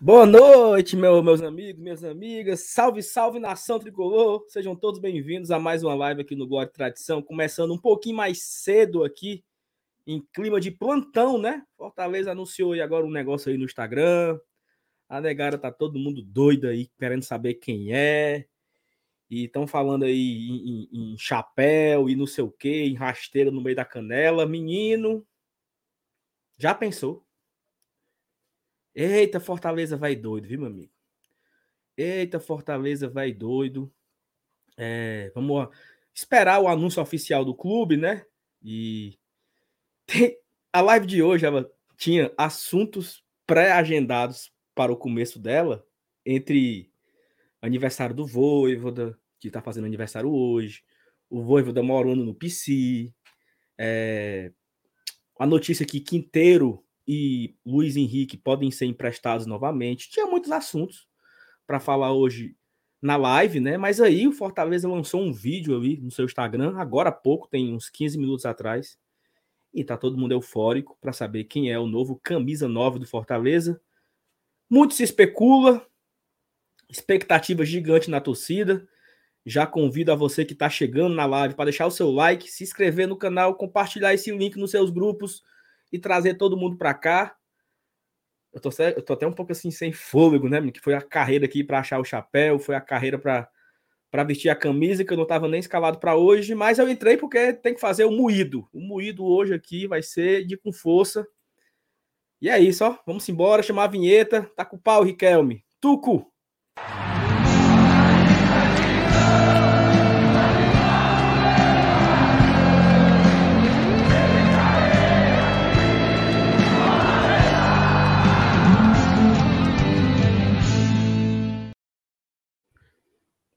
Boa noite, meu, meus amigos, minhas amigas. Salve, salve, nação tricolor. Sejam todos bem-vindos a mais uma live aqui no Glória Tradição. Começando um pouquinho mais cedo aqui, em clima de plantão, né? Fortaleza anunciou aí agora um negócio aí no Instagram. A negara tá todo mundo doido aí, querendo saber quem é. E estão falando aí em, em, em, chapéu e não sei o que, em rasteira no meio da canela. Menino, já pensou? Eita, Fortaleza vai doido, viu, meu amigo? Eita, Fortaleza vai doido. É, vamos esperar o anúncio oficial do clube, né? E tem, a live de hoje ela tinha assuntos pré-agendados para o começo dela, entre aniversário do Voivoda, que está fazendo aniversário hoje, o Voivoda morando no PC, é, a notícia que Quinteiro e Luiz Henrique podem ser emprestados novamente. Tinha muitos assuntos para falar hoje na live, né? Mas aí o Fortaleza lançou um vídeo ali no seu Instagram, agora há pouco, tem uns 15 minutos atrás. E tá todo mundo eufórico para saber quem é o novo camisa 9 do Fortaleza. Muito se especula, expectativa gigante na torcida. Já convido a você que está chegando na live para deixar o seu like, se inscrever no canal, compartilhar esse link nos seus grupos e trazer todo mundo para cá. Eu tô, eu tô até um pouco assim sem fôlego, né? Que foi a carreira aqui para achar o chapéu, foi a carreira para para vestir a camisa que eu não estava nem escalado para hoje, mas eu entrei porque tem que fazer o moído. O moído hoje aqui vai ser de com força. E é isso, ó. Vamos embora, chamar a vinheta. Tá com o pau, Riquelme. Tuco!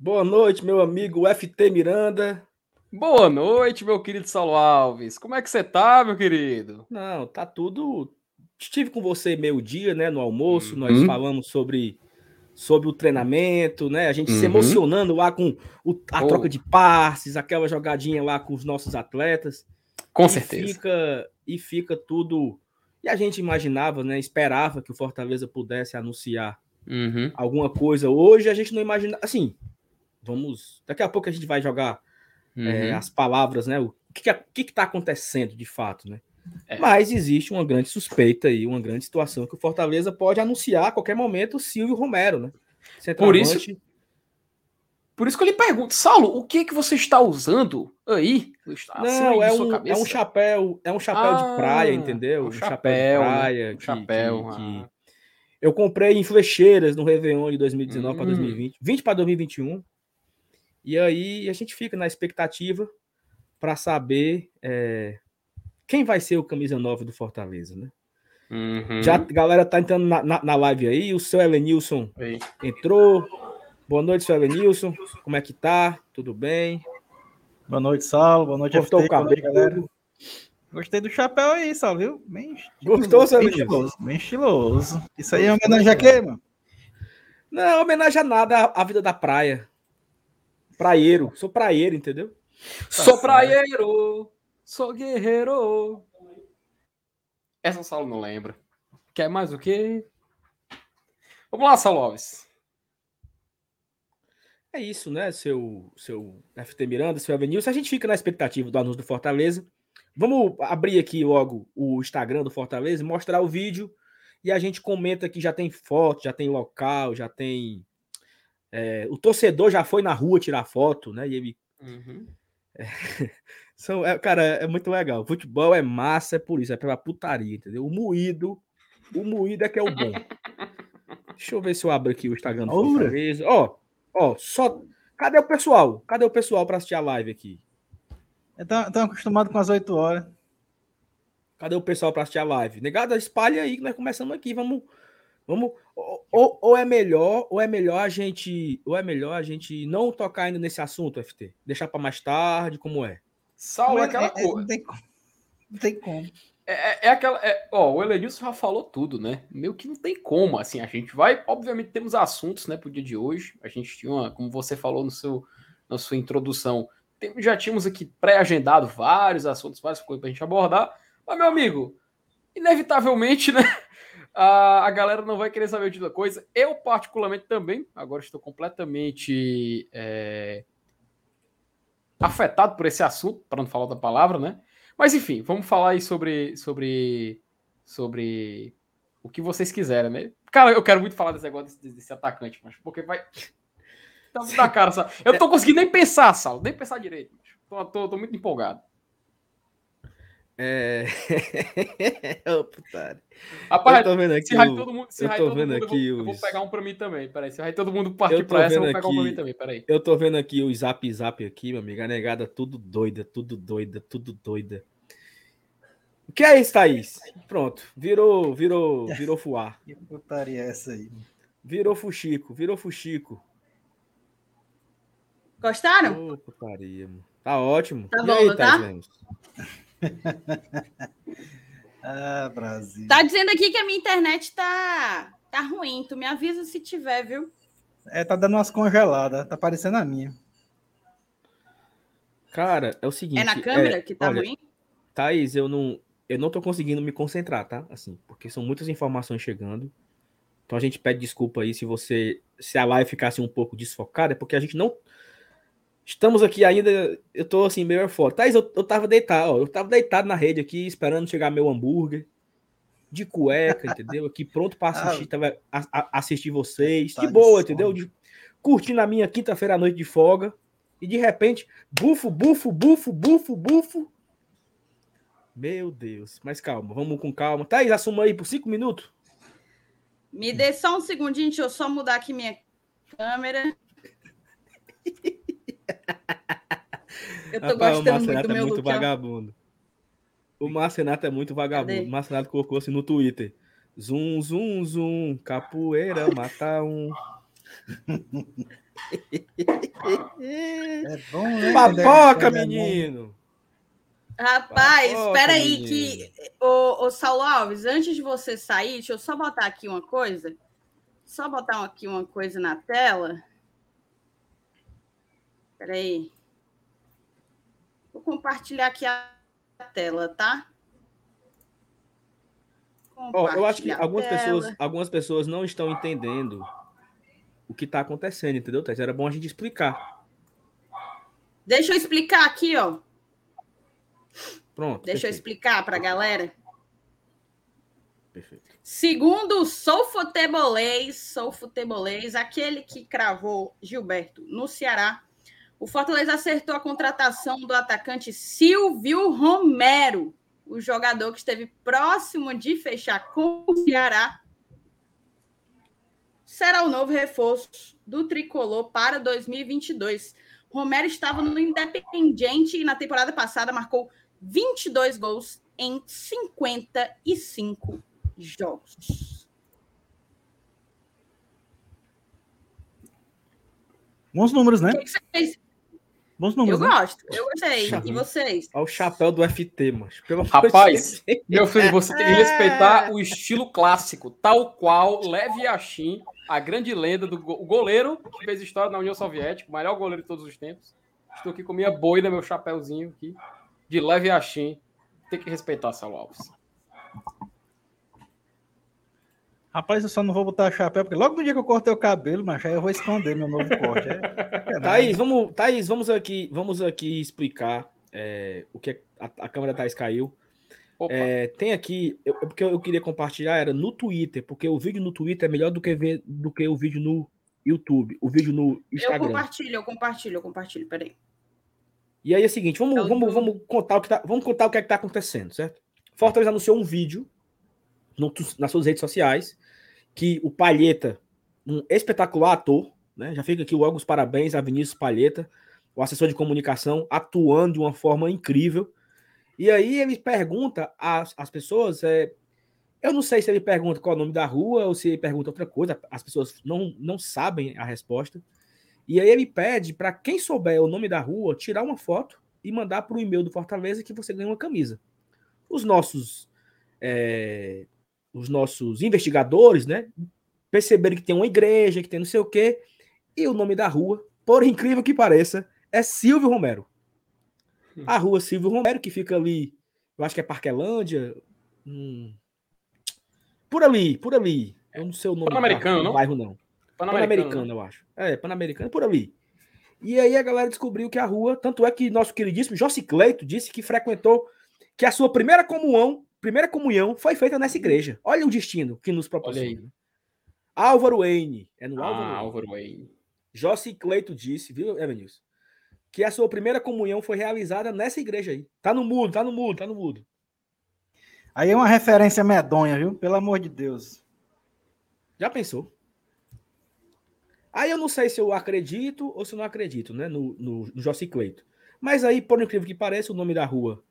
Boa noite, meu amigo FT Miranda. Boa noite, meu querido Saulo Alves. Como é que você tá, meu querido? Não, tá tudo. Estive com você meio-dia, né, no almoço. Uhum. Nós falamos sobre, sobre o treinamento, né? A gente uhum. se emocionando lá com o, a oh. troca de passes, aquela jogadinha lá com os nossos atletas. Com e certeza. Fica, e fica tudo. E a gente imaginava, né? Esperava que o Fortaleza pudesse anunciar uhum. alguma coisa. Hoje a gente não imagina. Assim, Vamos. Daqui a pouco a gente vai jogar é, uhum. é, as palavras, né? O que está que que tá acontecendo de fato, né? É. Mas existe uma grande suspeita aí, uma grande situação que o Fortaleza pode anunciar a qualquer momento o Silvio Romero, né? Por isso, por isso que eu lhe pergunto, Saulo, o que que você está usando aí? Não, é um, é um chapéu, é um chapéu ah, de praia, entendeu? Um, chapéu, chapéu de praia. Né? Um que, chapéu. Que, que, eu comprei em flecheiras no Réveillon de 2019 hum. para 2020, 20 para 2021. E aí a gente fica na expectativa para saber é, quem vai ser o camisa 9 do Fortaleza, né? Uhum. Já a galera tá entrando na, na, na live aí, o seu Elenilson Ei. entrou. Boa noite, seu Elenilson. Como é que tá? Tudo bem? Boa noite, Saulo. Boa noite, Cortou FT. o cabelo. galera. Gostei do chapéu aí, Saulo, viu? Bem Gostou, seu bem estiloso, bem estiloso. Isso aí é homenagem a quê, mano? Não, homenagem a nada à vida da praia. Praieiro. Sou praieiro, entendeu? Tá sou praieiro. Sou guerreiro. Essa Saulo não lembra. Quer mais o quê? Vamos lá, Saulo Alves. É isso, né, seu, seu FT Miranda, seu Avenil. Se a gente fica na expectativa do anúncio do Fortaleza, vamos abrir aqui logo o Instagram do Fortaleza, mostrar o vídeo e a gente comenta que já tem foto, já tem local, já tem é, o torcedor já foi na rua tirar foto, né? E ele. Uhum. É, são, é, cara, é muito legal. Futebol é massa, é por isso, é pela putaria, entendeu? O moído, o moído é que é o bom. Deixa eu ver se eu abro aqui o Instagram do Fortaleza. Ó, ó, só. Cadê o pessoal? Cadê o pessoal para assistir a live aqui? Estão acostumados com as 8 horas. Cadê o pessoal para assistir a live? Negada, espalha aí que nós começamos aqui. Vamos Vamos ou, ou, é melhor, ou é melhor a gente, ou é melhor a gente não tocar ainda nesse assunto, FT. Deixar para mais tarde, como é? Salva é, aquela é, coisa. Não tem, não tem como. É, é, é aquela. É, ó, o Elenilson já falou tudo, né? Meio que não tem como. Assim, a gente vai. Obviamente, temos assuntos, né, pro dia de hoje. A gente tinha, uma, como você falou no seu, na sua introdução, tem, já tínhamos aqui pré-agendado vários assuntos, várias coisas pra gente abordar. Mas, meu amigo, inevitavelmente, né? A, a galera não vai querer saber de outra coisa. Eu, particularmente, também, agora estou completamente é, afetado por esse assunto, para não falar outra palavra, né? Mas enfim, vamos falar aí sobre, sobre, sobre o que vocês quiserem, né? Cara, eu quero muito falar desse negócio desse, desse atacante, mas porque vai. Tá cara, sabe? Eu não tô conseguindo nem pensar, Sal, nem pensar direito. Tô, tô, tô muito empolgado. É. Ô, putário. Rapaz, eu tô vendo aqui. se vai o- todo mundo, se eu tô todo vendo mundo, eu vou- aqui eu vou, os- pegar um pra mim também. Peraí, se vai todo mundo partir pra essa, eu vou pegar um pra aqui- mim também. Peraí. Eu tô vendo aqui o zap zap aqui, meu amigo. A negada tudo doida, tudo doida, tudo doida. O que é isso, Thaís? Pronto, virou, virou, virou fuá. Que putaria é essa aí? Virou fuxico, virou fuxico. Gostaram? Ô, putaria, mano. Tá ótimo. Tá e bom, aí, não Thaís tá? Lemos? Ah, Brasil. Tá dizendo aqui que a minha internet tá, tá ruim. Tu me avisa se tiver, viu? É, tá dando umas congeladas. Tá parecendo a minha. Cara, é o seguinte. É na câmera é, que tá olha, ruim? Thaís, eu não, eu não tô conseguindo me concentrar, tá? Assim, porque são muitas informações chegando. Então a gente pede desculpa aí se você, se a live ficasse um pouco desfocada, é porque a gente não estamos aqui ainda, eu tô assim meio fora. Thaís, eu, eu tava deitado, ó, eu tava deitado na rede aqui esperando chegar meu hambúrguer de cueca, entendeu? Aqui pronto para assistir, tava, a- a- assistir vocês, Tá de de boa, entendeu? De, curtindo a minha quinta-feira à noite de folga. E de repente, bufo, bufo, bufo, bufo, bufo. Meu Deus. Mas calma, vamos com calma. Thaís, assuma aí por cinco minutos. Me dê só um segundinho, deixa eu só mudar aqui minha câmera. Eu tô Rapaz, o gostando muito Marcenato do é meu muito look. ó. vagabundo. O Marcenato é muito vagabundo. Cadê? O Marcenato colocou assim no Twitter. Zum, zum, zum. Capoeira, mata um. É bom, né? Papoca, é menino! Rapaz, Papoca, espera aí menino. que... Ô, ô, Saulo Alves, antes de você sair, deixa eu só botar aqui uma coisa. Só botar aqui uma coisa na tela. Espera aí. Vou compartilhar aqui a tela, tá? Ó, eu acho que algumas tela. pessoas, algumas pessoas não estão entendendo o que está acontecendo, entendeu, Thaís? Era bom a gente explicar. Deixa eu explicar aqui, ó. Pronto. Deixa eu perfeito, explicar para a galera. perfeito. Segundo o Sou Futebolês, Sou Futebolês, aquele que cravou Gilberto no Ceará, o Fortaleza acertou a contratação do atacante Silvio Romero, o jogador que esteve próximo de fechar com o Ceará. Será o novo reforço do tricolor para 2022. Romero estava no Independiente e na temporada passada marcou 22 gols em 55 jogos. Bons números, né? O que que vocês- Bons Eu números, né? gosto, eu gostei. E vocês? Olha o chapéu do FT, mas pelo Rapaz. Meu filho, você tem que respeitar o estilo clássico, tal qual Lev Yashin, a grande lenda do go- goleiro que fez história na União Soviética, o melhor goleiro de todos os tempos. Estou aqui com minha boina, meu chapéuzinho aqui, de Lev Yashin. Tem que respeitar, Saulo Alves. Rapaz, eu só não vou botar chapéu, porque logo no dia que eu cortei o cabelo, mas aí eu vou esconder meu novo corte. É, Thaís, vamos, Thaís, vamos aqui, vamos aqui explicar é, o que é- a, a câmera Thaís caiu. É, tem aqui, eu, é porque eu queria compartilhar, era no Twitter, porque o vídeo no Twitter é melhor do que, ver, do que o vídeo no YouTube, o vídeo no Eu Instagram. compartilho, eu compartilho, eu compartilho. Peraí. E aí é o seguinte, vamos, É o vamos, do- vamos, contar o que tá, vamos contar o que é que tá acontecendo, certo? Fortaleza anunciou um vídeo no nas suas redes sociais que o Palheta, um espetacular ator, né? Já fica aqui logo os parabéns a Vinícius Palheta, o assessor de comunicação, atuando de uma forma incrível. E aí ele pergunta às, às pessoas, é, eu não sei se ele pergunta qual é o nome da rua ou se ele pergunta outra coisa, as pessoas não, não sabem a resposta. E aí ele pede para quem souber o nome da rua tirar uma foto e mandar para o e-mail do Fortaleza que você ganha uma camisa. Os nossos é, os nossos investigadores, né, perceberam que tem uma igreja, que tem não sei o quê, e o nome da rua, por incrível que pareça, é Silvio Romero. A rua Silvio Romero, que fica ali, eu acho que é Parquelândia, hum, Por ali, por ali. Eu não sei o nome Pan-Americano, do não? bairro, não. Pan-Americano, eu acho. É, Pan-Americano, por ali. E aí a galera descobriu que a rua, tanto é que nosso queridíssimo Jossi Cleito disse que frequentou, que a sua primeira comunhão, primeira comunhão foi feita nessa igreja. Olha o destino que nos proporciona. aí. Álvaro Wayne, é no Ah, Álvaro Wayne. Álvaro Wayne. Jossi Cleito disse, viu, Evanilson? Que a sua primeira comunhão foi realizada nessa igreja aí. Tá no mudo, tá no mudo, tá no mudo. Aí é uma referência medonha, viu? Pelo amor de Deus. Já pensou? Aí eu não sei se eu acredito ou se eu não acredito, né? No, no, no Jossi Cleito. Mas aí, por incrível que pareça, o nome da rua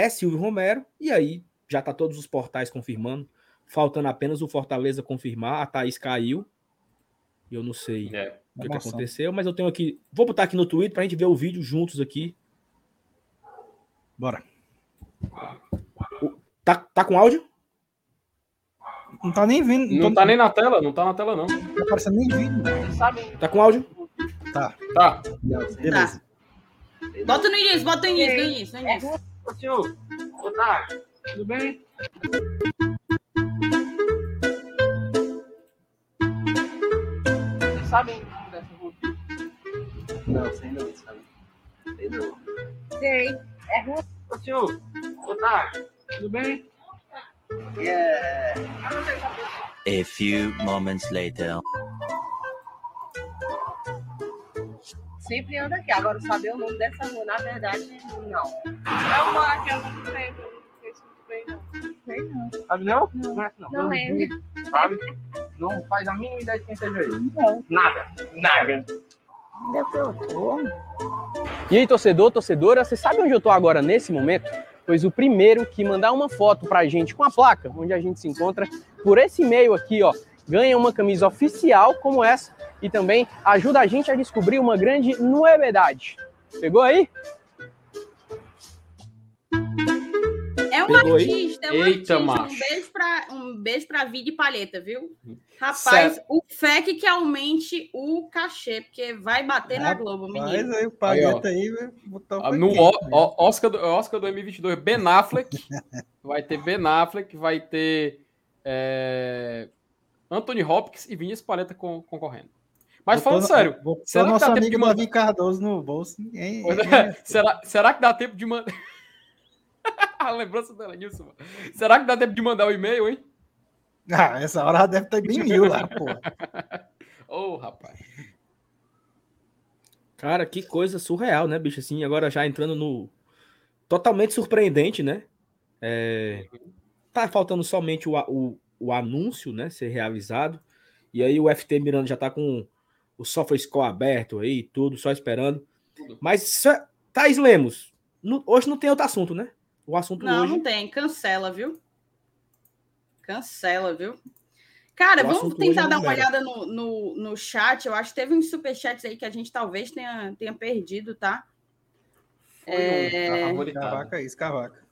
é Silvio Romero. E aí já tá todos os portais confirmando. Faltando apenas o Fortaleza confirmar. A Thaís caiu. E eu não sei É. o que, que aconteceu, mas eu tenho aqui. Vou botar aqui no Twitter pra gente ver o vídeo juntos aqui. Bora. Tá, tá com áudio? Não tá nem vindo. Não tô- tá nem na tela, não tá na tela, não. Não tá aparecendo nem vídeo. Tá com áudio? Tá, Tá. beleza. Bota no início, bota no início, no início, no início. Ô, senhor, boa tarde. Tudo bem? Vocês sabem dessa rua? Não, sei não, sabe? Sei não. Sei. É rua. Ô, senhor, boa tarde. Tudo bem? É... A few moments later. Sempre anda aqui. Agora, saber o nome dessa rua, na verdade, não. É uma que eu não sei, não sei se muito bem, não. Sei não. Sabe não? Não. Não, é, não. Não lembro. Sabe? Não faz a mínima ideia de quem seja ele. Não. Nada. Nada. Onde é que eu tô? E aí, torcedor, torcedora, você sabe onde eu tô agora nesse momento? Pois o primeiro que mandar uma foto pra gente com a placa onde a gente se encontra, por esse e-mail aqui, ó, ganha uma camisa oficial como essa e também ajuda a gente a descobrir uma grande novidade. Pegou aí? É um Pegou aí? artista, é um Eita, artista. macho. Um beijo pra, um beijo pra Vide Palheta, viu? Rapaz, o FEC que aumente o cachê, porque vai bater na Globo, Mas menino. aí o Pagueta aí, vai botar o Ah, No O- né? O- Oscar, do, Oscar 2022, Ben Affleck. vai ter Ben Affleck, vai ter é, Anthony Hopkins e Vinícius Paleta con- concorrendo. Mas falando sério, Botou será que nosso dá tempo de amigo mandar- Cardoso no bolso. É, vai- será, será que dá tempo de mandar. A lembrança dela, Nilson. mano. Será que dá tempo de mandar o e-mail, hein? Ah, essa hora já deve estar bem mil lá, pô. Ô, rapaz. Cara, que coisa surreal, né, bicho? Assim, agora já entrando no. Totalmente surpreendente, né? É, Tá faltando somente o, o, o anúncio, né? Ser realizado. E aí o FT Miranda já tá com o software score aberto aí, tudo, só esperando. Tudo. Mas, isso é- Thaís Lemos, no- hoje não tem outro assunto, né? O assunto Não, hoje. não tem. Cancela, viu? Cancela, viu? Cara, O vamos tentar hoje dar uma olhada no, no, no chat. Eu acho que teve uns superchats aí que a gente talvez tenha, tenha perdido, tá? Foi É. um, tá. Escavaca aí, escavaca.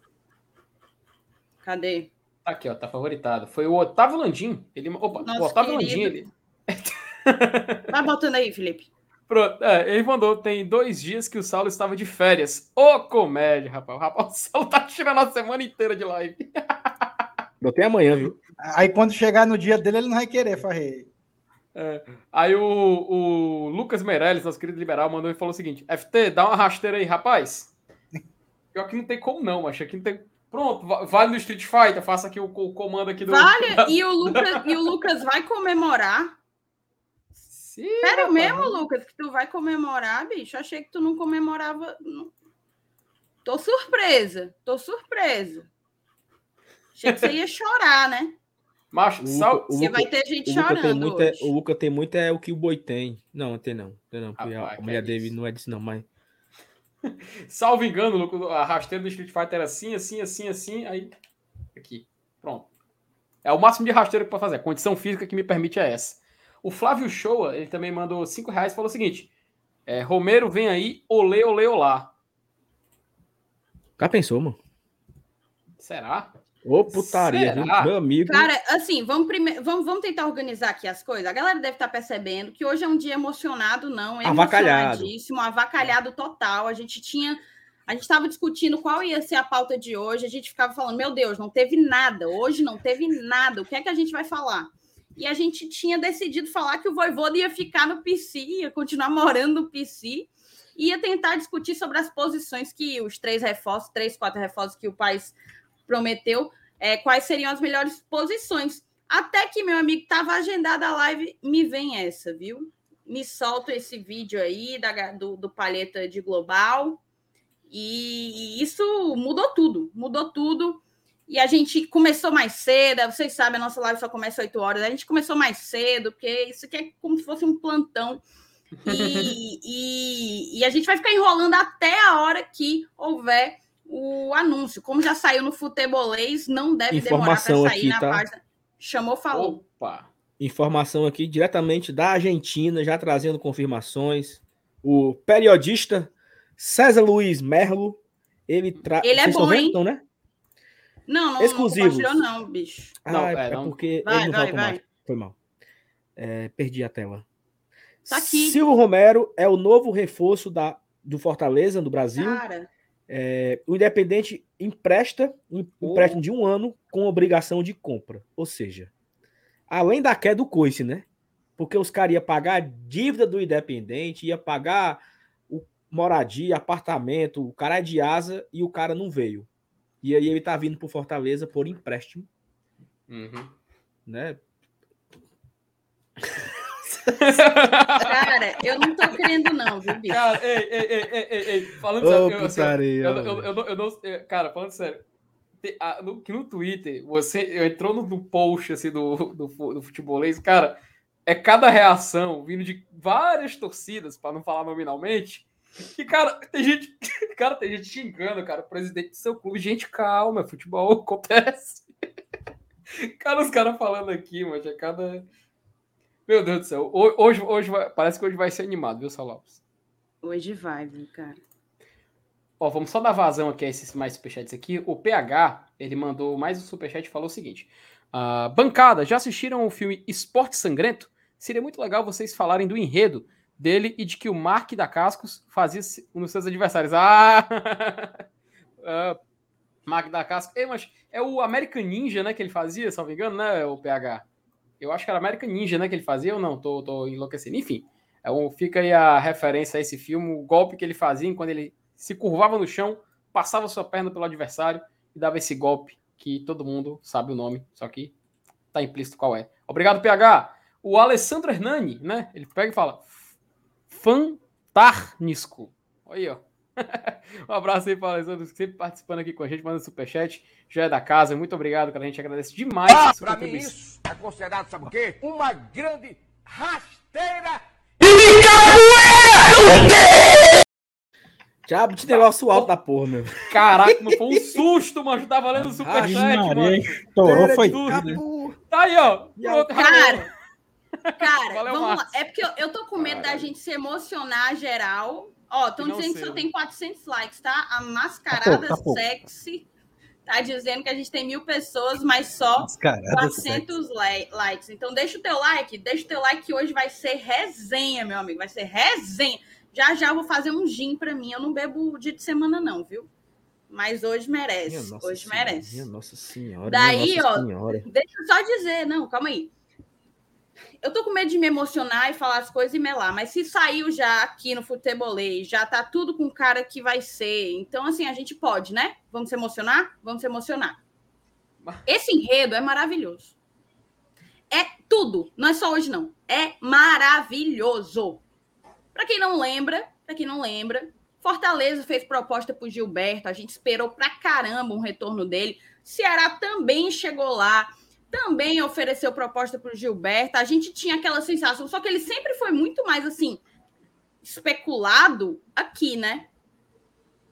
Cadê? Tá aqui, ó, tá favoritado. Foi o Otávio Landim. Ele, opa, Nosso o Otávio querido. Landim, ele, Vai botando aí, Felipe. Pronto, é, ele mandou, tem dois dias que o Saulo estava de férias. Ô, comédia, rapaz. O rapaz, o Saulo tá tirando a semana inteira de live. Botei amanhã, viu? Aí quando chegar no dia dele, ele não vai querer, Farrei. É, aí o, o Lucas Meirelles, nosso querido liberal, mandou e falou o seguinte: FT, dá uma rasteira aí, rapaz. Pior que não tem como não, acho que não tem. Pronto, va- vale no Street Fighter, faça aqui o, co- comando aqui do. Vale, e o Lucas, e o Lucas vai comemorar. Sim, Sério mesmo, Lucas, que tu vai comemorar, bicho? Achei que tu não comemorava. Não. Tô surpresa, tô surpresa. Achei que você ia chorar, né? Macho, O sal... Luca- o Porque vai Luca- ter gente O Luca, tem chorando muito, é, hoje. o Luca tem muito é o que o boi tem. Não, não tem não. Tem não Rapaz, a que mulher é dele não é disso, não, mas. salvo engano, Lucas, a rasteira do Street Fighter era assim, assim, assim, assim. Aí. Aqui. Pronto. É o máximo de rasteira que pode fazer. A condição física que me permite é essa. O Flávio Shoa, ele também mandou 5 reais e falou o seguinte: é, Romero, vem aí, olê, olê, olá. Já pensou, mano? Será? Ô, putaria, viu? Será? Meu amigo. Cara, assim, vamos, primeiro, vamos, vamos tentar organizar aqui as coisas. A galera deve estar percebendo que hoje é um dia emocionado, não. É Avacalhado. emocionadíssimo, avacalhado total. A gente tinha A gente estava discutindo qual ia ser a pauta de hoje. A gente ficava falando, meu Deus, não teve nada. Hoje não teve nada. O que é que a gente vai falar? E a gente tinha decidido falar que o Voivoda ia ficar no PC, ia continuar morando no PC, ia tentar discutir sobre as posições que os três reforços, três, quatro reforços que o país prometeu, é, quais seriam as melhores posições. Até que meu amigo estava agendada a live, me vem essa, viu? Me solta esse vídeo aí da, do, do Palheta de Global e isso mudou tudo, mudou tudo. E a gente começou mais cedo, vocês sabem, a nossa live só começa às 8 horas. A gente começou mais cedo, porque isso aqui é como se fosse um plantão. E, e, e, a gente vai ficar enrolando até a hora que houver o anúncio. Como já saiu no futebolês, não deve Informação demorar para sair aqui, na tá? página. Chamou, falou. Opa! Informação aqui diretamente da Argentina, já trazendo confirmações. O periodista César Luiz Merlo, ele traz. Ele é bom, hein? Então, né? Não, não, Exclusivos. não compartilhou, não, bicho. Ah, Não, é, é, não. porque Vai, ele não vai, vai. Foi mal. É, perdi a tela. Tá aqui. Silvio Romero é o novo reforço da, do Fortaleza no Brasil. Cara, É, o Independente empresta um empréstimo de um ano com obrigação de compra. Ou seja, além da queda do coice, né? Porque os caras iam pagar a dívida do Independente, ia pagar o moradia, apartamento, o cara é de asa e o cara não veio. E aí ele tá vindo pro Fortaleza por empréstimo, Uhum. né? cara, eu não tô querendo, não, viu, bicho? Cara, ei, ei, ei, ei, ei, ei, falando Ô, sério, eu, assim, putaria, eu, eu, eu, não- eu não, eu- cara, falando sério, te- a- no, que no Twitter, você entrou no, no post assim, do, do, do futebolês, cara, é cada reação vindo de várias torcidas, para não falar nominalmente, que, cara, tem gente, cara, tem gente xingando, cara, o presidente do seu clube, gente, calma, futebol acontece. Cara, os caras falando aqui, mas é cada... Meu Deus do céu, ho- hoje, hoje vai- parece que hoje vai ser animado, viu, Salopes? Hoje vai, viu, cara? Ó, vamos só dar vazão aqui a esses mais superchats aqui. O PH, ele mandou mais um superchat e falou o seguinte. ah, bancada, já assistiram o filme Esporte Sangrento? Seria muito legal vocês falarem do enredo dele e de que o Mark da Cascos fazia nos seus adversários. Ah! Ah, Mark da Cascos. Ei, mas é o American Ninja, né, que ele fazia, se não me engano, né, o PH? Eu acho que era American Ninja, né, que ele fazia ou não? Tô, tô enlouquecendo. Enfim, é um, fica aí a referência a esse filme, o golpe que ele fazia quando ele se curvava no chão, passava sua perna pelo adversário e dava esse golpe que todo mundo sabe o nome, só que tá implícito qual é. Obrigado, PH. O Alessandro Hernani, né? Ele pega e fala: Fantarnisco. Olha aí, ó. um abraço aí para o Alessandro, sempre participando aqui com a gente, manda superchat. Já é da casa, muito obrigado, cara. A gente agradece demais Ah, pra mim isso é considerado, sabe o quê? Uma grande rasteira Diabo de negócio alto da porra, meu. Caraca, não foi um susto, mano. Tá valendo superchat, mano. estourou, foi Tudo. Tá aí, ó. E Pronto, Cara, cara, Valeu, vamos lá. Marcos. É porque eu, eu tô com medo da gente se emocionar geral. Ó, estão dizendo que só tem 400 likes, tá? A mascarada Tá pouco, tá pouco. sexy tá dizendo que a gente tem mil pessoas, mas só Mascarada 400 li- likes. Então deixa o teu like, deixa o teu like que hoje vai ser resenha, meu amigo. Vai ser resenha. Já já eu vou fazer um gin pra mim. Eu não bebo dia de semana, não, viu? Mas hoje merece. Hoje senhora, merece. Minha nossa senhora. Daí, minha nossa ó, senhora. Deixa eu só dizer, não, calma aí. Eu tô com medo de me emocionar e falar as coisas e melar, mas se saiu já aqui no futebolês, já tá tudo com o cara que vai ser. Então, assim, a gente pode, né? Vamos se emocionar? Vamos se emocionar. Esse enredo é maravilhoso. É tudo, não é só hoje, não. É maravilhoso. Para quem não lembra, para quem não lembra, Fortaleza fez proposta pro Gilberto, a gente esperou pra caramba um retorno dele. Ceará também chegou lá, também ofereceu proposta pro Gilberto. A gente tinha aquela sensação, só que ele sempre foi muito mais assim especulado aqui, né?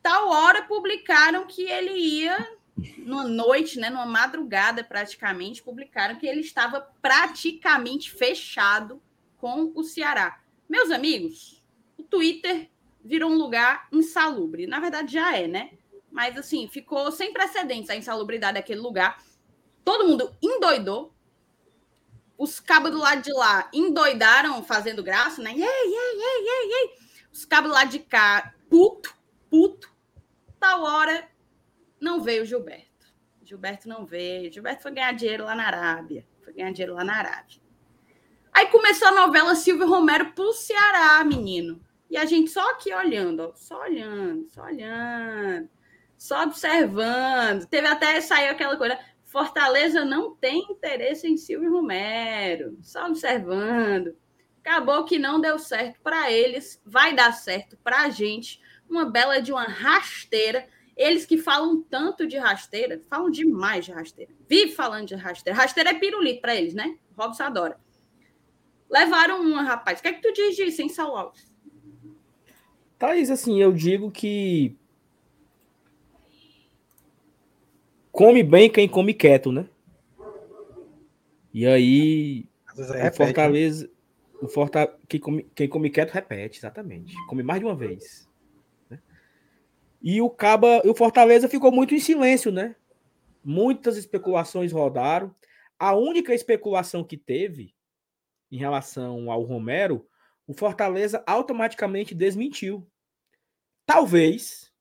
Tal hora publicaram que ele ia numa noite, né, numa madrugada praticamente, publicaram que ele estava praticamente fechado com o Ceará. Meus amigos, o Twitter virou um lugar insalubre. Na verdade, já é, né? Mas, assim, ficou sem precedentes a insalubridade daquele lugar. Todo mundo endoidou. Os cabos do lado de lá endoidaram fazendo graça, né? Ei, ei, ei, ei, ei. Os cabos lado de cá, puto, puto. tal hora, não veio Gilberto. Gilberto não veio. Gilberto foi ganhar dinheiro lá na Arábia. Foi ganhar dinheiro lá na Arábia. Aí começou a novela Silvio Romero pro Ceará, menino. E a gente só aqui olhando, ó, só olhando, só olhando, só observando. Teve até saiu aquela coisa. Fortaleza não tem interesse em Silvio Romero, só observando. Acabou que não deu certo para eles, vai dar certo para a gente. Uma bela de uma rasteira. Eles que falam tanto de rasteira, falam demais de rasteira. Vive falando de rasteira. Rasteira é pirulito para eles, né? Robson adora. Levaram uma, rapaz. O que é que tu diz disso, hein, Saulo Alves? Thaís, assim, eu digo que come bem quem come quieto, né? E aí, vezes o repete, Fortaleza, o Forta, quem, come, quem come quieto repete, exatamente. Come mais de uma vez. né? E o Caba, o Fortaleza ficou muito em silêncio, né? Muitas especulações rodaram. A única especulação que teve em relação ao Romero, o Fortaleza automaticamente desmentiu. Talvez,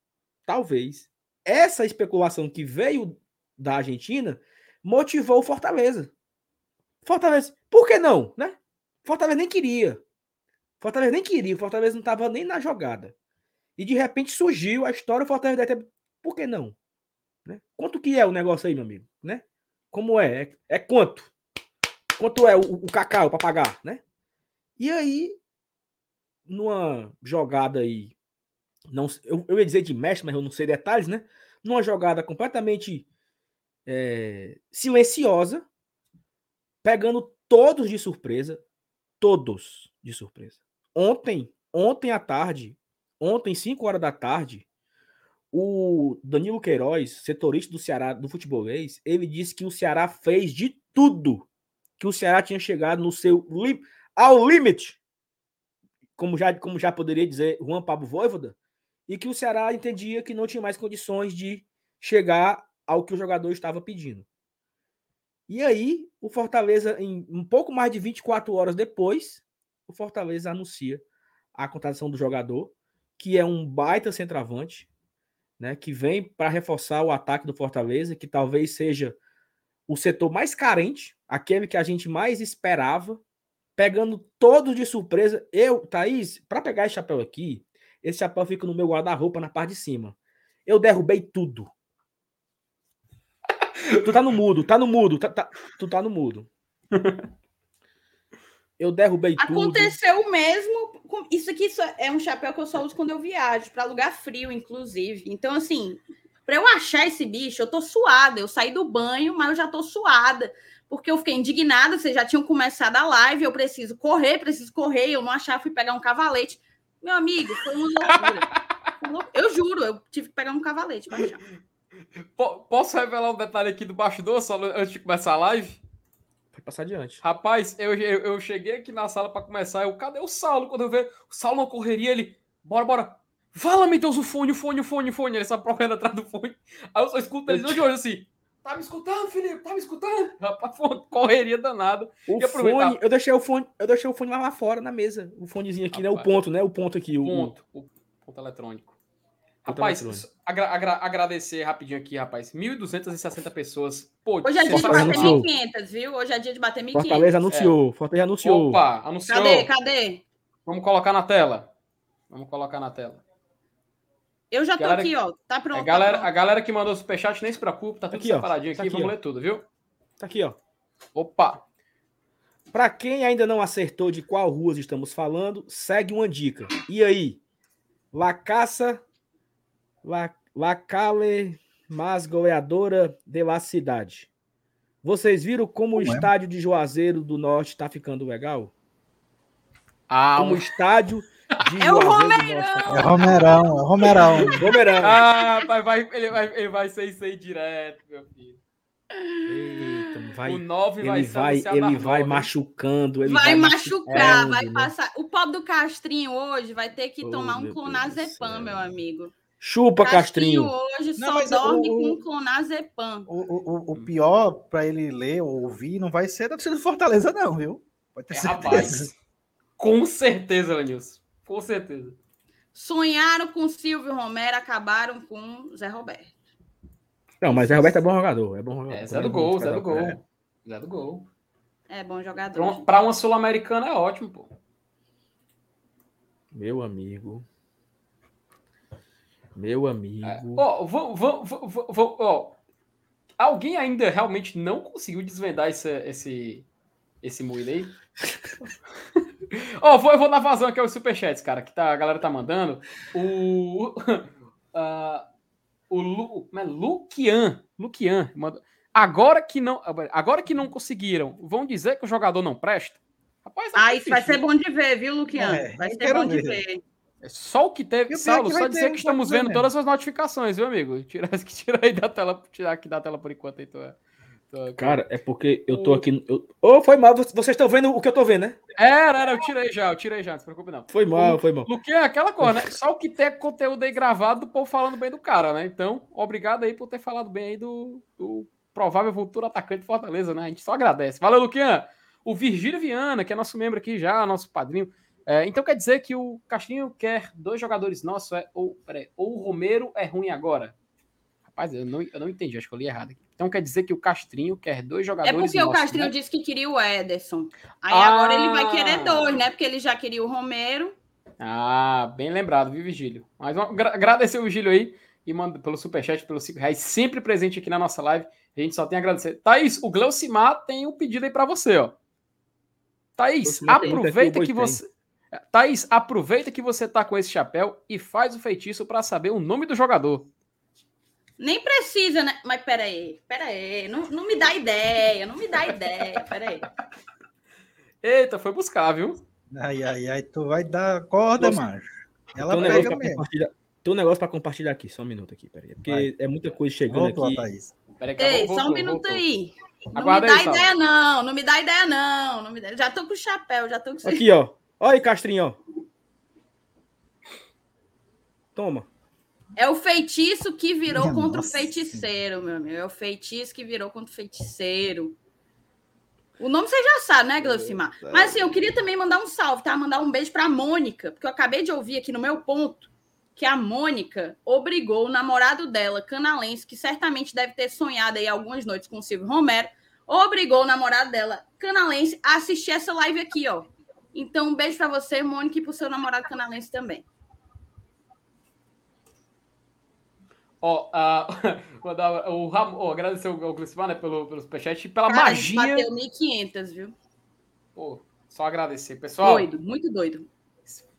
talvez, essa especulação que veio da Argentina motivou o Fortaleza. Fortaleza, por que não, né? Fortaleza nem queria. Fortaleza nem queria, Fortaleza não estava nem na jogada. E de repente surgiu a história, o Fortaleza deve ter... Por que não? Né? Quanto que é o negócio aí, meu amigo? Né? Como é? É, é quanto? Quanto é o, o cacau para pagar, né? E aí, numa jogada aí, não, eu, eu ia dizer de mestre, mas eu não sei detalhes, né? Numa jogada completamente é, silenciosa, pegando todos de surpresa, todos de surpresa. Ontem, ontem à tarde, ontem, 5 horas da tarde, o Danilo Queiroz, setorista do Ceará, do futebolês, ele disse que o Ceará fez de tudo, que o Ceará tinha chegado no seu li ao limite, como já, como já poderia dizer Juan Pablo Voivoda, e que o Ceará entendia que não tinha mais condições de chegar ao que o jogador estava pedindo. E aí, o Fortaleza, em um pouco mais de 24 horas depois, o Fortaleza anuncia a contratação do jogador, que é um baita centroavante, né, que vem para reforçar o ataque do Fortaleza, que talvez seja o setor mais carente, aquele que a gente mais esperava, pegando todos de surpresa. Eu, Thaís, para pegar esse chapéu aqui, esse chapéu fica no meu guarda-roupa na parte de cima. Eu derrubei tudo. Tu tá no mudo, tá no mudo, tá, tá- tu tá no mudo. Eu derrubei tudo. Aconteceu o mesmo. com- Isso aqui é um chapéu que eu só uso quando eu viajo, para lugar frio, inclusive. Então, assim, para eu achar esse bicho, eu tô suada. Eu saí do banho, mas eu já tô suada. Porque eu fiquei indignada, vocês já tinham começado a live, eu preciso correr, preciso correr. Eu não achava, fui pegar um cavalete. Meu amigo, foi uma loucura. Eu juro, eu tive que pegar um cavalete pra achar. Po- Posso revelar um detalhe aqui do bastidor, só antes de começar a live? Pode passar adiante. Rapaz, eu, eu, eu cheguei aqui na sala pra começar. Eu, cadê o Saulo? Quando eu vejo o Saulo na correria, ele, bora, bora. Fala, meu Deus, o fone, o fone, o fone, o fone. Ele só procurando atrás do fone. Aí eu só escuto ele de olho assim. Tá me escutando, Felipe? Tá me escutando? Rapaz, foi uma correria danada. O E fone, eu deixei o fone, eu deixei o fone lá, lá fora na mesa. O fonezinho aqui, né? O Rapaz. ponto, né? O ponto aqui. O, Ponto. O ponto eletrônico. Rapaz, agra- agra- agradecer rapidinho aqui, rapaz. 1.260 pessoas. Pô, Hoje é dia de Fortaleza bater anunciou. 1.500, viu? Hoje é dia de bater 1.500. Fortaleza anunciou. Fortaleza anunciou. Opa, anunciou. Cadê? Cadê? Vamos colocar na tela. Vamos colocar na tela. Eu já tô Galera- aqui, ó. Tá pronto. a, tá galera, a galera que mandou superchat nem se preocupe, tá tudo Aqui, ó. separadinho Tá aqui, aqui, vamos ó. ler tudo, viu? Tá aqui, ó. Opa! Para quem ainda não acertou de qual ruas estamos falando, segue uma dica. E aí? La Caça, La, La Cale, mas goleadora de la cidade. Vocês viram como o é? estádio de Juazeiro do Norte tá ficando legal? Ah, Como o um- estádio de É o Juazeiro do Romeirão! Norte. É Romerão, é Romerão. Romeirão. ah vai, vai, ele, vai, ele vai ser isso aí direto, meu filho. Eita, vai, o 9 vai ele ser vai, ele vai machucando, ele vai, vai, machucar, vai né? passar. O pobre do Castrinho hoje vai ter que Oh, tomar um clonazepam, meu amigo. Chupa, Castrinho. hoje Não, só dorme o- com o- clonazepam. O, o, o- o pior pra ele ler ou ouvir não vai ser da torcida do Fortaleza, não, viu? Pode ter É, certeza. rapaz. Com certeza, Lenilson. Com certeza. Sonharam com Silvio Romero, acabaram com Zé Roberto. Não, mas Zé Roberto é bom jogador. É bom jogador. É, Zé do gol, Zé do gol. É. Zé do gol. É bom jogador. Pra uma- uma sul-americana é ótimo, pô. Meu amigo. Meu amigo. É. Ó, vou, vou, vou, vou, vou- ó. Alguém ainda realmente não conseguiu desvendar esse, esse, esse aí? Ó, vou, eu vou dar vazão aqui aos superchats, cara, que tá, a galera tá mandando. O. ah, o Lu, como é? Luquian. Luquian. mandou- Agora que, não, agora que não conseguiram, vão dizer que o jogador não presta? Rapaz, é Ah, isso vai ser bom de ver, viu, Luquiano? É, vai ser bom de ver. É só o que teve. E é Saulo, que só dizer que estamos vendo mesmo. todas as notificações, viu, amigo? Tira, tira aí da tela, tirar aqui da tela por enquanto aí, tua, tua- Cara, é porque eu tô aqui. Eu... Ô, foi mal. Vocês estão vendo o que eu tô vendo, né? Era, era, eu tirei já, eu tirei já, não se preocupe não. Foi mal, foi mal. Luquinha é aquela coisa, né? Só o que tem conteúdo aí gravado do povo falando bem do cara, né? Então, obrigado aí por ter falado bem aí do, do provável futuro atacante de Fortaleza, né? A gente só agradece. Valeu, Luquinha! O Virgílio Viana, que é nosso membro aqui já, nosso padrinho. É, então quer dizer que o Castrinho quer dois jogadores nossos, é, ou, peraí, ou o Romero é ruim agora? Rapaz, eu não, eu não entendi, acho que eu li errado. Então quer dizer que o Castrinho quer dois É jogadores porque o nossos, Castrinho né? disse que queria o Ederson. Aí Ah. agora ele vai querer dois, né? Porque ele já queria o Romero. Ah, bem lembrado, viu, Vigílio? Mas vamos agra- agradecer o Vigílio aí e manda pelo superchat, pelos 5 reais, sempre presente aqui na nossa live. A gente só tem a agradecer. Thaís, o Gleucimar tem um pedido aí pra você, ó. Thaís, pergunta aproveita que você. Thaís, aproveita que você tá com esse chapéu e faz o feitiço pra saber o nome do jogador. Nem precisa, né? Mas peraí, peraí. Não, não me dá ideia, não me dá ideia. Peraí. Eita, foi buscar, viu? Ai, ai, ai, tu vai dar corda, Nossa, macho. Ela Tem um, negócio pega mesmo. compartilhar. Tem um negócio pra compartilhar aqui, só um minuto aqui, peraí. Porque Vai. é muita coisa chegando Voltou, aqui. Thaís. Peraí, Ei, voltou, só um minuto voltou. aí. Não Aguarda me dá aí, ideia, não. Não me dá ideia, não. não me dá... Já tô com o chapéu, já tô com o Aqui, ó. Olha aí, Castrinho. Toma. É o feitiço que virou Minha contra nossa o feiticeiro, meu amigo. É o feitiço que virou contra o feiticeiro. O nome você já sabe, né, Glaucimar? Mas assim, eu queria também mandar um salve, tá? Mandar um beijo pra Mônica, porque eu acabei de ouvir aqui no meu ponto que a Mônica obrigou o namorado dela, canalense, que certamente deve ter sonhado aí algumas noites com o Silvio Romero, obrigou o namorado dela, canalense, a assistir essa live aqui, ó. Então, um beijo pra você, Mônica, e pro seu namorado canalense também. Ó, a- mandar o Ram, ó, agradecer ao Glicimar, né, pelo, pelo superchat e pela Cara, a gente magia. bateu 1.500, viu? Pô, só agradecer, pessoal. Doido, muito doido.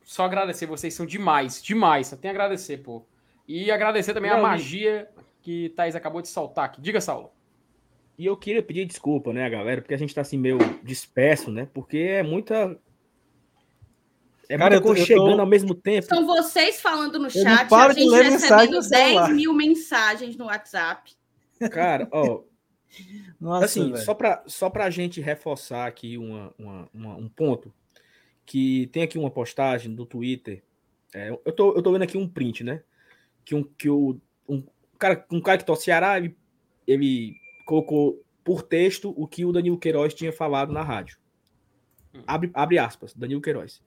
Só agradecer, vocês são demais, demais. Só tem a agradecer, pô. E agradecer também a magia que Thaís acabou de soltar aqui. Diga, Saulo. E eu queria pedir desculpa, né, galera, porque a gente tá assim meio disperso, né? Porque é muita. É Cara, muita eu tô- coisa eu tô- chegando ao mesmo tempo. São vocês falando no chat, a gente recebendo no celular. 10 mil mensagens no WhatsApp. Cara, ó, Nossa, assim, só pra, só pra gente reforçar aqui uma, uma- uma- um ponto, que tem aqui uma postagem do Twitter, é, eu, tô, eu tô vendo aqui um print, né? Que, um, que o, um, cara, um cara que torce Ceará, ele, ele colocou por texto o que o Danilo Queiroz tinha falado na rádio. Abre, abre aspas, Danilo Queiroz.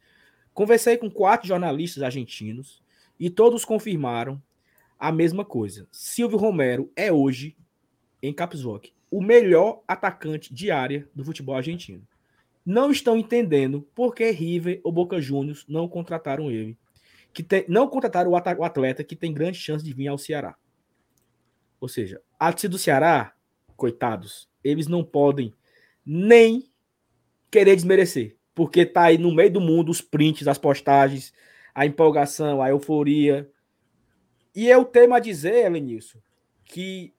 Conversei com quatro jornalistas argentinos e todos confirmaram a mesma coisa. Silvio Romero é hoje, em Caps o melhor atacante de área do futebol argentino. Não estão entendendo por que River ou Boca Juniors não contrataram ele. Que tem- não contrataram o ata- o atleta que tem grande chance de vir ao Ceará. Ou seja, a torcida do Ceará, coitados, eles não podem nem querer desmerecer, porque tá aí no meio do mundo os prints, as postagens, a empolgação, a euforia. E eu temo a dizer, Elenilson, que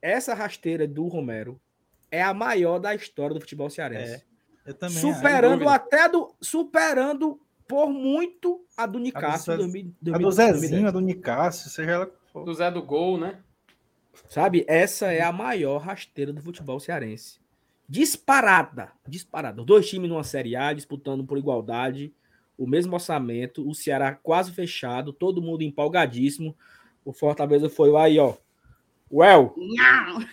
essa rasteira do Romero é a maior da história do futebol cearense. Eu também. superando até do superando por muito a do Nicasso Zé- em 2000, A do 2010. Zezinho, a do Nicásio, seja ela que for. Do Zé do Gol, né? Sabe? Essa é a maior rasteira do futebol cearense. Disparada, disparada. Os dois times numa Série A disputando por igualdade, o mesmo orçamento, o Ceará quase fechado, todo mundo empolgadíssimo. O Fortaleza foi lá aí, ó. Well, Não.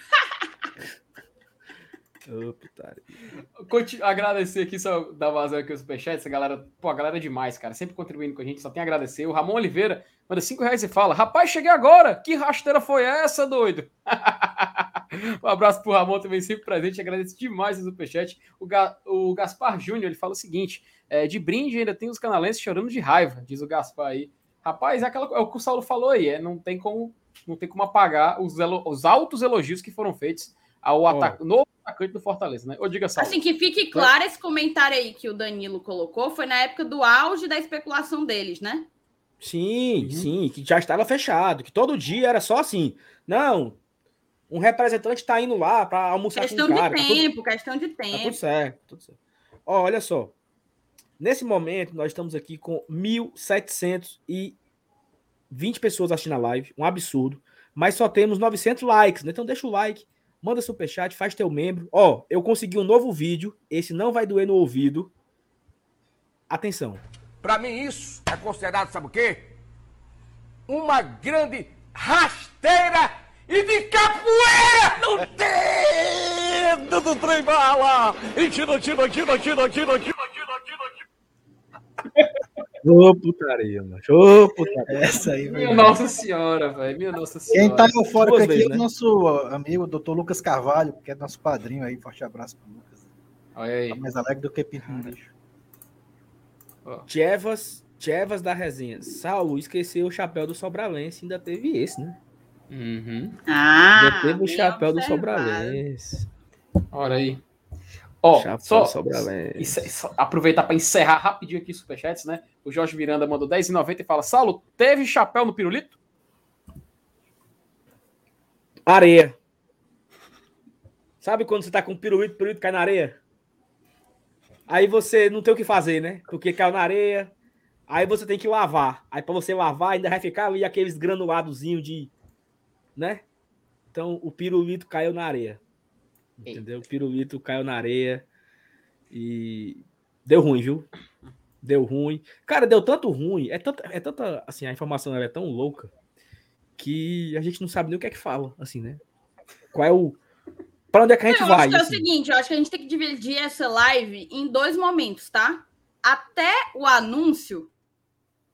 Conti- Agradecer aqui, só dar vazão aqui o superchat. Essa galera, pô, a galera é demais, cara. Sempre contribuindo com a gente, só tem a agradecer. O Ramon Oliveira manda 5 reais e fala: Rapaz, cheguei agora! Que rasteira foi essa, doido? um abraço pro Ramon também, sempre presente. Agradeço demais o superchat. O, Ga- o Gaspar Júnior ele fala o seguinte: é, de brinde ainda tem os canalenses chorando de raiva, diz o Gaspar aí. Rapaz, é, aquela, é o que o Saulo falou aí, é, não tem como, não tem como apagar os, elo- os altos elogios que foram feitos ao ata- novo atacante do Fortaleza, né? Ou diga, Saulo. Assim, que fique claro esse comentário aí que o Danilo colocou, foi na época do auge da especulação deles, né? Sim, sim, que já estava fechado, que todo dia era só assim. Não, um representante está indo lá para almoçar Questão com o de cara. tá tudo- tempo, questão de Tá tudo tempo. certo, tudo certo. Ó, olha só. Nesse momento, nós estamos aqui com 1.720 pessoas assistindo a live. Um absurdo. Mas só temos 900 likes, né? Então deixa o like, manda superchat, faz teu membro. Ó, eu consegui um novo vídeo. Esse não vai doer no ouvido. Atenção. Pra mim isso é considerado, sabe o quê? Uma grande rasteira e de capoeira no dedo do trem bala! E tira, tira, tira, tira, tira, tira, Ô, putaria, mano. Ô, putaria. Essa aí, Minha velho. Nossa Senhora, velho. Minha Nossa Senhora. Quem tá eufórico Duas aqui vezes, é né? o nosso amigo, Dr. Lucas Carvalho, que é nosso padrinho aí. Forte abraço pro Lucas. Olha aí. Tá mais alegre do que Pinto no lixo. Chevas, Chevas da resenha. Saulo esqueceu o chapéu do Sobralense. Ainda teve esse, né? Uhum. Ah, Ainda teve o chapéu do. Sobralense. Olha aí. Ó, Chapéu só. Encer- só aproveitar para encerrar rapidinho aqui os superchats, né? O Jorge Miranda mandou 10,90 e fala: Saulo, teve chapéu no pirulito? Areia. Sabe quando você tá com pirulito, pirulito cai na areia? Aí você não tem o que fazer, né? Porque caiu na areia. Aí você tem que lavar. Aí pra você lavar ainda vai ficar ali aqueles granuladozinhos de, né? Então o pirulito caiu na areia. Entendeu? O pirulito caiu na areia e deu ruim, viu? Deu ruim. Cara, deu tanto ruim, é tanta, é tanta, assim, a informação é tão louca que a gente não sabe nem o que é que fala, assim, né? Qual é o para onde é que a gente eu vai? acho que é o assim? seguinte, eu acho que a gente tem que dividir essa live em dois momentos, tá? Até o anúncio,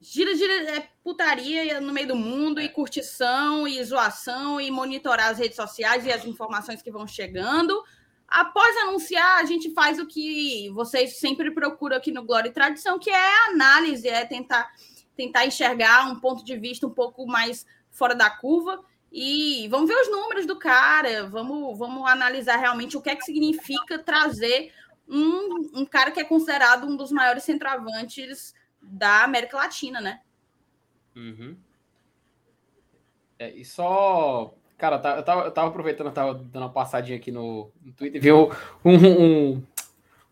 gira, gira, é putaria no meio do mundo, e curtição, e zoação, e monitorar as redes sociais e as informações que vão chegando. Após anunciar, a gente faz o que vocês sempre procuram aqui no Glória e Tradição, que é análise, é tentar, tentar enxergar um ponto de vista um pouco mais fora da curva. E vamos ver os números do cara, vamos, vamos analisar realmente o que é que significa trazer um, um cara que é considerado um dos maiores centroavantes da América Latina, né? Uhum. É, e só. Cara, tá- eu tava, eu tava aproveitando, eu tava dando uma passadinha aqui no, no Twitter e vi um, um,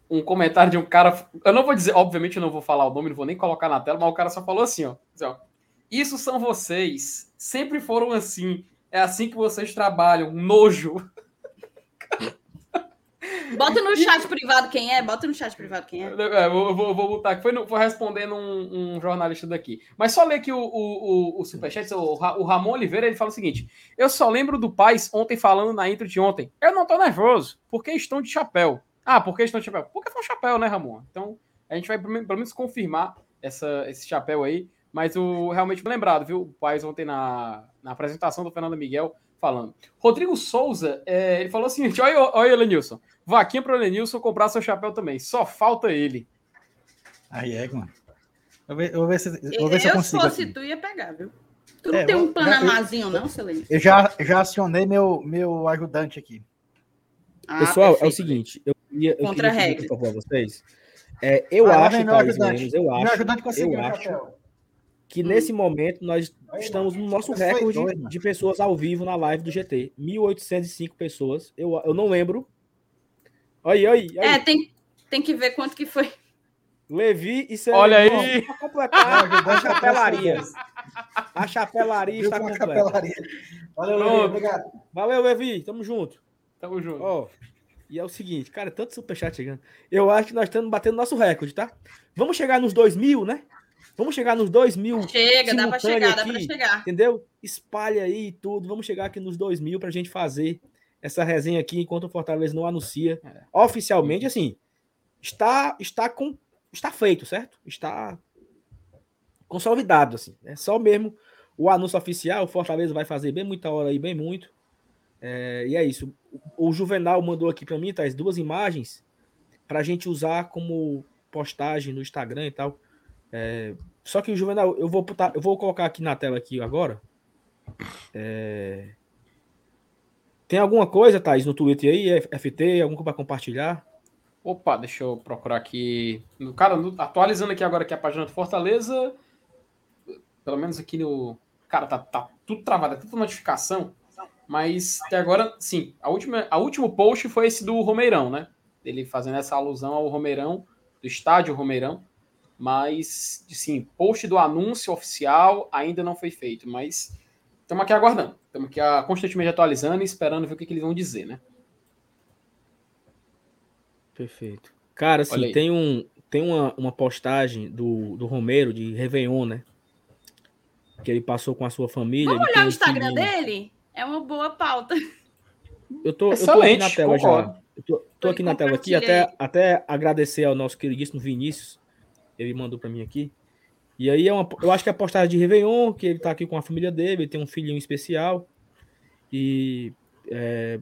um comentário de um cara. Eu não vou dizer, obviamente, eu não vou falar o nome, não vou nem colocar na tela, mas o cara só falou assim, ó. assim, ó, Isso são vocês. Sempre foram assim. É assim que vocês trabalham. Nojo. Bota no chat privado quem é, bota no chat privado quem é. É, eu vou, eu vou, vou botar aqui. Foi, foi respondendo um, um jornalista daqui. Mas só ler aqui o, o, o, o superchat. O, o Ramon Oliveira ele fala o seguinte: Eu só lembro do Paz ontem falando na intro de ontem. Eu não tô nervoso, porque estão de chapéu. Ah, porque estão de chapéu? Porque foi um chapéu, né, Ramon? Então a gente vai pelo men- pelo menos confirmar essa, esse chapéu aí. Mas o realmente lembrado, viu? O Paz ontem na, na apresentação do Fernando Miguel falando. Rodrigo Souza, é, ele falou o seguinte: olha, olha Elenilson. Vaquinha pro Elenilson comprar seu chapéu também. Só falta ele. Aí é, mano. Eu vou ver, se, eu ver se eu Eu, se consigo. fosse aqui. tu, ia pegar, viu? Tu não É, tem um panamazinho, não, Celene? Eu já, já acionei meu, meu ajudante aqui. Ah, Pessoal, é o perfeito. seguinte, eu queria, eu Contra a queria pedir, regra. por favor, a vocês. É, eu Ah, acho, meu. Menos, eu Meu acho, ajudante conseguiu eu o acho que nesse momento nós estamos no nosso recorde mano. de pessoas ao vivo na live do GT. 1.805 pessoas. Eu, eu não lembro. Aí, aí, aí. É, tem, tem que ver quanto que foi. Levi e seu Olha aí. Para completar Meu a chapelaria. A chapelaria está com a completa. capelaria. Valeu. Levi, obrigado. Valeu, Levi. Tamo junto. Tamo junto. Ó, e é o seguinte, cara, tanto superchat chegando. Eu acho que nós estamos batendo nosso recorde, tá? Vamos chegar nos 2 mil, né? Vamos chegar nos 2 mil, Chega, dá pra chegar, dá pra aqui. chegar. entendeu? Espalha aí tudo. Vamos chegar aqui nos 2 mil pra gente fazer essa resenha aqui enquanto o Fortaleza não anuncia É. oficialmente, assim, está está com está feito, certo? Está consolidado, assim. É só mesmo o anúncio oficial, o Fortaleza vai fazer bem muita hora aí, bem muito. É, e é isso. O, o Juvenal mandou aqui para mim, tá, as duas imagens para a gente usar como postagem no Instagram e tal. É, só que o Juvenal, eu vou botar, eu vou colocar aqui na tela aqui agora. É, tem alguma coisa, Thaís, no Twitter aí, FT, coisa para compartilhar? Opa, deixa eu procurar aqui. Cara, atualizando aqui agora aqui a página do Fortaleza. Pelo menos aqui no. Cara, tá, tá tudo travado, é tanta notificação. Mas até agora, sim, a última, a último post foi esse do Romeirão, né? Ele fazendo essa alusão ao Romeirão, do estádio Romeirão. Mas, sim, post do anúncio oficial ainda não foi feito. Mas estamos aqui aguardando. Estamos aqui ah, constantemente atualizando e esperando ver o que, que eles vão dizer, né? Perfeito. Cara, assim, tem, um, tem uma, uma postagem do, do Romero de Réveillon, né? Que ele passou com a sua família. Vamos olhar o Instagram filhinho. dele? É uma boa pauta. Eu tô, eu tô aqui Excelente, na tela concordo. já. Eu tô, tô aqui na tela aqui, até, até agradecer ao nosso queridíssimo Vinícius. Ele mandou pra mim aqui. E aí é uma, eu acho que é a postagem de Réveillon, que ele tá aqui com a família dele, ele tem um filhinho especial. E é,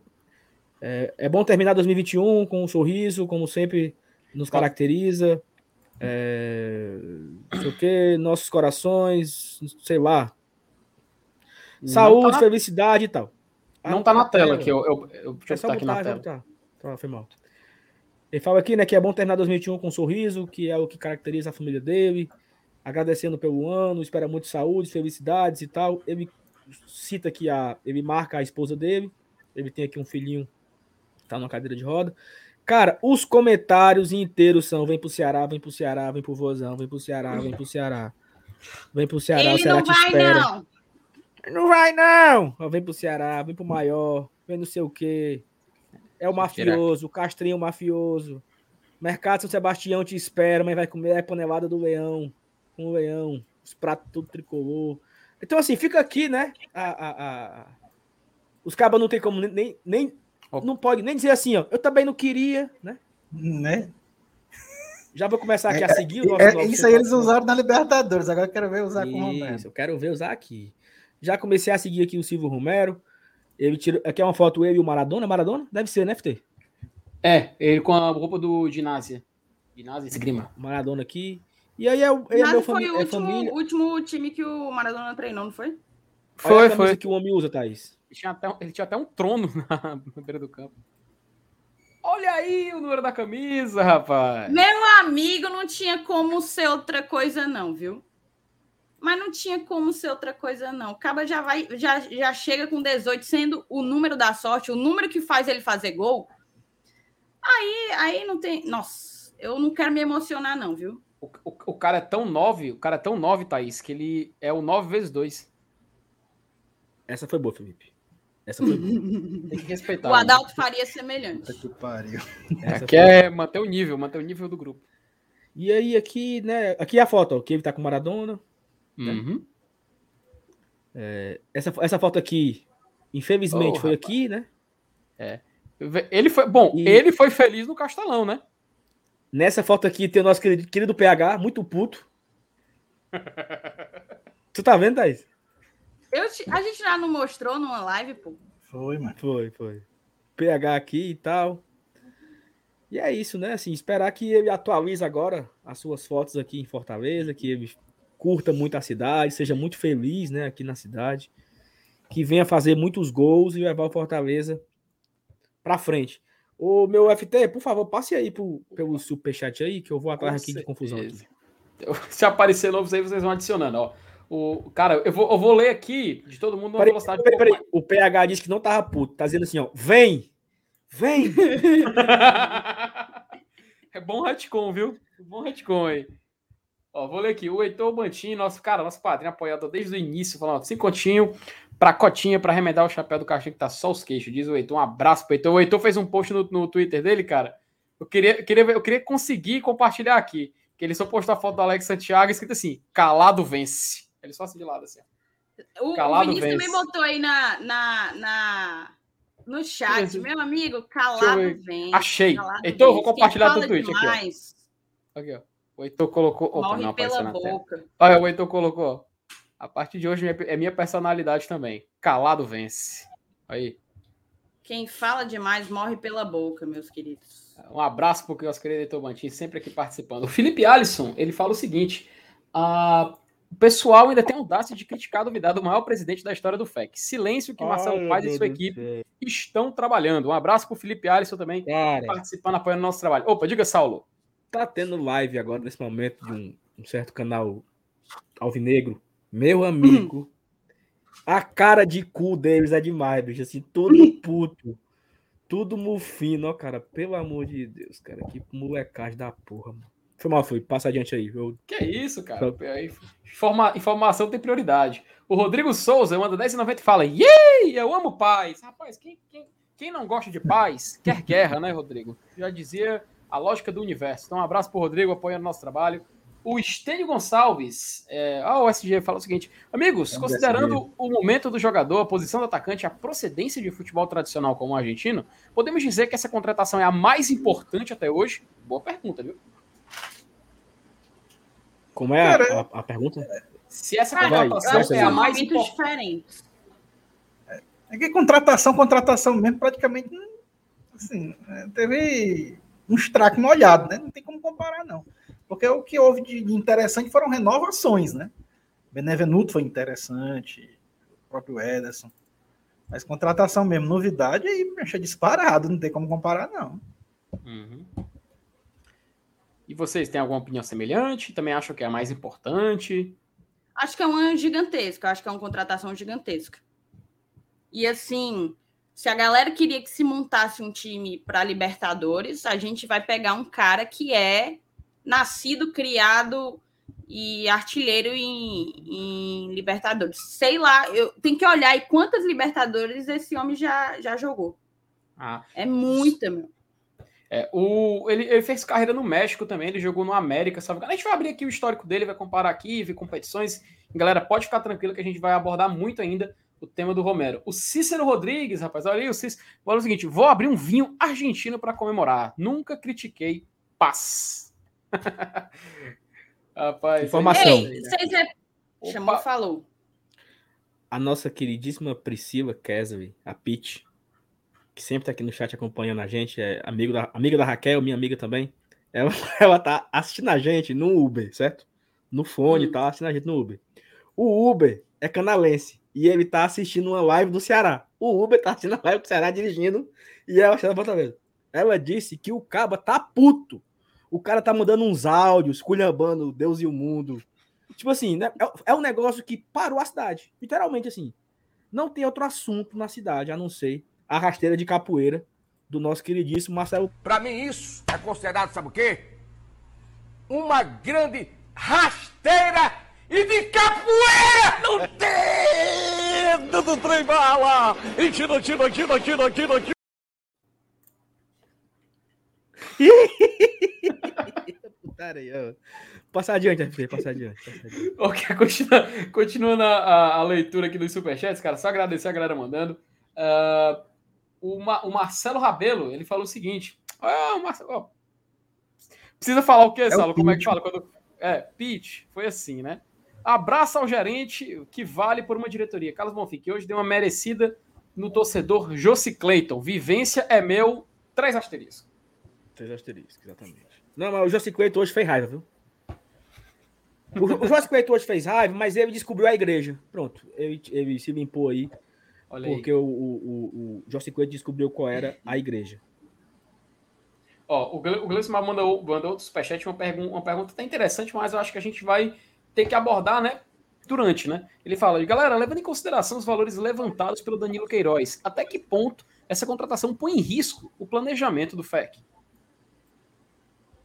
é, é bom terminar 2021 com um sorriso, como sempre nos caracteriza. É, não sei o que, nossos corações, sei lá. Saúde, Não tá na- felicidade e tal. Não tá na tela aqui, eu, eu, eu deixa É eu botar aqui na tela. Tá, foi mal. Ele fala aqui, né, que é bom terminar 2021 com um sorriso, que é o que caracteriza a família dele, agradecendo pelo ano, espera muito saúde, felicidades e tal. Ele cita aqui a, ele marca a esposa dele, ele tem aqui um filhinho que tá numa cadeira de roda. Cara, os comentários inteiros são: vem pro Ceará, vem pro Ceará, vem pro Vozão, vem pro Ceará, vem pro Ceará. Vem pro Ceará, o Ele Ceará não te vai, espera. não. Não vai, não! Vem pro Ceará, vem pro Maior, vem não sei o quê. É o mafioso, o Castrinho mafioso. Mercado São Sebastião te espera, mas vai comer a panelada do leão. Com o leão, os pratos tudo tricolor. Então, assim, fica aqui, né? A, a- a- Os cabas não tem como nem. nem não pode nem dizer assim, ó. Eu também não queria, né? Né? Já vou começar aqui É, a seguir o nosso. é, novo isso aí eles usaram na Libertadores, agora eu quero ver usar com o Isso, Roberto. eu quero ver usar aqui. Já comecei a seguir aqui o Silvio Romero. Ele tira, aqui é uma foto ele e o Maradona. Maradona? Deve ser, né, FT? É, ele com a roupa do ginásio. Ginásio esgrima. Maradona aqui. E aí é, o- é meu foi o é último, time que o Maradona treinou, não foi? Olha Foi, foi. que o homem usa, Thaís. Ele tinha até, um- ele tinha até um trono na, na beira do campo. Olha aí o número da camisa, rapaz. Meu amigo, não tinha como ser outra coisa, não, viu? Mas não tinha como ser outra coisa, não. O Caba já vai, já, já chega com 18, sendo o número da sorte, o número que faz ele fazer gol. Aí, aí não tem. Nossa, eu não quero me emocionar, não, viu? O, o, o cara é tão 9, o cara é tão 9, Thaís, que ele é o 9 vezes 2. Essa foi boa, Felipe. Essa foi boa. Tem que respeitar. O né? Adalto faria semelhante. Puta que pariu. Essa Aqui foi é manter o nível, manter o nível do grupo. E aí, aqui, né? Aqui é a foto, ó, que ele tá com o Maradona. Uhum. Essa, essa foto aqui, infelizmente, Oh, foi rapaz. aqui, né? Ele foi, bom, E- ele foi feliz no Castelão, né? Nessa foto aqui tem o nosso querido, querido PH, muito puto. tu tá vendo, Thaís? Eu te- a gente já não mostrou numa live, pô. Foi, mano. Foi, foi. PH aqui e tal. E é isso, né? Assim, esperar que ele atualize agora as suas fotos aqui em Fortaleza, que ele curta muito a cidade, seja muito feliz, né, aqui na cidade, que venha fazer muitos gols e levar o Fortaleza pra frente. Ô, meu FT, por favor, passe aí pro, pelo superchat aí, que eu vou atrás aqui de confusão. Aqui. Se aparecer novos aí, vocês vão adicionando, ó. O, cara, eu vou, eu vou ler aqui de todo mundo numa Peraí, velocidade peraí, peraí. O PH disse que não tava puto, tá dizendo assim, ó, vem, vem. é bom retcon, viu? Bom retcon aí. Ó, vou ler aqui. O Heitor Bantin, nosso cara, nosso padrinho apoiador desde o início, falando, continho pra cotinha pra remedar o chapéu do cachorro que tá só os queixos. Diz o Heitor. Um abraço pro Heitor. O Heitor fez um post no, no Twitter dele, cara. Eu queria, eu queria, eu queria conseguir compartilhar aqui. Que ele só postou a foto do Alex Santiago escrito assim: calado vence. Ele só assim de lado, assim. O, o Calado Vinícius vence. também botou aí na, na, na, No chat, eu- meu amigo, eu calado ver. vem. Achei. calado Então eu vem. vou compartilhar do tweet aqui, ó. Aqui, ó. O Heitor colocou. Opa, Morre não apareceu pela tela. boca. Olha, o Heitor colocou. A partir de hoje é minha personalidade também. Calado vence. Aí. Quem fala demais morre pela boca, meus queridos. Um abraço pro nosso querido Heitor Bantin, sempre aqui participando. O Felipe Alisson, ele fala o seguinte: ah, o pessoal ainda tem audácia de criticar a duvidar do maior presidente da história do FEC. Silêncio que Marcelo Ai, Paz e sua equipe estão trabalhando. Um abraço pro Felipe Alisson também, Cara, participando, apoiando o nosso trabalho. Opa, diga, Saulo. Tá tendo live agora nesse momento de um, um certo canal alvinegro. Meu amigo, a cara de cu deles é demais, bicho. Assim, tudo puto. Tudo mufino, ó, cara. Pelo amor de Deus, cara. Que molecagem da porra, mano. Foi mal, foi. Passa adiante aí. Eu... Que isso, cara? Informa- informação tem prioridade. O Rodrigo Souza manda 10,90 e fala: Yay! Eu amo paz. Rapaz, quem, quem, quem não gosta de paz, quer guerra, né, Rodrigo? Já dizia a lógica do universo. Então, um abraço pro Rodrigo, apoiando o nosso trabalho. O Estênio Gonçalves, é, ah, o SG fala o seguinte: Amigos, Vamos considerando o momento do jogador, a posição do atacante, a procedência de futebol tradicional como o argentino, podemos dizer que essa contratação é a mais importante até hoje? Boa pergunta, viu? Como é a, a- a pergunta? Se essa vai, contratação vai, é a mais importante. diferentes. É que contratação, contratação mesmo, praticamente, não- assim, é, teve um estraque molhado, né? Não tem como comparar, não. Porque o que houve de, de interessante foram renovações, né? Benevenuto foi interessante, o próprio Ederson. Mas contratação mesmo, novidade, aí mexe disparado, não tem como comparar, não. Uhum. E vocês têm alguma opinião semelhante? Também acham que é a mais importante? Acho que é uma gigantesca, acho que é uma contratação gigantesca. E assim, se a galera queria que se montasse um time para Libertadores, a gente vai pegar um cara que é nascido, criado e artilheiro em, em Libertadores. Sei lá, eu tenho que olhar e quantas Libertadores esse homem já, já jogou. Ah, É muita, meu. é, o, ele, ele fez carreira no México também, ele jogou no América. Sabe? A gente vai abrir aqui o histórico dele, vai comparar aqui, ver competições. Galera, pode ficar tranquilo que a gente vai abordar muito ainda o tema do Romero. O Cícero Rodrigues, rapaz, olha aí, o Cícero. Fala o seguinte: vou abrir um vinho argentino para comemorar. Nunca critiquei paz. rapaz, Informação. é Ei, vocês é... Chamou, falou. A nossa queridíssima Priscila Kesley, a Pete, que sempre tá aqui no chat acompanhando a gente, é amigo da, amiga da Raquel, minha amiga também. Ela, ela tá assistindo a gente no Uber, certo? No fone, Hum. tá assistindo a gente no Uber. O Uber é canalense e ele tá assistindo uma live do Ceará. O Uber tá assistindo a live do Ceará dirigindo e ela assistindo a Fortaleza. Ela disse que o Caba tá puto. O cara tá mandando uns áudios, culhambando Deus e o mundo. Tipo assim, né? é- é um negócio que parou a cidade. Literalmente assim. Não tem outro assunto na cidade, a não ser a rasteira de capoeira do nosso queridíssimo Marcelo. Pra mim isso é considerado, sabe o quê? Uma grande rasteira e de capoeira no dedo do trem bala! E tira, tira, tira, tira, tira, tira. Putaria. Passa adiante, FP, passa adiante. Passa adiante. Ok, continua, continuando a, a- a leitura aqui dos superchats, cara, só agradecer a galera mandando. Ah, o, Ma- o Marcelo Rabelo, ele falou o seguinte: ah, o Marcelo, ó, precisa falar o quê, o Saulo? Como é que fala? Quando, é, Pete, foi assim, né? Abraço ao gerente que vale por uma diretoria. Carlos Bonfim, que hoje deu uma merecida no torcedor Josi Clayton. Vivência é meu, três asteriscos. Três asteriscos, exatamente. Não, mas o José Coelho hoje fez raiva, viu? O, o José Coelho hoje fez raiva, mas ele descobriu a igreja. Pronto, ele, ele se limpou aí, Olha aí. porque o, o, o, o José Coelho descobriu qual era a igreja. Ó, o o Gleison mandou, mandou outro superchat, uma, pergun uma pergunta até interessante, mas eu acho que a gente vai ter que abordar, né? Durante, né? Ele fala, galera, levando em consideração os valores levantados pelo Danilo Queiroz, até que ponto essa contratação põe em risco o planejamento do FEC?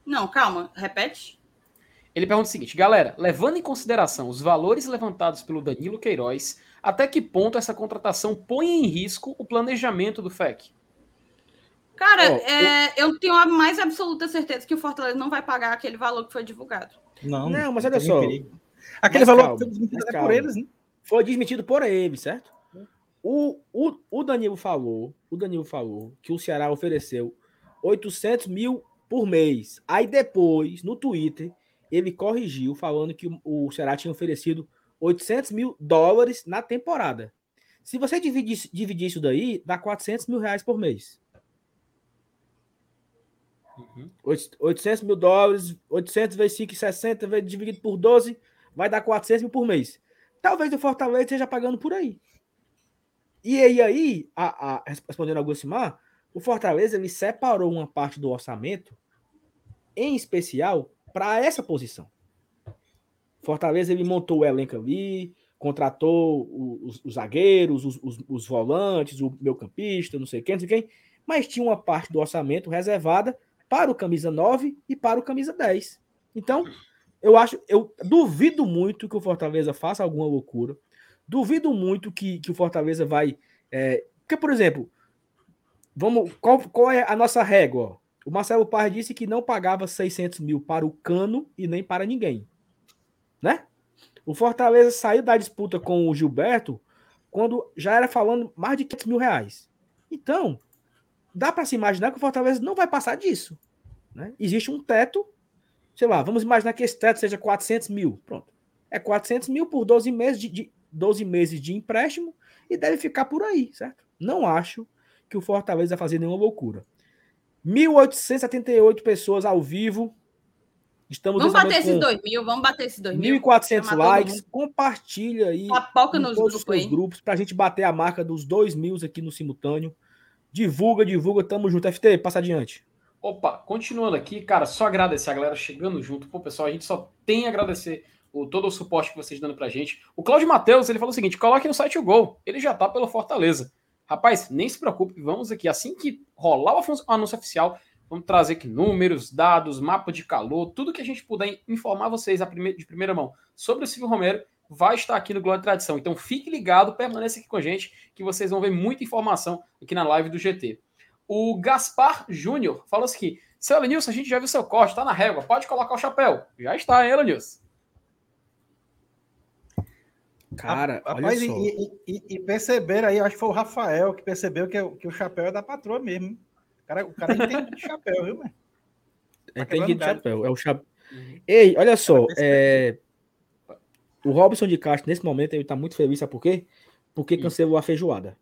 Não, calma, repete. Ele pergunta o seguinte, galera, levando em consideração os valores levantados pelo Danilo Queiroz, até que ponto essa contratação põe em risco o planejamento do FEC? Cara, Ó, é, eu tenho a mais absoluta certeza que o Fortaleza não vai pagar aquele valor que foi divulgado. Não, Não, mas olha só. Aquele Mas valor calma, foi desmentido calma. por eles, né? Foi desmentido por ele, certo? O, o, o Danilo falou, o Danilo falou que o Ceará ofereceu 800 mil por mês. Aí depois, no Twitter, ele corrigiu falando que o, Ceará tinha oferecido 800 mil dólares na temporada. Se você dividir, dividir isso daí, dá 400 mil reais por mês. Uhum. 800 mil dólares, 800 vezes 5, 60, vezes dividido por 12, vai dar 400 mil por mês. Talvez o Fortaleza esteja pagando por aí. E aí, aí a, a, respondendo ao Gossimar, o Fortaleza ele separou uma parte do orçamento, em especial, para essa posição. Fortaleza ele montou o elenco ali, contratou os, os zagueiros, os, os, os, volantes, o meu campista, não sei quem, não sei quem, mas tinha uma parte do orçamento reservada para o camisa 9 e para o camisa 10. Então, eu acho, eu duvido muito que o Fortaleza faça alguma loucura. Duvido muito que, que o Fortaleza vai. É, porque, por exemplo, vamos, qual, qual é a nossa régua? O Marcelo Paz disse que não pagava 600 mil para o Cano e nem para ninguém. Né? O Fortaleza saiu da disputa com o Gilberto quando já era falando mais de 500 mil reais. Então, dá para se imaginar que o Fortaleza não vai passar disso. Né? Existe um teto, sei lá, vamos imaginar que esse teto seja 400 mil. Pronto. É 400 mil por 12 meses de, de 12 meses de empréstimo e deve ficar por aí, certo? Não acho que o Fortaleza vai fazer nenhuma loucura. 1.878 pessoas ao vivo. Estamos vamos bater esses 2 mil, vamos bater esses 2 mil. 1.400 likes. Compartilha aí Papoca nos todos os grupos, seus grupos para a gente bater a marca dos 2 mil aqui no simultâneo. Divulga, divulga, tamo junto. FT, passa adiante. Opa, continuando aqui, cara, só agradecer a galera chegando junto. Pô, pessoal, a gente só tem a agradecer o, todo o suporte que vocês dando pra gente. O Cláudio Matheus, ele falou o seguinte: coloque no site o gol. Ele já tá pelo Fortaleza. Rapaz, nem se preocupe, vamos aqui. Assim que rolar o anúncio oficial, vamos trazer aqui números, dados, mapa de calor, tudo que a gente puder informar vocês de primeira mão sobre o Silvio Romero vai estar aqui no Glória e Tradição. Então fique ligado, permaneça aqui com a gente, que vocês vão ver muita informação aqui na live do GT. O Gaspar Júnior falou assim: seu Elenilson, a gente já viu seu corte, tá na régua, pode colocar o chapéu. Já está, hein, Elenilson? Cara, Rapaz, olha só. E, e, e, perceberam aí, acho que foi o Rafael que percebeu que, que o chapéu é da patroa mesmo. O cara, o cara entende de chapéu, viu, mano? É, tem de chapéu. É o chapéu. Uhum. Ei, olha só. É... O Robson de Castro, nesse momento, ele tá muito feliz, sabe por quê? Porque cancelou a feijoada.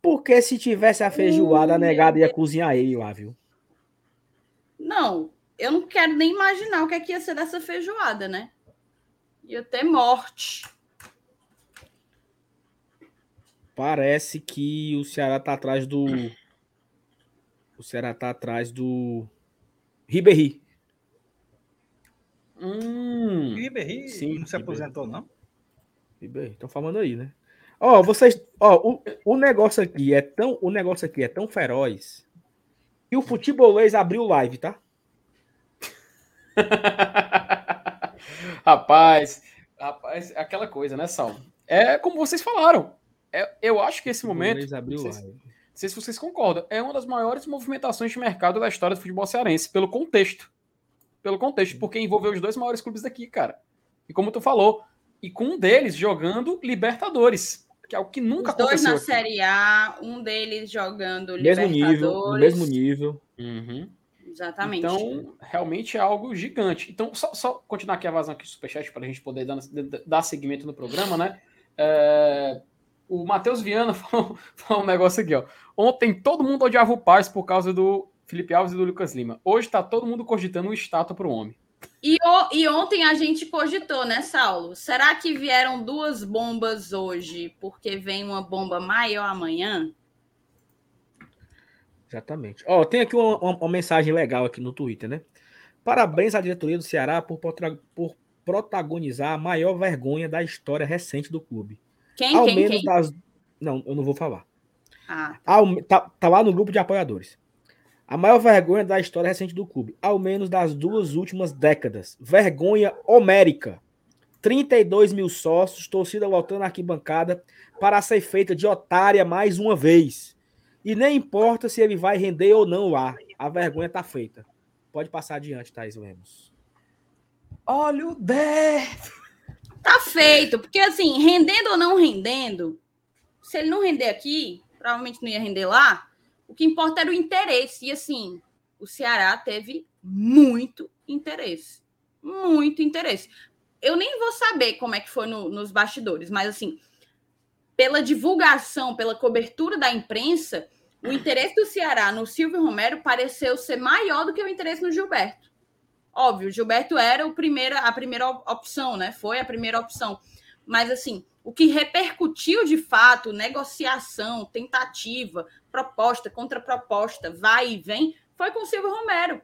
Porque se tivesse a feijoada, a negada ia cozinhar ele lá, viu? Não, eu não quero nem imaginar o que, é que ia ser dessa feijoada, né? Ia ter morte. Parece que o Ceará tá atrás do. O Ceará tá atrás do. Ribéry. Hum, Ribéry Sim, não se aposentou, não? Ribéry, estão falando aí, né? Ó, vocês, ó, o, o negócio aqui é tão, o negócio aqui é tão feroz que o futebolês abriu live, tá? rapaz, rapaz, é aquela coisa, né, Sal? É como vocês falaram. É, eu acho que esse momento, abriu não sei, live. não sei se vocês concordam, é uma das maiores movimentações de mercado da história do futebol cearense, pelo contexto. Pelo contexto, porque envolveu os dois maiores clubes daqui, cara. E como tu falou, e com um deles jogando Libertadores, que é o que nunca Os dois aconteceu. na aqui. Série A, um deles jogando Mesmo nível, Libertadores. no mesmo nível. Uhum. Exatamente. Então, realmente é algo gigante. Então, só, só continuar aqui a vazão aqui do Superchat para a gente poder dar, dar seguimento no programa, né? É, o Matheus Viana falou, falou um negócio aqui, ó. Ontem todo mundo odiava o Paz por causa do Felipe Alves e do Lucas Lima. Hoje tá todo mundo cogitando um estátua para o homem. E, o- e ontem a gente cogitou, né, Saulo? Será que vieram duas bombas hoje porque vem uma bomba maior amanhã? Exatamente. Ó, tem aqui uma, uma- uma mensagem legal aqui no Twitter, né? Parabéns à diretoria do Ceará por, por protagonizar a maior vergonha da história recente do clube. Quem, Ao quem, menos quem? das. Não, eu não vou falar. Ah, Ao- tá, tá lá no grupo de apoiadores. A maior vergonha da história recente do clube, ao menos das duas últimas décadas. Vergonha homérica. 32 mil sócios, torcida lotando a arquibancada para ser feita de otária mais uma vez. E nem importa se ele vai render ou não lá. A vergonha tá feita. Pode passar adiante, Thaís Lemos. Olha o Dé! tá feito, porque assim, rendendo ou não rendendo, se ele não render aqui, provavelmente não ia render lá. O que importa era o interesse. E assim, o Ceará teve muito interesse. Muito interesse. Eu nem vou saber como é que foi no, nos bastidores, mas assim, pela divulgação, pela cobertura da imprensa, o interesse do Ceará no Silvio Romero pareceu ser maior do que o interesse no Gilberto. Óbvio, o Gilberto era o primeira, a primeira opção, né? Foi a primeira opção. Mas assim, o que repercutiu de fato, negociação, tentativa, proposta, contraproposta, vai e vem, foi com o Silvio Romero.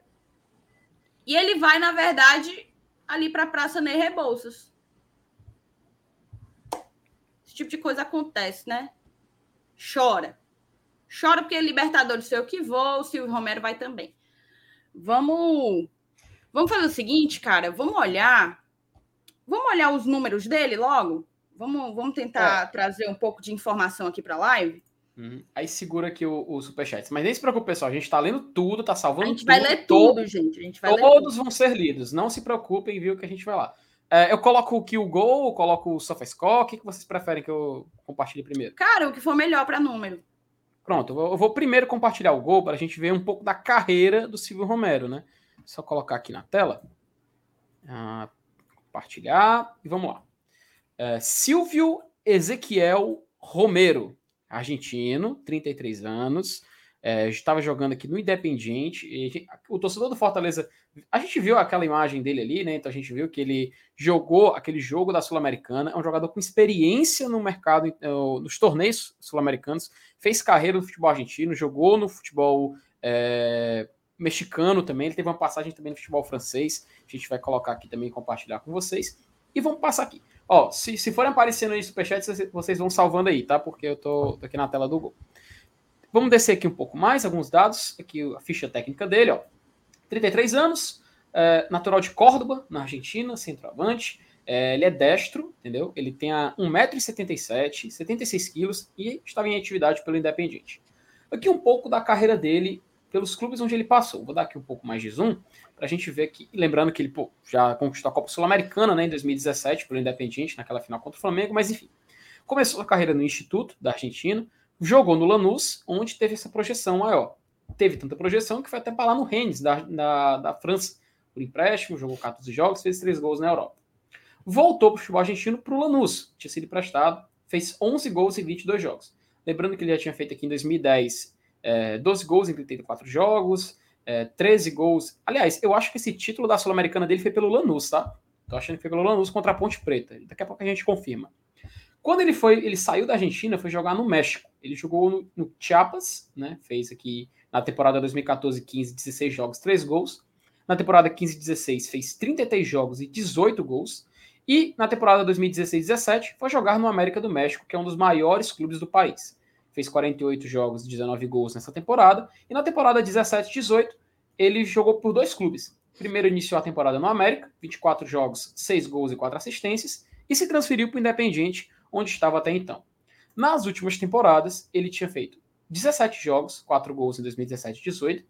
E ele vai, na verdade, ali para a Praça Ney Rebouças. Esse tipo de coisa acontece, né? Chora. Chora porque Libertadores sei o que vou, o Silvio Romero vai também. Vamos, vamos fazer o seguinte, cara. Vamos olhar, vamos olhar os números dele logo. Vamos, vamos tentar é. trazer um pouco de informação aqui para a live. Uhum. Aí segura aqui o, o superchat. Mas nem se preocupe, pessoal. A gente está lendo tudo, está salvando tudo. A gente tudo, vai ler tudo, gente. A gente vai todos vão ser lidos. Não se preocupem, viu, que a gente vai lá. É, eu coloco o kill goal, coloco o SofaScore. O que, que vocês preferem que eu compartilhe primeiro? Cara, o que for melhor para número. Pronto, eu vou, eu vou, primeiro compartilhar o gol para a gente ver um pouco da carreira do Silvio Romero, né? Só colocar aqui na tela. Ah, compartilhar e vamos lá. É, Silvio Ezequiel Romero, argentino, 33 anos. É, estava jogando aqui no Independiente. o torcedor do Fortaleza, a gente viu aquela imagem dele ali, né? Então a gente viu que ele jogou aquele jogo da Sul-Americana. É um jogador com experiência no mercado, nos torneios sul-americanos. Fez carreira no futebol argentino, jogou no futebol é, mexicano também. Ele teve uma passagem também no futebol francês. A gente vai colocar aqui também e compartilhar com vocês. E vamos passar aqui. Ó, se, se forem aparecendo aí superchats, vocês vão salvando aí, tá? Porque eu tô, tô aqui na tela do Google. Vamos descer aqui um pouco mais, alguns dados. Aqui a ficha técnica dele, ó. 33 anos, é, natural de Córdoba, na Argentina, centroavante. É, ele é destro, entendeu? Ele tem 1,77m, 76 quilos e estava em atividade pelo Independiente. Aqui um pouco da carreira dele pelos clubes onde ele passou. Vou dar aqui um pouco mais de zoom para a gente ver aqui. Lembrando que ele pô, já conquistou a Copa Sul-Americana né, em 2017 pelo Independiente, naquela final contra o Flamengo, mas enfim. Começou a carreira no Instituto da Argentina, jogou no Lanús, onde teve essa projeção maior. Teve tanta projeção que foi até para lá no Rennes, da, da, da França, por empréstimo, jogou 14 jogos, fez 3 gols na Europa. Voltou para o futebol argentino para o Lanús, tinha sido emprestado, fez 11 gols em 22 jogos. Lembrando que ele já tinha feito aqui em 2010 é, 12 gols em 34 jogos, é, 13 gols. Aliás, eu acho que esse título da Sul-Americana dele foi pelo Lanús, tá? Tô achando que foi pelo Lanús contra a Ponte Preta. Daqui a pouco a gente confirma. Quando ele foi, ele saiu da Argentina, foi jogar no México. Ele jogou no, no Chiapas, né? Fez aqui na temporada 2014-15, 16 jogos, 3 gols. Na temporada 15-16 fez 33 jogos e 18 gols. E na temporada 2016-17 foi jogar no América do México, que é um dos maiores clubes do país fez 48 jogos, 19 gols nessa temporada. E na temporada 17-18, ele jogou por dois clubes. Primeiro iniciou a temporada no América, 24 jogos, 6 gols e 4 assistências, e se transferiu para o Independiente, onde estava até então. Nas últimas temporadas, ele tinha feito 17 jogos, 4 gols em 2017 e 18.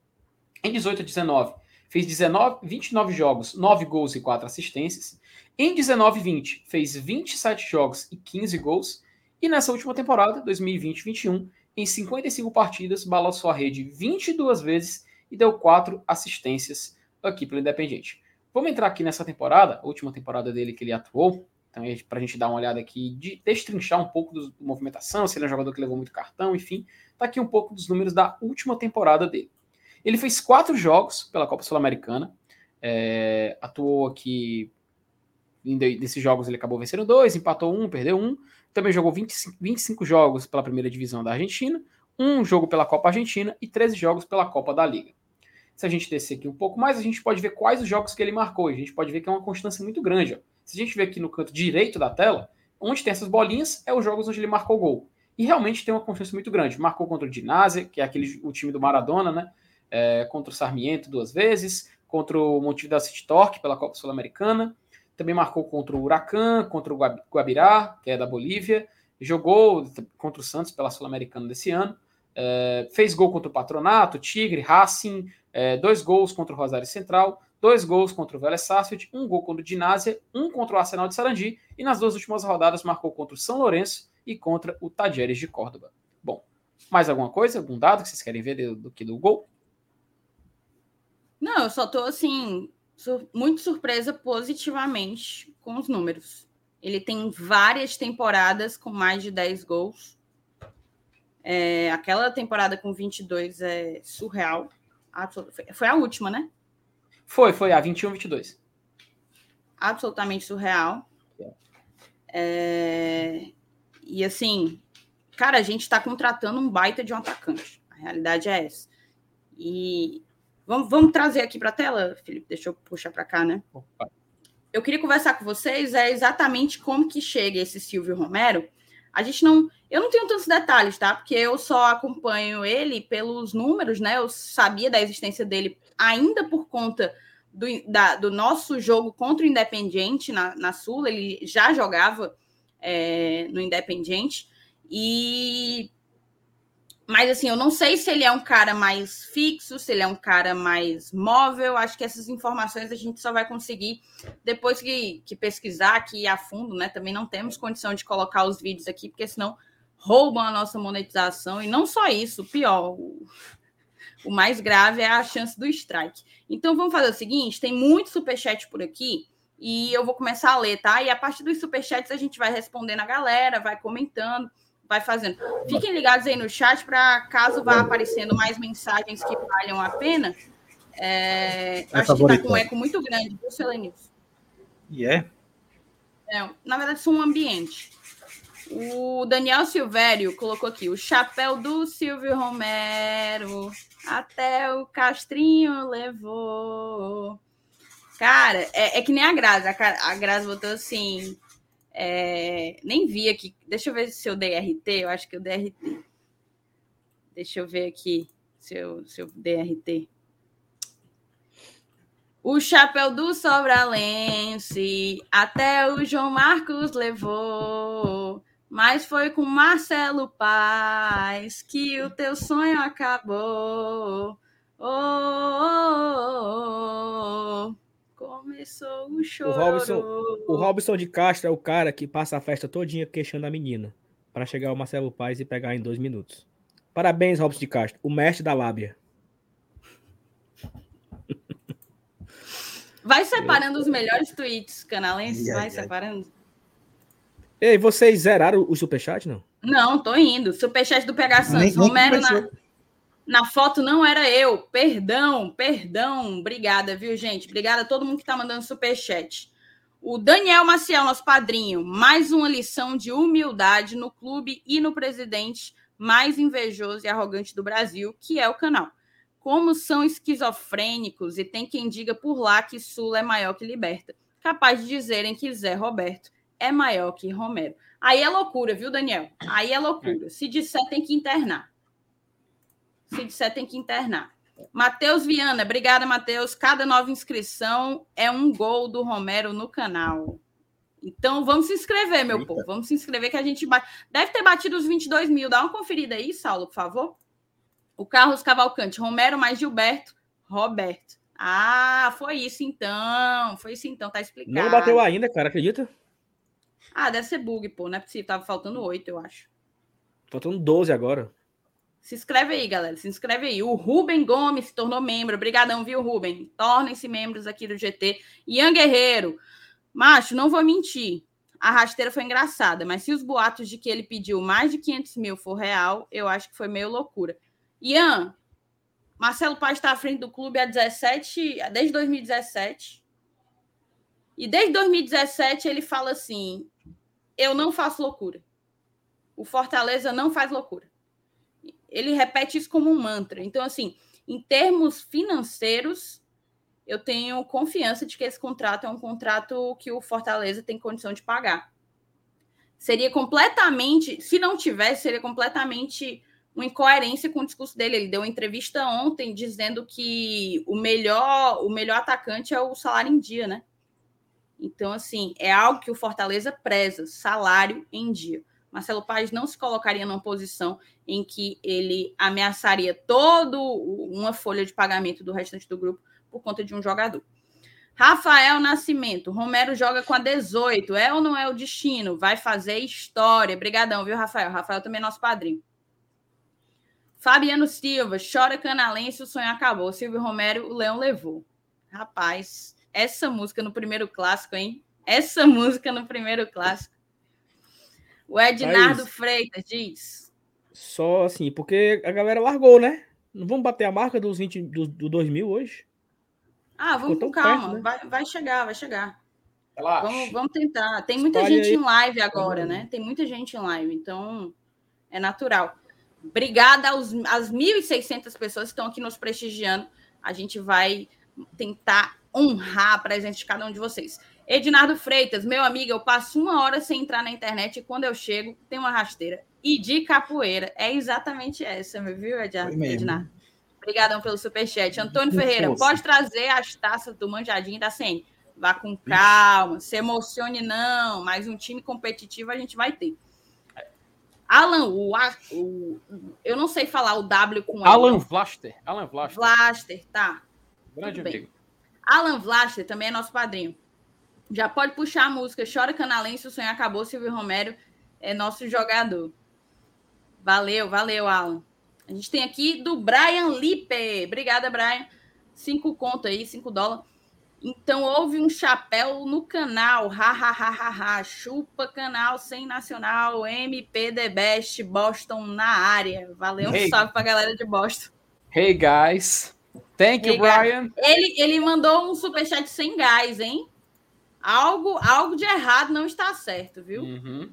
Em 18 e 19, fez 19, 29 jogos, 9 gols e 4 assistências. Em 19 e 20, fez 27 jogos e 15 gols. E nessa última temporada, 2020-21, em 55 partidas, balançou a rede 22 vezes e deu 4 assistências aqui pelo Independiente. Vamos entrar aqui nessa temporada, a última temporada dele que ele atuou, então, para a gente dar uma olhada aqui, de destrinchar um pouco da movimentação, se ele é um jogador que levou muito cartão, enfim, tá aqui um pouco dos números da última temporada dele. Ele fez quatro jogos pela Copa Sul-Americana, é, atuou aqui, nesses jogos ele acabou vencendo dois, empatou um, perdeu um, também jogou 25, 25 jogos pela primeira divisão da Argentina, um jogo pela Copa Argentina e 13 jogos pela Copa da Liga. Se a gente descer aqui um pouco mais, a gente pode ver quais os jogos que ele marcou. A gente pode ver que é uma constância muito grande. Ó. Se a gente ver aqui no canto direito da tela, onde tem essas bolinhas, é os jogos onde ele marcou gol. E realmente tem uma constância muito grande. Marcou contra o Dinásia, que é aquele, o time do Maradona, né? É, contra o Sarmiento duas vezes, contra o Montevideo City Torque pela Copa Sul-Americana, também marcou contra o Huracan, contra o Guabirá, que é da Bolívia. Jogou contra o Santos pela Sul-Americana desse ano. É, fez gol contra o Patronato, Tigre, Racing, é, dois gols contra o Rosário Central, dois gols contra o Vélez Sarsfield, um gol contra o Dinásia, um contra o Arsenal de Sarandi e nas duas últimas rodadas marcou contra o São Lourenço e contra o Tajeres de Córdoba. Bom, mais alguma coisa? Algum dado que vocês querem ver do, do que do gol? Não, eu só tô assim, sur muito surpresa positivamente com os números. Ele tem várias temporadas com mais de 10 gols. É, aquela temporada com 22 é surreal. Foi a última, né? Foi, foi a 21, 22. Absolutamente surreal. É, e assim, cara, a gente está contratando um baita de um atacante. A realidade é essa. E vamos, vamos trazer aqui para a tela, Felipe. Deixa eu puxar para cá, né? Opa eu queria conversar com vocês é exatamente como que chega esse Silvio Romero. A gente não, eu não tenho tantos detalhes, tá? Porque eu só acompanho ele pelos números, né? Eu sabia da existência dele ainda por conta do, da, do nosso jogo contra o Independiente na, na Sula. Ele já jogava é, no Independiente e mas assim, eu não sei se ele é um cara mais fixo, se ele é um cara mais móvel. Acho que essas informações a gente só vai conseguir depois que, que pesquisar aqui a fundo, né? Também não temos condição de colocar os vídeos aqui, porque senão roubam a nossa monetização. E não só isso, pior, o, o mais grave é a chance do strike. Então vamos fazer o seguinte: tem muito superchat por aqui. E eu vou começar a ler, tá? E a partir dos superchats a gente vai respondendo a galera, vai comentando vai fazendo. Fiquem ligados aí no chat para caso vá aparecendo mais mensagens que valham a pena. É, é acho que está com um eco muito grande, viu, Selenilson? E yeah. é? é? Na verdade, são um ambiente. O Daniel Silvério colocou aqui o chapéu do Silvio Romero até o Castrinho levou. Cara, é, é que nem a Graça. A, a Graça botou assim: é, nem vi aqui. Deixa eu ver se eu dei RT. Eu acho que eu dei RT. Deixa eu ver aqui se eu, se eu dei RT. O chapéu do Sobralense até o João Marcos levou. Mas foi com Marcelo Paz que o teu sonho acabou. Oh, oh, oh, oh. Começou o choro. O Robson, o Robson de Castro é o cara que passa a festa todinha queixando a menina para chegar ao Marcelo Paz e pegar em dois minutos. Parabéns, Robson de Castro, o mestre da lábia. Vai separando os melhores tweets canalenses, vai separando. Ei, vocês zeraram o superchat, não? Não, tô indo. Superchat do PH Santos. Romero na, na foto não era eu. Perdão, perdão. Obrigada, viu, gente? Obrigada a todo mundo que está mandando superchat. O Daniel Maciel, nosso padrinho, mais uma lição de humildade no clube e no presidente mais invejoso e arrogante do Brasil, que é o canal. Como são esquizofrênicos e tem quem diga por lá que Sula é maior que Liberta. Capaz de dizerem que Zé Roberto é maior que Romero. Aí é loucura, viu, Daniel? Aí é loucura. Se disser, tem que internar. Se disser, tem que internar. Matheus Viana, obrigada, Matheus. Cada nova inscrição é um gol do Romero no canal. Então, vamos se inscrever, meu Eita. povo. Vamos se inscrever que a gente bate. Deve ter batido os 22 mil. Dá uma conferida aí, Saulo, por favor. O Carlos Cavalcante, Romero mais Gilberto, Roberto. Ah, foi isso então. Foi isso então, tá explicado. Não bateu ainda, cara, acredita? Ah, deve ser bug, pô. Não é possível. Tava faltando oito, eu acho. Faltando 12 agora. Se inscreve aí, galera. Se inscreve aí. O Rubem Gomes se tornou membro. Obrigadão, viu, Rubem? Tornem-se membros aqui do GT. Ian Guerreiro. Macho, não vou mentir. A rasteira foi engraçada, mas se os boatos de que ele pediu mais de 500 mil for real, eu acho que foi meio loucura. Ian, Marcelo Paz está à frente do clube há 17, desde 2017. E desde 2017 ele fala assim: eu não faço loucura. O Fortaleza não faz loucura ele repete isso como um mantra. Então, assim, em termos financeiros, eu tenho confiança de que esse contrato é um contrato que o Fortaleza tem condição de pagar. Seria completamente, se não tivesse, seria completamente uma incoerência com o discurso dele. Ele deu uma entrevista ontem dizendo que o melhor, o melhor atacante é o salário em dia, né? Então, assim, é algo que o Fortaleza preza, salário em dia. Marcelo Paes não se colocaria numa posição em que ele ameaçaria toda uma folha de pagamento do restante do grupo por conta de um jogador. Rafael Nascimento, Romero joga com a 18. É ou não é o destino? Vai fazer história. Obrigadão, viu, Rafael? Rafael também é nosso padrinho. Fabiano Silva, chora canalense, o sonho acabou. Silvio Romero, o leão levou. Rapaz, essa música no primeiro clássico, hein? Essa música no primeiro clássico. O Ednardo Mas, Freitas diz. Só assim, porque a galera largou, né? Não vamos bater a marca dos 20 do, do 2000 hoje? Ah, vamos com calma. Perto, né? vai, vai chegar, vai chegar. Vamos, vamos tentar. Tem muita Espalha gente aí. em live agora, né? Tem muita gente em live, então é natural. Obrigada aos, às 1.600 pessoas que estão aqui nos prestigiando. A gente vai tentar honrar a presença de cada um de vocês. Ednardo Freitas, meu amigo, eu passo uma hora sem entrar na internet e quando eu chego tem uma rasteira. E de capoeira. É exatamente essa, viu, Ednardo? Obrigadão pelo superchat. Antônio Ferreira, pode trazer as taças do Manjadinho da CN. Vá com calma, se emocione não, mas um time competitivo a gente vai ter. Alan, o, o, eu não sei falar o W com Alan ele. Vlaster. Alan Vlaster. Vlaster, tá. Grande amigo. Alan Vlaster também é nosso padrinho. Já pode puxar a música Chora Canalense, o sonho acabou, Silvio Romero é nosso jogador. Valeu, valeu, Alan. A gente tem aqui do Brian Lipe. Obrigada, Brian. Cinco conto aí, cinco dólares. Então houve um chapéu no canal, ha, ha, ha, ha, ha. chupa canal sem nacional, MP The Best, Boston na área. Valeu, um hey. salve pra galera de Boston. Hey guys, thank you, hey, Brian. Ele, ele mandou um superchat sem gás, hein? Algo, algo de errado não está certo, viu? Uhum.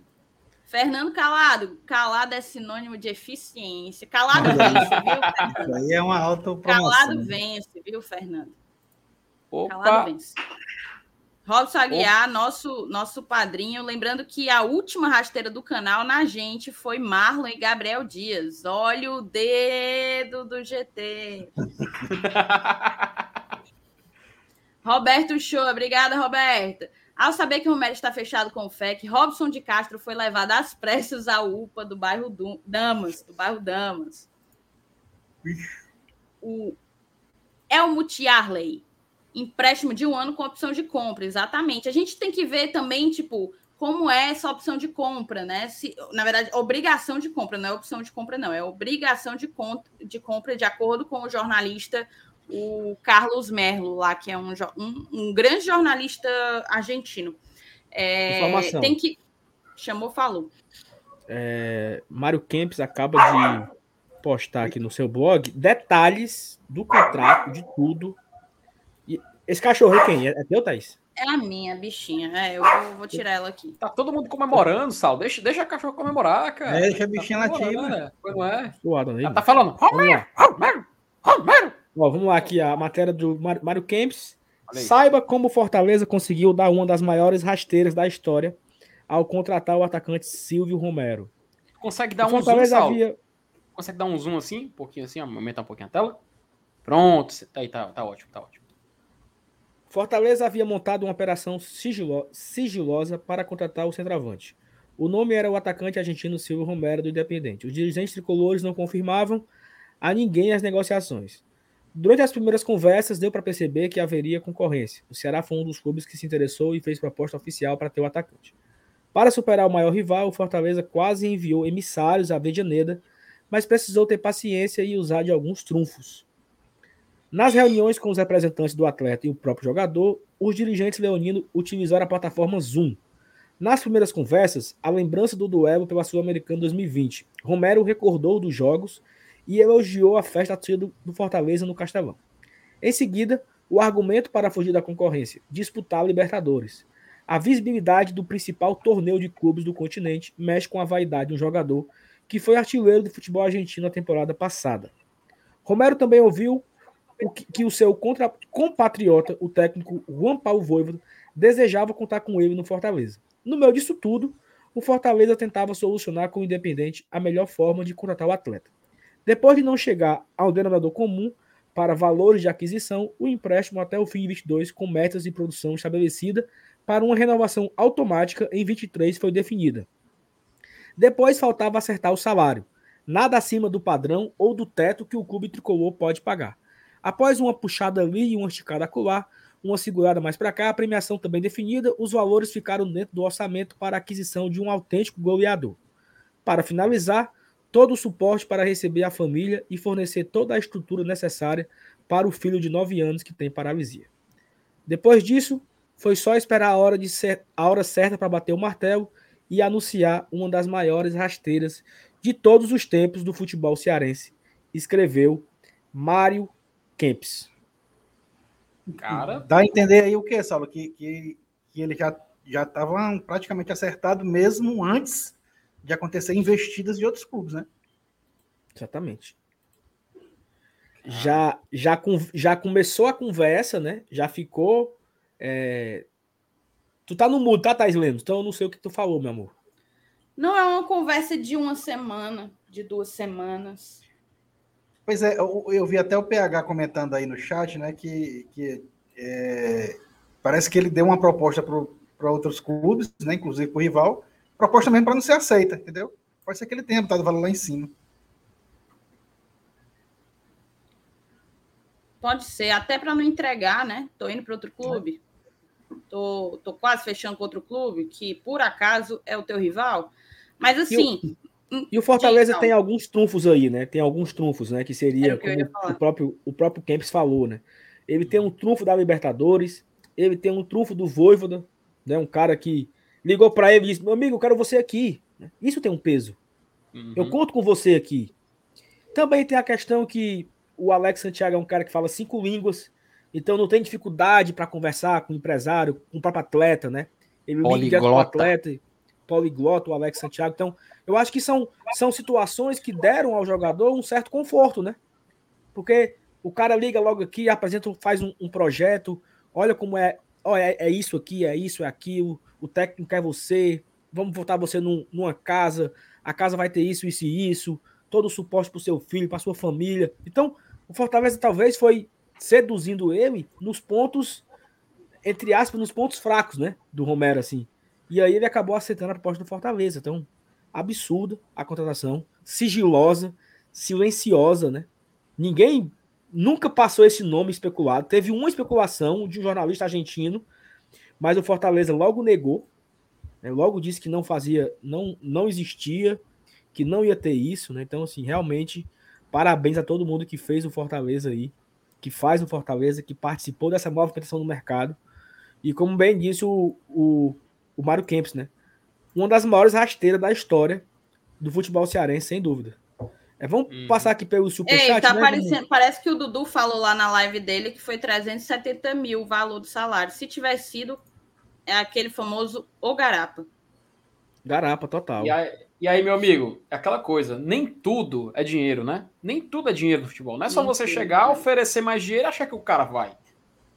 Fernando Calado, calado é sinônimo de eficiência. Calado vence, viu, Fernando? Isso aí é uma alta Calado vence, viu, Fernando? Opa. Calado vence. Robson Aguiar, nosso, nosso padrinho. Lembrando que a última rasteira do canal na gente foi Marlon e Gabriel Dias. Olha o dedo do GT. Roberto Show, obrigada, Roberta. Ao saber que o Romero está fechado com o FEC, Robson de Castro foi levado às pressas à UPA do bairro Damas, do bairro Damas. O Elmut Yarley, empréstimo de um ano com opção de compra, exatamente. A gente tem que ver também, tipo, como é essa opção de compra, né? Se, na verdade, obrigação de compra, não é opção de compra, não, é obrigação de, de compra de acordo com o jornalista o Carlos Merlo, lá, que é um, um, um grande jornalista argentino. É, Informação. Tem que. Chamou, falou. É, Mário Kempis acaba de postar aqui no seu blog detalhes do contrato, de tudo. E esse cachorro é quem? É, é teu, Thaís? É a minha bichinha. É, eu vou, vou, tirar ela aqui. Tá todo mundo comemorando, Sal. Deixa, deixa a cachorro comemorar, cara. É, deixa a bichinha tá latir, né? Não é? Suado, Ela tá falando. Romero, Romero, Romero. Ó, vamos lá aqui, a matéria do Mário Kempis. Saiba como o Fortaleza conseguiu dar uma das maiores rasteiras da história ao contratar o atacante Silvio Romero. Consegue dar um zoom, havia... Consegue dar um zoom assim, um pouquinho assim, aumentar um pouquinho a tela? Pronto, tá aí, tá, tá ótimo, tá ótimo. Fortaleza havia montado uma operação sigilo... sigilosa para contratar o centroavante. O nome era o atacante argentino Silvio Romero do Independente. Os dirigentes tricolores não confirmavam a ninguém as negociações. Durante as primeiras conversas, deu para perceber que haveria concorrência. O Ceará foi um dos clubes que se interessou e fez proposta oficial para ter o atacante. Para superar o maior rival, o Fortaleza quase enviou emissários a Vejaneda, mas precisou ter paciência e usar de alguns trunfos. Nas reuniões com os representantes do atleta e o próprio jogador, os dirigentes leoninos utilizaram a plataforma Zoom. Nas primeiras conversas, a lembrança do duelo pela Sul-Americana 2020. Romero recordou dos jogos e elogiou a festa do, do Fortaleza no Castelão. Em seguida, o argumento para fugir da concorrência, disputar a Libertadores. A visibilidade do principal torneio de clubes do continente mexe com a vaidade de um jogador que foi artilheiro do futebol argentino na temporada passada. Romero também ouviu o que, que, o seu contra, compatriota, o técnico Juan Paulo Voivoda, desejava contar com ele no Fortaleza. No meio disso tudo, o Fortaleza tentava solucionar com o Independente a melhor forma de contratar o atleta. Depois de não chegar ao denominador comum para valores de aquisição, o empréstimo até o fim de 22, com metas de produção estabelecida para uma renovação automática em 23 foi definida. Depois faltava acertar o salário, nada acima do padrão ou do teto que o clube tricolor pode pagar. Após uma puxada ali e uma esticada acolá, uma segurada mais para cá, a premiação também definida, os valores ficaram dentro do orçamento para a aquisição de um autêntico goleador. Para finalizar, todo o suporte para receber a família e fornecer toda a estrutura necessária para o filho de 9 anos que tem paralisia. Depois disso, foi só esperar a hora, de ser, a hora certa para bater o martelo e anunciar uma das maiores rasteiras de todos os tempos do futebol cearense, escreveu Mário Kempis. Cara, Dá a entender aí o que, Saulo? Que, que, que ele já já estava praticamente acertado mesmo antes de acontecer investidas de outros clubes, né? Exatamente. Já, já, com- já começou a conversa, né? Já ficou. é, Tu tá no mudo, tá, Thais Lemos? Então eu não sei o que tu falou, meu amor. Não é uma conversa de uma semana, de duas semanas. Pois é, eu, eu vi até o PH comentando aí no chat, né, que, que é, parece que ele deu uma proposta para outros clubes, né, inclusive para o rival, proposta mesmo para não ser aceita, entendeu? Pode ser que ele tenha botado o valor lá em cima. Pode ser, até para não entregar, né? Tô indo para outro clube. Tô, tô quase fechando com outro clube, que por acaso é o teu rival. Mas assim. E o Fortaleza Diga, tem alguns trunfos aí, né? Tem alguns trunfos, né? Que seria, o que como o próprio, o próprio Kempis falou, né? Ele tem um trunfo da Libertadores, ele tem um trunfo do Voivoda, né? Um cara que ligou para ele e disse: Meu amigo, eu quero você aqui. Isso tem um peso. Eu uhum. conto com você aqui. Também tem a questão que o Alex Santiago é um cara que fala cinco línguas, então não tem dificuldade para conversar com o empresário, com o próprio atleta, né? Ele liga com o atleta, poliglota, o Alex Santiago. Então, eu acho que são, são situações que deram ao jogador um certo conforto, né? Porque o cara liga logo aqui, apresenta, faz um, um projeto, olha como é, olha, é, é isso aqui, é isso, é aquilo, o técnico quer você, vamos botar você num- numa casa, a casa vai ter isso, isso e isso, todo o suporte para o seu filho, para sua família. Então, o Fortaleza talvez foi seduzindo ele nos pontos, entre aspas, nos pontos fracos, né? Do Romero, assim. E aí ele acabou aceitando a proposta do Fortaleza. Então, absurda a contratação, sigilosa, silenciosa, né? Ninguém nunca passou esse nome especulado. Teve uma especulação de um jornalista argentino, mas o Fortaleza logo negou, né? logo disse que não fazia, não, não existia, que não ia ter isso, né? Então, assim, realmente, parabéns a todo mundo que fez o Fortaleza aí, que faz o Fortaleza, que participou dessa movimentação no mercado. E como bem disse o, o, o Mário Kempis, né? Uma das maiores rasteiras da história do futebol cearense, sem dúvida. É, vamos Uhum. passar aqui pelo Ei, superchat, tá né? parece que o Dudu falou lá na live dele que foi 370 mil o valor do salário. Se tivesse sido, é aquele famoso O Garapa. Garapa, total. E aí, e aí, meu amigo, é aquela coisa, nem tudo é dinheiro, né? Nem tudo é dinheiro no futebol. Não é só Nem você tudo, chegar, né? oferecer mais dinheiro e achar que o cara vai.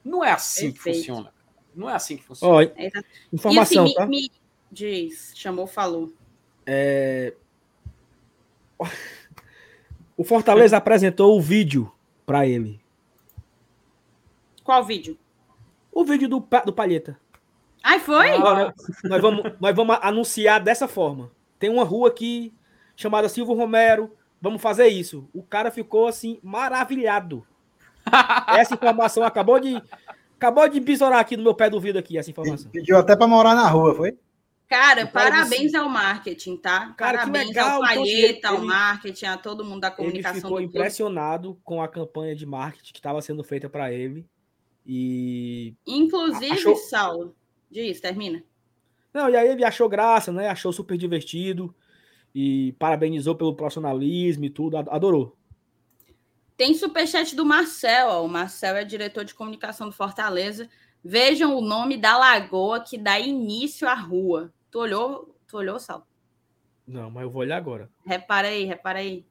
Não é assim que Perfeito. funciona. Não é assim que funciona. Ó, É exa- informação, e assim, tá? me, me diz, chamou, falou. É... O Fortaleza apresentou o vídeo para ele. Qual vídeo? O vídeo do, do Palheta. Ai, foi? Ah, nós, vamos, nós vamos anunciar dessa forma. Tem uma rua aqui chamada Silvio Romero. Vamos fazer isso. O cara ficou assim, maravilhado. Essa informação acabou de. Acabou de besourar aqui no meu pé do vidro aqui, essa informação. Pediu até para morar na rua, foi? Cara, parabéns ao marketing, tá? Cara, parabéns legal, ao então, Palheta, ao ele- marketing, a todo mundo da Ele comunicação ficou do clube. impressionado com a campanha de marketing que estava sendo feita para ele. E. Inclusive, Achou- Saulo, diz, termina. Não, e aí ele achou graça, né? Achou super divertido. E parabenizou pelo profissionalismo e tudo. ad- Adorou. Tem superchat do Marcel, ó. o Marcel é diretor de comunicação do Fortaleza. Vejam o nome da lagoa que dá início à rua. Tu olhou, tu olhou, Saulo? Não, mas eu vou olhar agora. Repara aí, repara aí.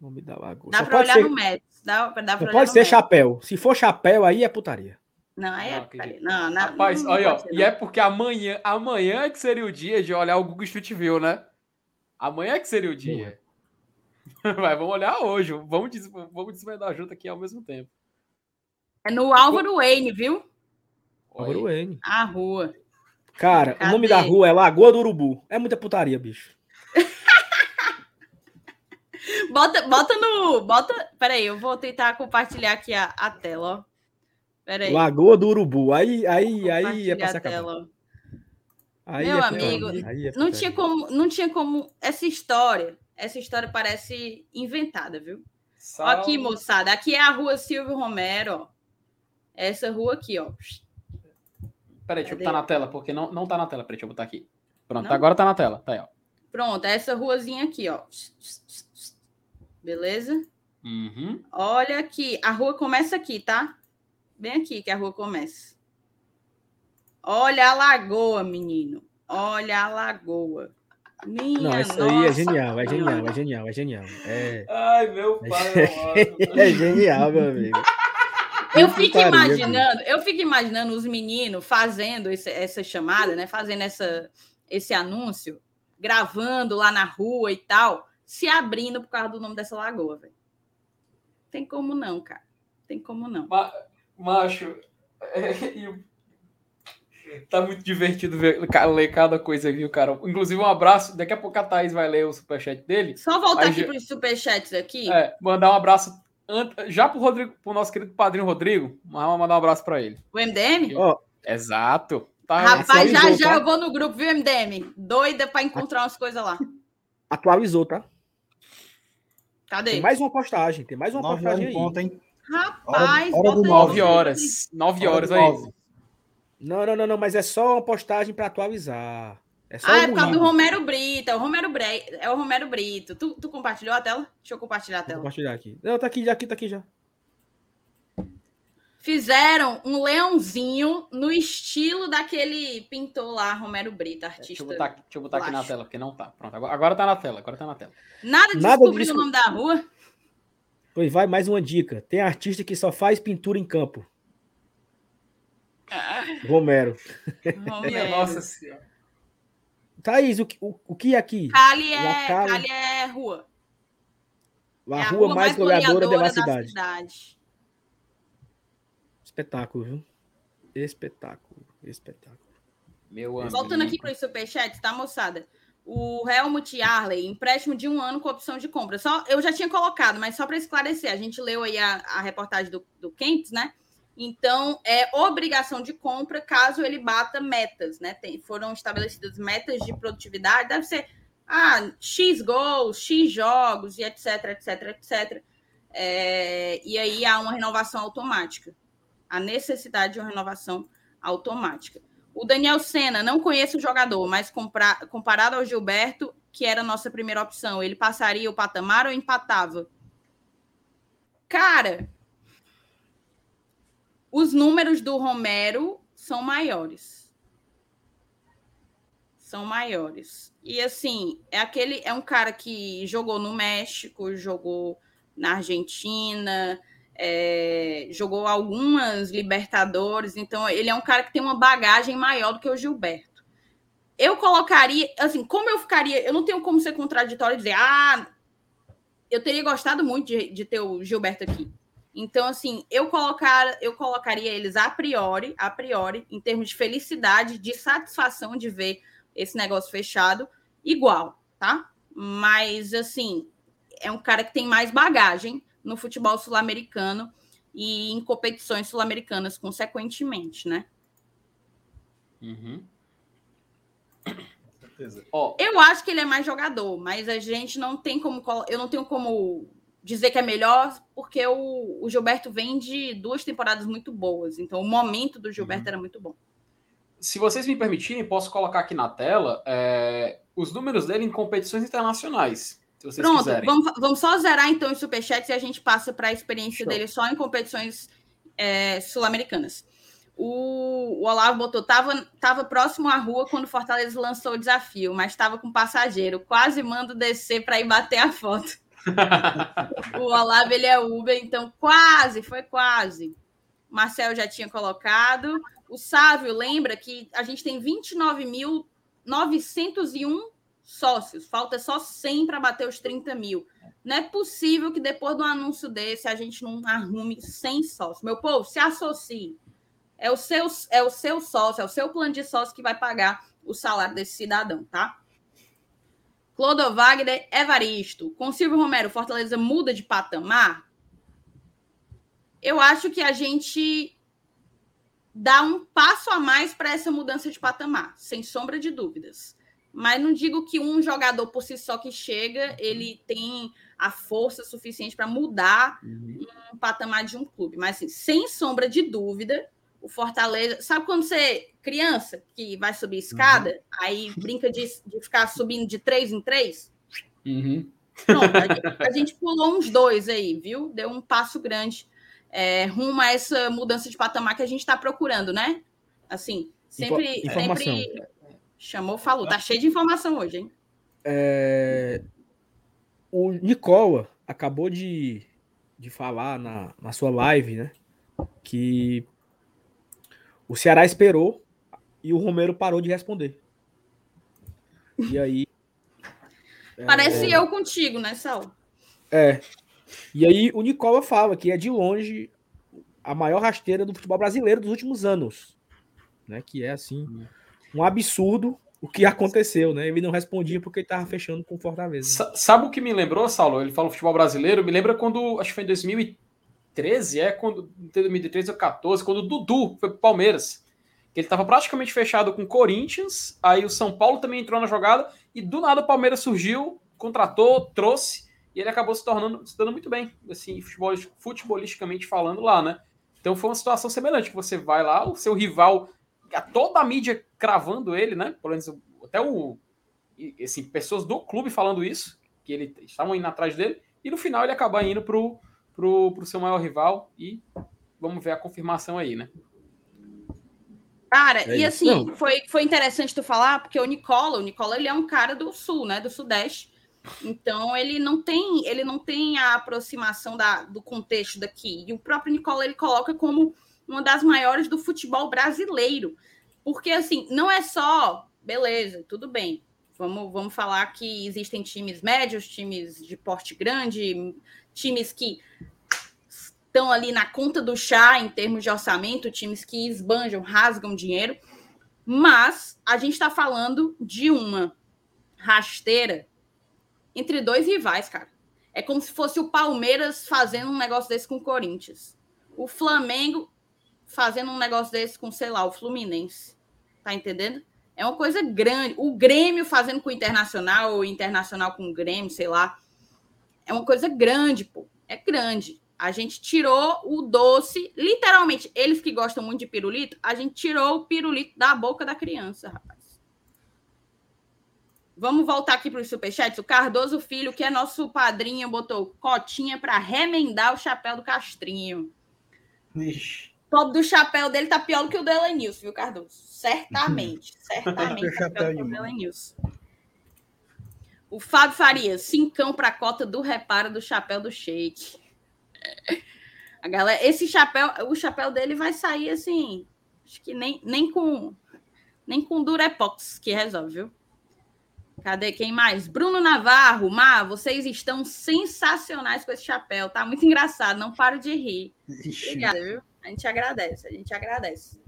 Nome da lagoa. Dá Só pra olhar ser, no Maps. Dá, dá pra pode no ser Maps. chapéu. Se for chapéu, aí é putaria. Não, aí é Não, putaria. Não, não, Rapaz, não olha, ó, e é porque amanhã, amanhã é que seria o dia de olhar o Google Street View, né? Amanhã é que seria o dia. Mas vamos olhar hoje. Vamos, des vamos desvendar junto aqui ao mesmo tempo. É no Álvaro Wayne, viu? Agora o N. A rua. Cara, o nome da Cadê? rua é Lagoa do Urubu. É muita putaria, bicho. Bota, bota no. Bota. Peraí, eu vou tentar compartilhar aqui a, a tela, ó. Peraí. Lagoa do Urubu. Aí, aí, aí é pra se tela. Aí Meu é amigo, é Não tinha como, não tinha como. Essa história, essa história parece inventada, viu? Ó Aqui, moçada, aqui é a rua Silvio Romero, ó. Essa rua aqui, ó. Peraí, deixa eu botar na tela, porque não, não tá na tela. Peraí, deixa eu botar aqui. Pronto, Não? agora tá na tela. Tá aí, ó. Pronto, é essa ruazinha aqui, ó. Beleza? Uhum. Olha aqui, a rua começa aqui, tá? Bem aqui que a rua começa. Olha a lagoa, menino. Olha a lagoa. Minha Não, isso aí é nossa genial, é genial, é genial, é genial. É, Ai, meu pai, é genial, meu amigo. Eu fico putaria, imaginando, eu fico imaginando os meninos fazendo esse- essa chamada, né? Fazendo essa, esse anúncio, gravando lá na rua e tal, se abrindo por causa do nome dessa lagoa, velho. Tem como não, cara. Tem como não. Ma- Macho, é, tá muito divertido ver, ler cada coisa viu, cara? Inclusive, um abraço. Daqui a pouco a Thaís vai ler o superchat dele. Só voltar aqui para os superchats aqui. É, mandar um abraço já pro Rodrigo, pro nosso querido padrinho Rodrigo. Mandar um abraço pra ele. O MDM? Ó, Exato. Tá, Rapaz, já já tá? eu vou no grupo, viu, MDM? Doida para encontrar umas coisas lá. atualizou, tá? Cadê? Tem mais uma postagem, tem mais uma Nove postagem em aí. ponto, hein? Rapaz, Hora- hora do bota aí. nove. 9 horas. 9 Hora horas aí. Não, não, não, não, mas é só uma postagem pra atualizar. É só Ah, o é por causa do. Romero Brito. É o Romero, Bre... é o Romero Brito. Tu, tu compartilhou a tela? Deixa eu compartilhar a Vou tela. compartilhar aqui. Não, tá aqui, já, aqui, tá aqui já. Fizeram um leãozinho no estilo daquele pintor lá, Romero Brito, Deixa artista. eu botar, deixa eu botar aqui na tela, porque não tá. Pronto, agora, agora tá na tela. Agora tá na tela. Nada de Nada descobrir disso. o nome da rua. Pois vai, mais uma dica. Tem artista que só faz pintura em campo. Romero. Romero. senhora. Thaís, o, que- o, o que é aqui? Cali La é, Cali. Cali é rua. A, é rua, mais goleadora, da cidade. cidade. Espetáculo, viu? Espetáculo, espetáculo. Meu amigo. Voltando aqui para os superchats, tá, moçada? O Helmut Arley, empréstimo de um ano com opção de compra. Só, eu já tinha colocado, mas só para esclarecer, a gente leu aí a, a reportagem do, do Kents, né? Então, é obrigação de compra caso ele bata metas, né? Tem, foram estabelecidas metas de produtividade, deve ser ah, X gols, X jogos, e etc, etc, etc. É, e aí há uma renovação automática. A necessidade de uma renovação automática. O Daniel Senna, não conheço o jogador, mas comparado ao Gilberto, que era a nossa primeira opção, ele passaria o patamar ou empatava? Cara, os números do Romero são maiores. São maiores. E assim, é aquele é um cara que jogou no México, jogou na Argentina, é, jogou algumas Libertadores, então ele é um cara que tem uma bagagem maior do que o Gilberto. Eu colocaria, assim, como eu ficaria, eu não tenho como ser contraditório e dizer, ah, eu teria gostado muito de, de ter o Gilberto aqui. Então, assim, eu colocar, eu colocaria eles a priori, a priori, em termos de felicidade, de satisfação de ver esse negócio fechado, igual, tá? Mas, assim, é um cara que tem mais bagagem no futebol sul-americano e em competições sul-americanas, consequentemente, né? Uhum. certeza. Ó, Eu acho que ele é mais jogador, mas a gente não tem como. Eu não tenho como dizer que é melhor, porque o, o Gilberto vem de duas temporadas muito boas. Então, o momento do Gilberto era muito bom. se vocês me permitirem, posso colocar aqui na tela é, os números dele em competições internacionais. Se vocês Pronto, quiserem. vamos, vamos só zerar então os superchats e a gente passa para a experiência Show. dele só em competições é, sul-americanas. O, o Olavo botou, tava, tava próximo à rua quando o Fortaleza lançou o desafio, mas estava com passageiro. Quase mando descer para ir bater a foto. O Olavo, ele é Uber, então quase, foi quase. Marcel já tinha colocado. O Sávio lembra que a gente tem 29.901 sócios. Falta só 100 para bater os 30 mil. Não é possível que depois de um anúncio desse a gente não arrume 100 sócios. Meu povo, se associe. É o seu, é o seu sócio, é o seu plano de sócio que vai pagar o salário desse cidadão, tá? Clodovagner Evaristo. Com Silvio Romero, Fortaleza muda de patamar? Eu acho que a gente dá um passo a mais para essa mudança de patamar, sem sombra de dúvidas. Mas não digo que um jogador por si só que chega, ele tem a força suficiente para mudar Uhum. um patamar de um clube. Mas, assim, sem sombra de dúvida, o Fortaleza. Sabe quando você, criança, que vai subir escada, aí brinca de, de ficar subindo de três em três? Uhum. Pronto, a gente, a gente pulou uns dois aí, viu? Deu um passo grande é, rumo a essa mudança de patamar que a gente está procurando, né? Assim, sempre, informação. sempre chamou, falou. Tá cheio de informação hoje, hein? É, o Nicola acabou de, de falar na, na sua live, né? Que o Ceará esperou e o Romero parou de responder. E aí. Parece eu contigo, né, Sal? É. E aí o Nicola fala que é de longe a maior rasteira do futebol brasileiro dos últimos anos. Né? Que é assim, um absurdo o que aconteceu, né? Ele não respondia porque ele estava fechando com o Fortaleza. Sa- Sabe o que me lembrou, Saulo? Ele fala futebol brasileiro. Me lembra quando, acho que foi em 2013, é quando, 2013 ou 14, quando o Dudu foi pro Palmeiras. Que ele estava praticamente fechado com o Corinthians, aí o São Paulo também entrou na jogada, e do nada o Palmeiras surgiu, contratou, trouxe, e ele acabou se tornando, se dando muito bem, assim, futebol, futebolisticamente falando lá, né? Então foi uma situação semelhante, que você vai lá, o seu rival, toda a mídia cravando ele, né? Pelo menos até o, assim, pessoas do clube falando isso, que ele estavam indo atrás dele, e no final ele acaba indo pro, pro, pro seu maior rival, e vamos ver a confirmação aí, né? Cara, É e isso. assim, Não. foi, foi interessante tu falar, porque o Nicola, o Nicola ele é um cara do sul, né? Do Sudeste. Então ele não tem, ele não tem a aproximação da, do contexto daqui. E o próprio Nicola ele coloca como uma das maiores do futebol brasileiro. Porque assim, não é só, beleza, tudo bem. Vamos, vamos falar que existem times médios, times de porte grande, times que estão ali na conta do chá em termos de orçamento, times que esbanjam, rasgam dinheiro. Mas a gente está falando de uma rasteira entre dois rivais, cara. É como se fosse o Palmeiras fazendo um negócio desse com o Corinthians. O Flamengo fazendo um negócio desse com, sei lá, o Fluminense. Tá entendendo? É uma coisa grande. O Grêmio fazendo com o Internacional, ou o Internacional com o Grêmio, sei lá. É uma coisa grande, pô. É grande. A gente tirou o doce, literalmente, eles que gostam muito de pirulito, a gente tirou o pirulito da boca da criança, rapaz. Vamos voltar aqui para os superchats. O Cardoso Filho, que é nosso padrinho, botou cotinha para remendar o chapéu do Castrinho. Ixi. O top do chapéu dele tá pior do que o do Elenilson, viu, Cardoso? Certamente. certamente. Tá pior do que o do mão. Elenilson. O Fábio Farias, cincão para a cota do reparo do chapéu do Sheik. A galera, esse chapéu, o chapéu dele vai sair assim, acho que nem, nem com nem com Durepox que resolve, viu? Cadê quem mais? Bruno Navarro, Mar, vocês estão sensacionais com esse chapéu, tá muito engraçado, não paro de rir. Obrigada, viu? A gente agradece, a gente agradece.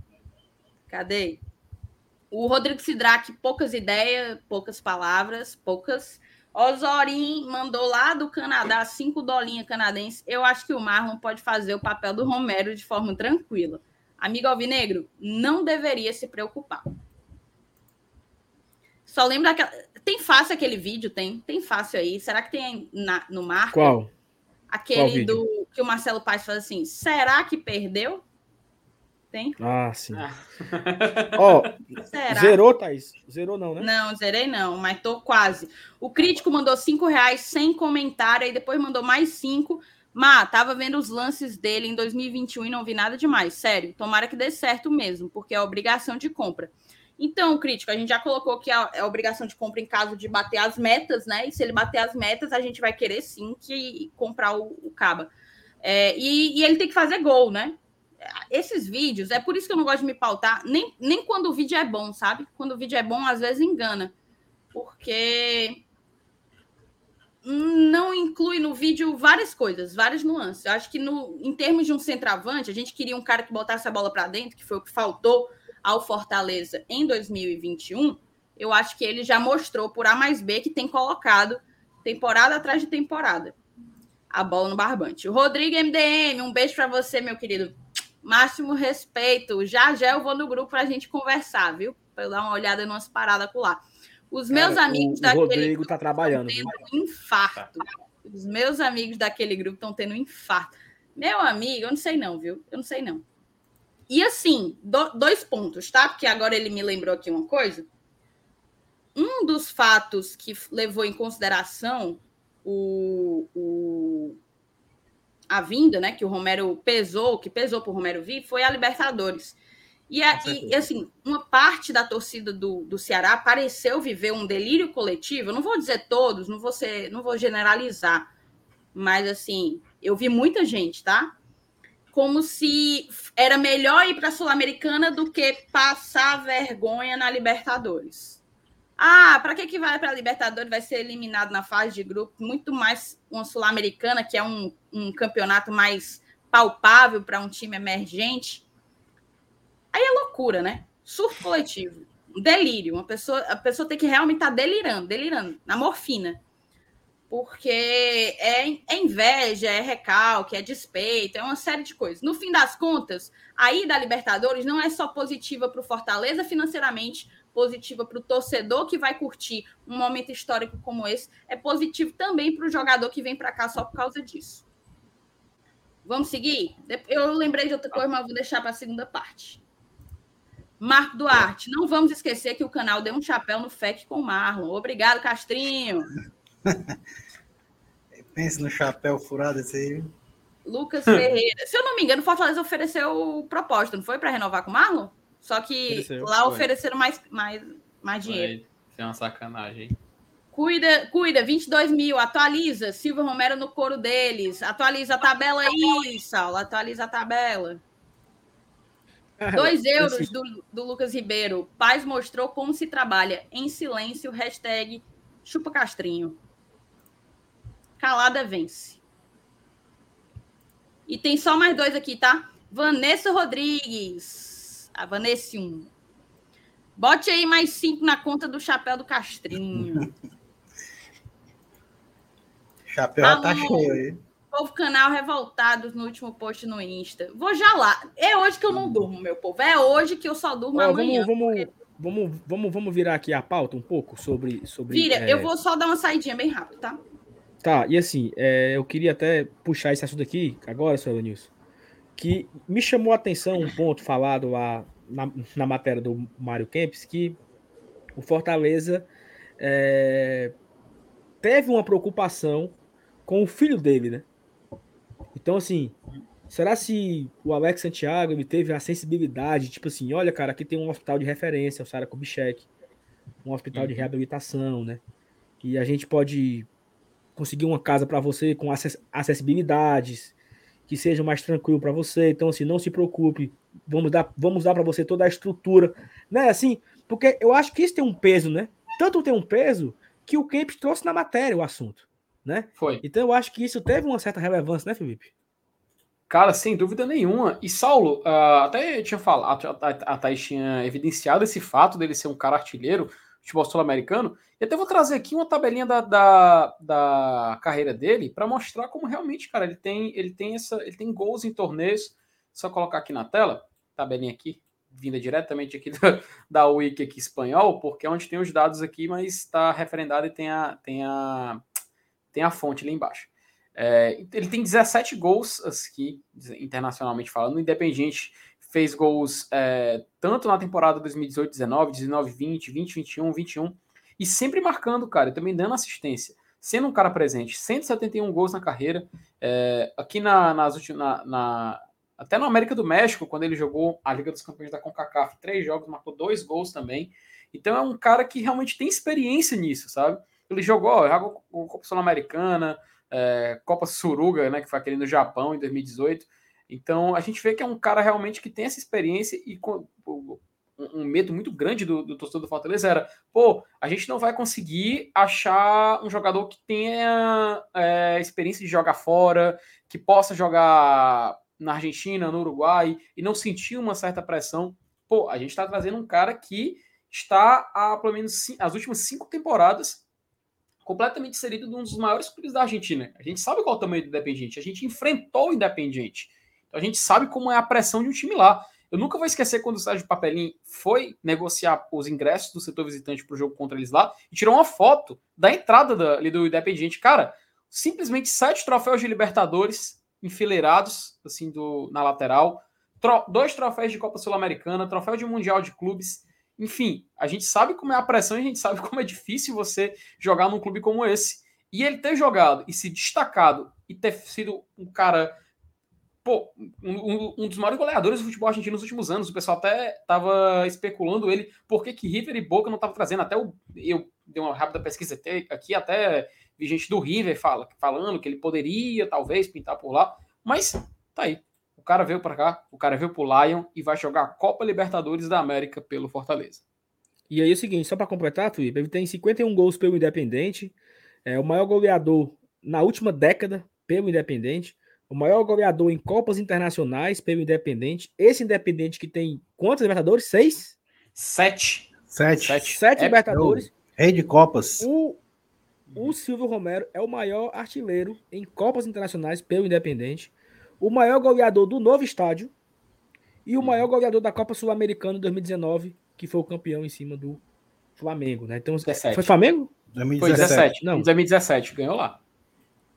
Cadê? O Rodrigo Sidraque, poucas ideias, poucas palavras, poucas. Osorim mandou lá do Canadá cinco dolinhas canadenses. Eu acho que o Marlon pode fazer o papel do Romero de forma tranquila. Amigo Alvinegro, não deveria se preocupar. Só lembra daquela. Tem fácil aquele vídeo? Tem. Tem fácil aí. Será que tem na- no marco? Qual? Qual Aquele vídeo? do que o Marcelo Paz faz assim. Será que perdeu? Tem? Ah, sim. Ah. Ó, Será? zerou, Thaís? Zerou não, né? Não, zerei não, mas tô quase. O crítico mandou cinco reais sem comentário, aí depois mandou mais cinco. Má, tava vendo os lances dele em 2021 e não vi nada demais. Sério, tomara que dê certo mesmo, porque é obrigação de compra. Então, crítico, a gente já colocou que é é obrigação de compra em caso de bater as metas, né? E se ele bater as metas, a gente vai querer sim que comprar o, o Caba. É, e, e ele tem que fazer gol, né? Esses vídeos, é por isso que eu não gosto de me pautar, nem, nem quando o vídeo é bom, sabe? Quando o vídeo é bom, às vezes engana. Porque não inclui no vídeo várias coisas, várias nuances. Eu acho que no, em termos de um centroavante, a gente queria um cara que botasse a bola para dentro, que foi o que faltou ao Fortaleza em 2021. eu acho que ele já mostrou por A mais B que tem colocado temporada atrás de temporada a bola no barbante. O Rodrigo MDM, um beijo para você, meu querido. Máximo respeito. Já já eu vou no grupo para a gente conversar, viu? Para eu dar uma olhada em umas paradas por lá. Os meus Cara, amigos o, daquele o Rodrigo grupo tá trabalhando. estão viu? tendo infarto. Os meus amigos daquele grupo estão tendo infarto. Meu amigo, eu não sei não, viu? Eu não sei não. E assim, do- dois pontos, tá? Porque agora ele me lembrou aqui uma coisa. Um dos fatos que levou em consideração o, o- a vinda, né? Que o Romero pesou, que pesou para o Romero vir, foi a Libertadores. E, a- e, assim, uma parte da torcida do, do Ceará pareceu viver um delírio coletivo. Eu não vou dizer todos, não vou ser, não vou generalizar, mas assim, eu vi muita gente, tá? Como se era melhor ir para a Sul-Americana do que passar vergonha na Libertadores. Ah, para que, que vai para a Libertadores? Vai ser eliminado na fase de grupo. Muito mais uma Sul-Americana, que é um, um campeonato mais palpável para um time emergente. Aí é loucura, né? Surto coletivo. Um delírio. Uma pessoa, a pessoa tem que realmente estar delirando, delirando, na morfina. Porque é, é inveja, é recalque, é despeito, é uma série de coisas. No fim das contas, a ida à Libertadores não é só positiva para o Fortaleza financeiramente, positiva para o torcedor que vai curtir um momento histórico como esse, é positivo também para o jogador que vem para cá só por causa disso. Vamos seguir? Eu lembrei de outra coisa, mas vou deixar para a segunda parte. Marco Duarte, não vamos esquecer que o canal deu um chapéu no FEC com o Marlon. Obrigado, Castrinho. Pense no chapéu furado esse aí. Lucas Ferreira. Se eu não me engano, o Fortaleza ofereceu proposta, não foi para renovar com o Marlon? Só que Ofereceu, lá foi. ofereceram mais, mais, mais dinheiro. Isso é uma sacanagem. hein? Cuida, cuida, 22 mil, atualiza. Silva Romero no coro deles. Atualiza a tabela aí, Saulo. Atualiza a tabela. Dois euros esse- do, do Lucas Ribeiro. Paz mostrou como se trabalha. Em silêncio, hashtag chupa castrinho. Calada vence. E tem só mais dois aqui, tá? Vanessa Rodrigues. A Vanessa 1. Bote aí mais cinco na conta do chapéu do castrinho. Chapéu tá Alô. cheio aí. Povo canal revoltados no último post no Insta. Vou já lá. É hoje que eu não durmo, meu povo. É hoje que eu só durmo Ó, amanhã. vamos, vamos, vamos, vamos, vamos virar aqui a pauta um pouco sobre. sobre Vira, é, eu vou só dar uma saidinha bem rápido, tá? Tá, e assim, é, eu queria até puxar esse assunto aqui, agora, senhor Elenilson, que me chamou a atenção um ponto falado lá na, na matéria do Mário Kempis, que o Fortaleza é, teve uma preocupação com o filho dele, né? Então, assim, será se o Alex Santiago ele teve a sensibilidade, tipo assim, olha, cara, aqui tem um hospital de referência, o Sara Kubitschek, um hospital de Uhum. reabilitação, né? E a gente pode conseguir uma casa para você com acess- acessibilidades, que seja mais tranquilo para você. Então, assim, não se preocupe, vamos dar, vamos dar para você toda a estrutura, né? Assim, porque eu acho que isso tem um peso, né? Tanto tem um peso que o Kempis trouxe na matéria o assunto, né? Foi. Então, eu acho que isso teve uma certa relevância, né, Felipe? Cara, sem dúvida nenhuma. E Saulo, ah, até eu tinha falado, a, a, a Thaís tinha evidenciado esse fato dele ser um cara artilheiro, futebol sul-americano. E até vou trazer aqui uma tabelinha da, da, da carreira dele para mostrar como realmente, cara, ele tem, ele tem essa, ele tem gols em torneios. Só colocar aqui na tela, tabelinha aqui, vinda diretamente aqui da, da Wiki aqui espanhol, porque é onde tem os dados aqui, mas está referendado e tem a, tem a, tem a fonte ali embaixo. É, ele tem 17 gols aqui, internacionalmente falando. O Independiente fez gols é, tanto na temporada 2018, 19, 19, 20, 20, 21, 21 e sempre marcando, cara, e também dando assistência. Sendo um cara presente, 171 gols na carreira. É, aqui na, nas últimas. Na, na, até no América do México, quando ele jogou a Liga dos Campeões da CONCACAF, três jogos, marcou dois gols também. Então é um cara que realmente tem experiência nisso, sabe? Ele jogou, ó, Copa Sul-Americana, é, Copa Suruga, né, que foi aquele no Japão em 2018. Então a gente vê que é um cara realmente que tem essa experiência e com, um, um medo muito grande do, do torcedor do Fortaleza era, pô, a gente não vai conseguir achar um jogador que tenha é, experiência de jogar fora, que possa jogar na Argentina, no Uruguai e não sentir uma certa pressão. Pô, a gente está trazendo um cara que está há pelo menos as últimas cinco temporadas completamente inserido num dos maiores clubes da Argentina. A gente sabe qual é o tamanho do Independiente, a gente enfrentou o Independiente. Então a gente sabe como é a pressão de um time lá. Eu nunca vou esquecer quando o Sérgio Papelim foi negociar os ingressos do setor visitante para o jogo contra eles lá e tirou uma foto da entrada da, ali do Independiente. Cara, simplesmente sete troféus de Libertadores enfileirados assim do, na lateral, tro- dois troféus de Copa Sul-Americana, troféu de Mundial de Clubes. Enfim, a gente sabe como é a pressão a gente sabe como é difícil você jogar num clube como esse. E ele ter jogado e se destacado e ter sido um cara pô, um, um- dos maiores goleadores do futebol argentino nos últimos anos. O pessoal até estava especulando ele, por que, que River e Boca não estavam trazendo. Até o, eu dei uma rápida pesquisa aqui, até vi gente do River fala, falando que ele poderia, talvez, pintar por lá. Mas tá aí. O cara veio para cá, o cara veio pro Lion e vai jogar a Copa Libertadores da América pelo Fortaleza. E aí é o seguinte, só para completar, Felipe, ele tem 51 gols pelo Independente, é o maior goleador na última década pelo Independente, o maior goleador em Copas Internacionais pelo Independente. Esse Independente que tem quantos Libertadores? Seis? Sete. Sete. Sete. Sete É, Libertadores. Rei de Copas. O, o Silvio Romero é o maior artilheiro em Copas Internacionais pelo Independente, o maior goleador do novo estádio e o maior goleador da Copa Sul-Americana em 2019, que foi o campeão em cima do Flamengo, né? Então, 17. foi Flamengo? Foi 2017. 17. Não. Em 2017, ganhou lá.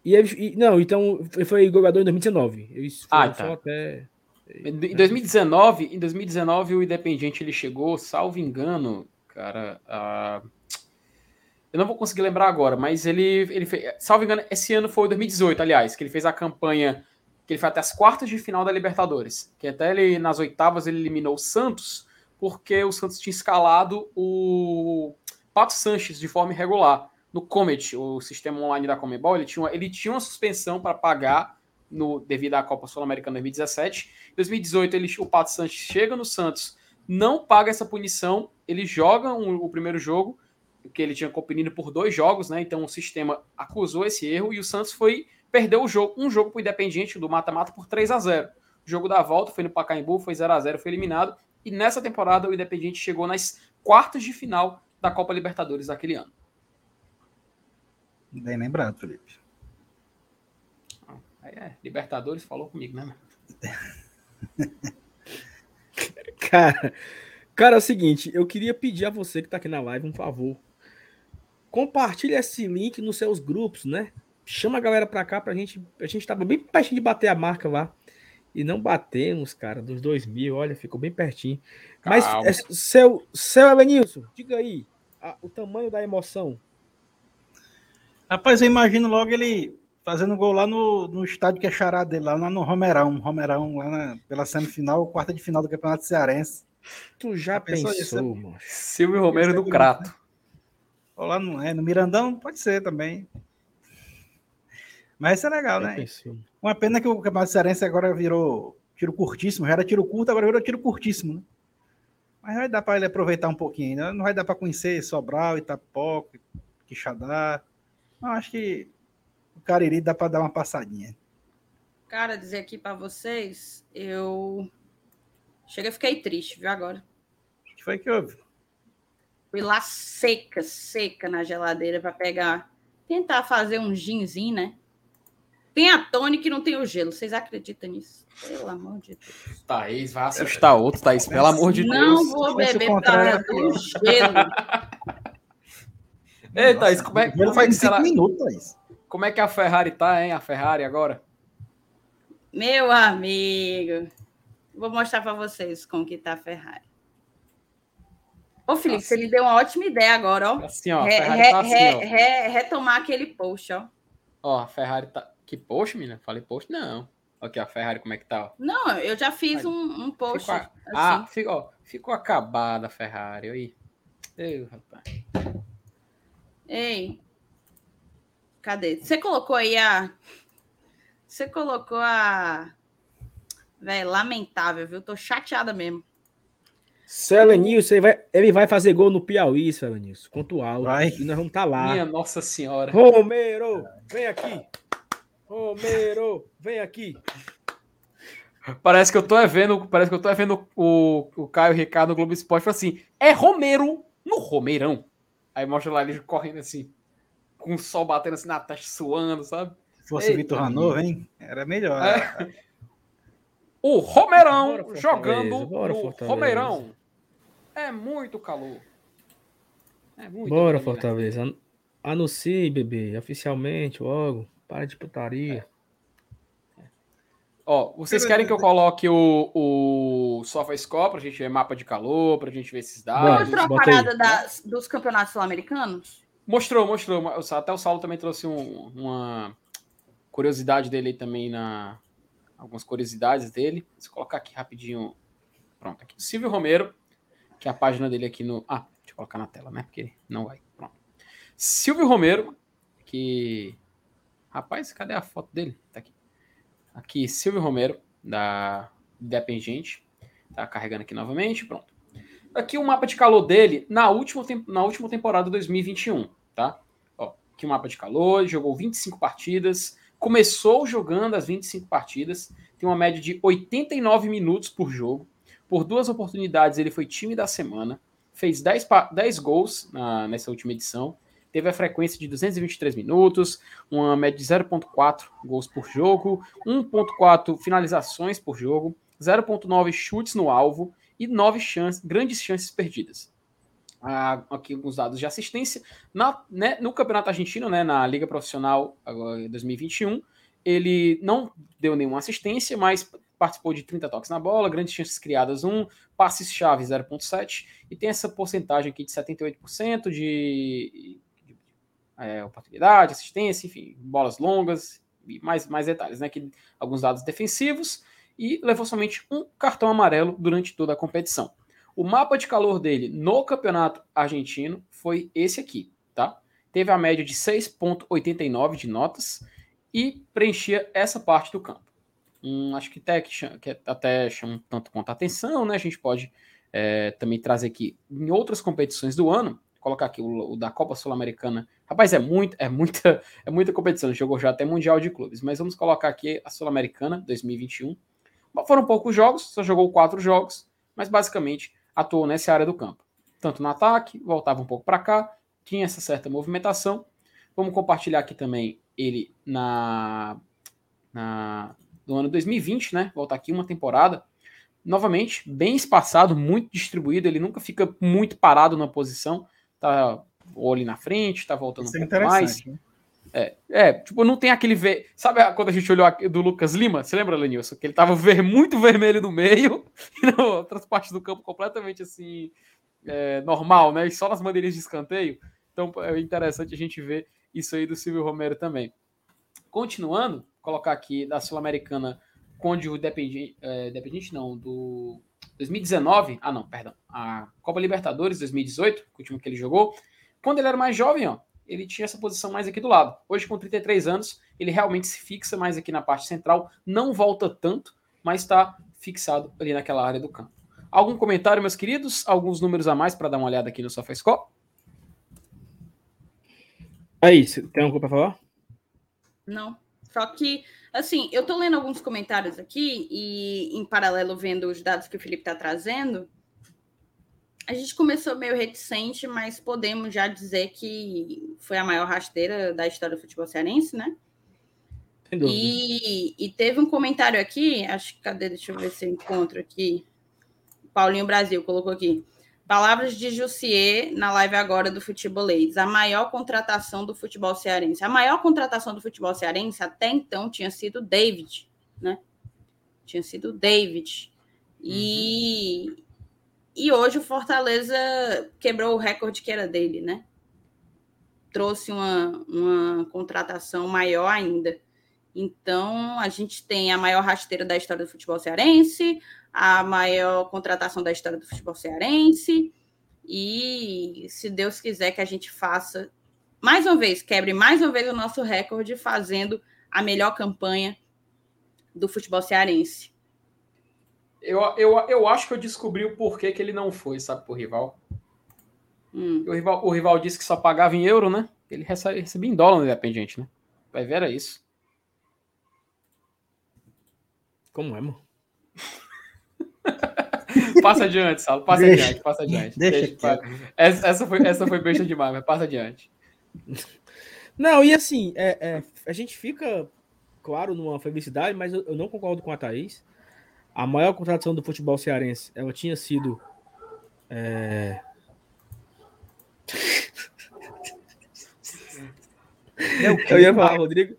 E, e- não, então ele foi goleador em 2019. Isso foi Ah, tá. até. Em 2019, em 2019 o Independiente ele chegou, salvo engano, cara, a- eu não vou conseguir lembrar agora, mas ele ele fez, salvo engano, esse ano foi 2018, aliás, que ele fez a campanha que ele foi até as quartas de final da Libertadores, que até ele nas oitavas ele eliminou o Santos, porque o Santos tinha escalado o Pato Sanches de forma irregular. No Comet, o sistema online da Comebol, ele tinha uma, ele tinha uma suspensão para pagar no, devido à Copa Sul-Americana 2017. Em 2018, ele, o Pato Santos chega no Santos, não paga essa punição, ele joga um- o primeiro jogo, que ele tinha competido por dois jogos, né? Então o sistema acusou esse erro e o Santos foi perdeu o jogo, um jogo para o Independiente do mata-mata por 3 a 0 O jogo da volta foi no Pacaembu, foi 0 a 0 foi eliminado. E nessa temporada o Independiente chegou nas quartas de final da Copa Libertadores daquele ano. Bem lembrado, Felipe. Aí é, Libertadores falou comigo, né? Cara, cara, é o seguinte, eu queria pedir a você que tá aqui na live um favor. Compartilhe esse link nos seus grupos, né? Chama a galera pra cá pra gente. A gente tava bem pertinho de bater a marca lá. E não batemos, cara, dos 2 mil. Olha, ficou bem pertinho. Mas, Calma. é, seu, seu Elenilson, diga aí a- o tamanho da emoção. Rapaz, eu imagino logo ele fazendo gol lá no, no estádio que é chará dele, lá no Romerão. Romerão, lá na- pela semifinal, quarta de final do Campeonato Cearense. Tu já Já pensou pensou, isso? mano? Silvio Romero do Crato. Ou lá no, é, no Mirandão, pode ser também. Mas isso é legal, Já né? pensou. Uma pena que o Campeonato Cearense agora virou tiro curtíssimo. Já era tiro curto, agora virou tiro curtíssimo, né? Mas vai dar para ele aproveitar um pouquinho ainda. Não vai dar para conhecer Sobral, Itapoca, Quixadá. Eu acho que o Cariri dá para dar uma passadinha. Cara, dizer aqui pra vocês, eu. Chega, fiquei triste, viu, agora. O que foi que houve? Fui lá seca, seca na geladeira pra pegar. Tentar fazer um ginzinho, né? Tem a Tony que não tem o gelo. Vocês acreditam nisso? Pelo amor de Deus. Thaís vai assustar outro, Thaís, pelo amor de não Deus. vou Vai se beber contrário causa do gelo. Ei, Thaís, como é, como, é faz que cinco será, minutos, Thaís. como é que a Ferrari tá, hein? A Ferrari agora? Meu amigo. Vou mostrar pra vocês como que tá a Ferrari. Ô, Felipe, Assim. você me deu uma ótima ideia agora, ó. Assim, ó, Re- re- tá assim, re- ó. re- retomar aquele post, ó. Ó, a Ferrari tá... Que post, menina? Falei post? Não. Aqui, a Ferrari, como é que tá, ó. Não, eu já fiz um, um post. Ficou, a- assim. Ah, ficou, ó, ficou acabada a Ferrari, aí. Ei, rapaz. Ei. Cadê? Você colocou aí a. Você colocou a. Véi, lamentável, viu? Tô chateada mesmo. Seu Elenilson, ele vai, ele vai fazer gol no Piauí, seu Elenilson. Quanto alto. Vai. E nós vamos estar lá. Minha Nossa Senhora. Romero, vem aqui. Romero, vem aqui. Parece que eu tô é vendo, parece que eu tô é vendo o, o Caio Ricardo no Globo Esporte assim: é Romero no Romeirão. Aí mostra lá ele correndo assim, com o sol batendo assim na testa, suando, sabe? Se fosse Eita, Vitor Ranor, hein? Era melhor. É. O Romeirão Bora, jogando bora, Fortaleza. Romeirão. É muito calor. É muito Bora, calor, né? Fortaleza. An- Anuncie, bebê, oficialmente, logo. Para de putaria. Ó, vocês querem que eu coloque o, o SofaScore pra gente ver mapa de calor, pra gente ver esses dados? Mostrou a parada das- dos campeonatos sul-americanos? Mostrou, mostrou. Até o Saulo também trouxe um- uma curiosidade dele aí também na. Algumas curiosidades dele. Deixa eu colocar aqui rapidinho. Pronto, aqui. Silvio Romero, que é a página dele aqui no. Ah, deixa eu colocar na tela, né? Porque não vai. Pronto. Silvio Romero, que. Rapaz, cadê a foto dele? Tá aqui. Aqui, Silvio Romero, da Independente. Tá carregando aqui novamente. Pronto. Aqui o mapa de calor dele na última, na última temporada 2021, tá? Ó, aqui o mapa de calor, jogou 25 partidas, começou jogando as 25 partidas, tem uma média de 89 minutos por jogo. Por duas oportunidades ele foi time da semana, fez 10, pa- 10 gols na- nessa última edição, teve a frequência de 223 minutos, uma média de 0.4 gols por jogo, 1.4 finalizações por jogo, 0.9 chutes no alvo e 9 chances, grandes chances perdidas. Ah, aqui alguns dados de assistência. Na, né, no Campeonato Argentino, né, na Liga Profissional agora, em 2021, ele não deu nenhuma assistência, mas participou de 30 toques na bola, grandes chances criadas 1, passes-chave 0.7, e tem essa porcentagem aqui de 78% de, de é, oportunidade, assistência, enfim, bolas longas, e mais, mais detalhes, né? Que, alguns dados defensivos, e levou somente um cartão amarelo durante toda a competição. O mapa de calor dele no campeonato argentino foi esse aqui, tá? Teve a média de 6,89 de notas e preenchia essa parte do campo. Hum, acho que até, que até chama um tanto quanto a atenção, né? A gente pode é, também trazer aqui em outras competições do ano, colocar aqui o, o da Copa Sul-Americana. Rapaz, é muito, é muita, é muita competição. Jogou já até Mundial de Clubes, mas vamos colocar aqui a Sul-Americana 2021. Foram poucos jogos, só jogou quatro jogos, mas basicamente atuou nessa área do campo. Tanto no ataque, voltava um pouco para cá, tinha essa certa movimentação. Vamos compartilhar aqui também ele na, na no ano 2020, né? Volta aqui uma temporada. Novamente, bem espaçado, muito distribuído. Ele nunca fica muito parado na posição. Tá ou ali na frente, tá voltando Isso um é pouco mais. né? É, é, tipo, não tem aquele ver. Sabe quando a gente olhou do Lucas Lima? Você lembra, Lenilson? Que ele tava ver, muito vermelho no meio e nas outras partes do campo completamente assim, é, normal, né? E só nas bandeirinhas de escanteio. Então é interessante a gente ver isso aí do Silvio Romero também. Continuando, colocar aqui da Sul-Americana, onde o Dependente, é, Dependente não, do 2019, ah não, perdão, a Copa Libertadores 2018, o último que ele jogou, quando ele era mais jovem, ó, ele tinha essa posição mais aqui do lado. Hoje, com 33 anos, ele realmente se fixa mais aqui na parte central, não volta tanto, mas está fixado ali naquela área do campo. Algum comentário, meus queridos? Alguns números a mais para dar uma olhada aqui no SofaScore? É isso. Tem alguma coisa pra falar? Não. Só que, assim, eu tô lendo alguns comentários aqui e, em paralelo, vendo os dados que o Felipe está trazendo. A gente começou meio reticente, mas podemos já dizer que foi a maior rasteira da história do futebol cearense, né? E, e teve um comentário aqui, acho que cadê? Deixa eu ver se eu encontro aqui. Paulinho Brasil colocou aqui. Palavras de Jussier na live agora do Futebolês. A maior contratação do futebol cearense. A maior contratação do futebol cearense até então tinha sido David, né? Tinha sido David. E, e hoje o Fortaleza quebrou o recorde que era dele, né? Trouxe uma, uma contratação maior ainda. Então, a gente tem a maior rasteira da história do futebol cearense, a maior contratação da história do futebol cearense. E se Deus quiser que a gente faça, mais uma vez, quebre mais uma vez o nosso recorde, fazendo a melhor campanha do futebol cearense. Eu, eu, eu acho que eu descobri o porquê que ele não foi, sabe, pro rival. Hum. O rival, o rival disse que só pagava em euro, né? Ele recebe, recebia em dólar no Independente, né? Vai ver, era isso. Como é, mano? passa adiante, Saulo. Passa Deixa. adiante, passa adiante. Deixa pa- essa, essa foi, essa foi besta demais, mas passa adiante. Não, e assim, é, é, a gente fica, claro, numa felicidade, mas eu, eu não concordo com a Thaís. A maior contratação do futebol cearense, ela tinha sido. é, Eu ia falar Rodrigo.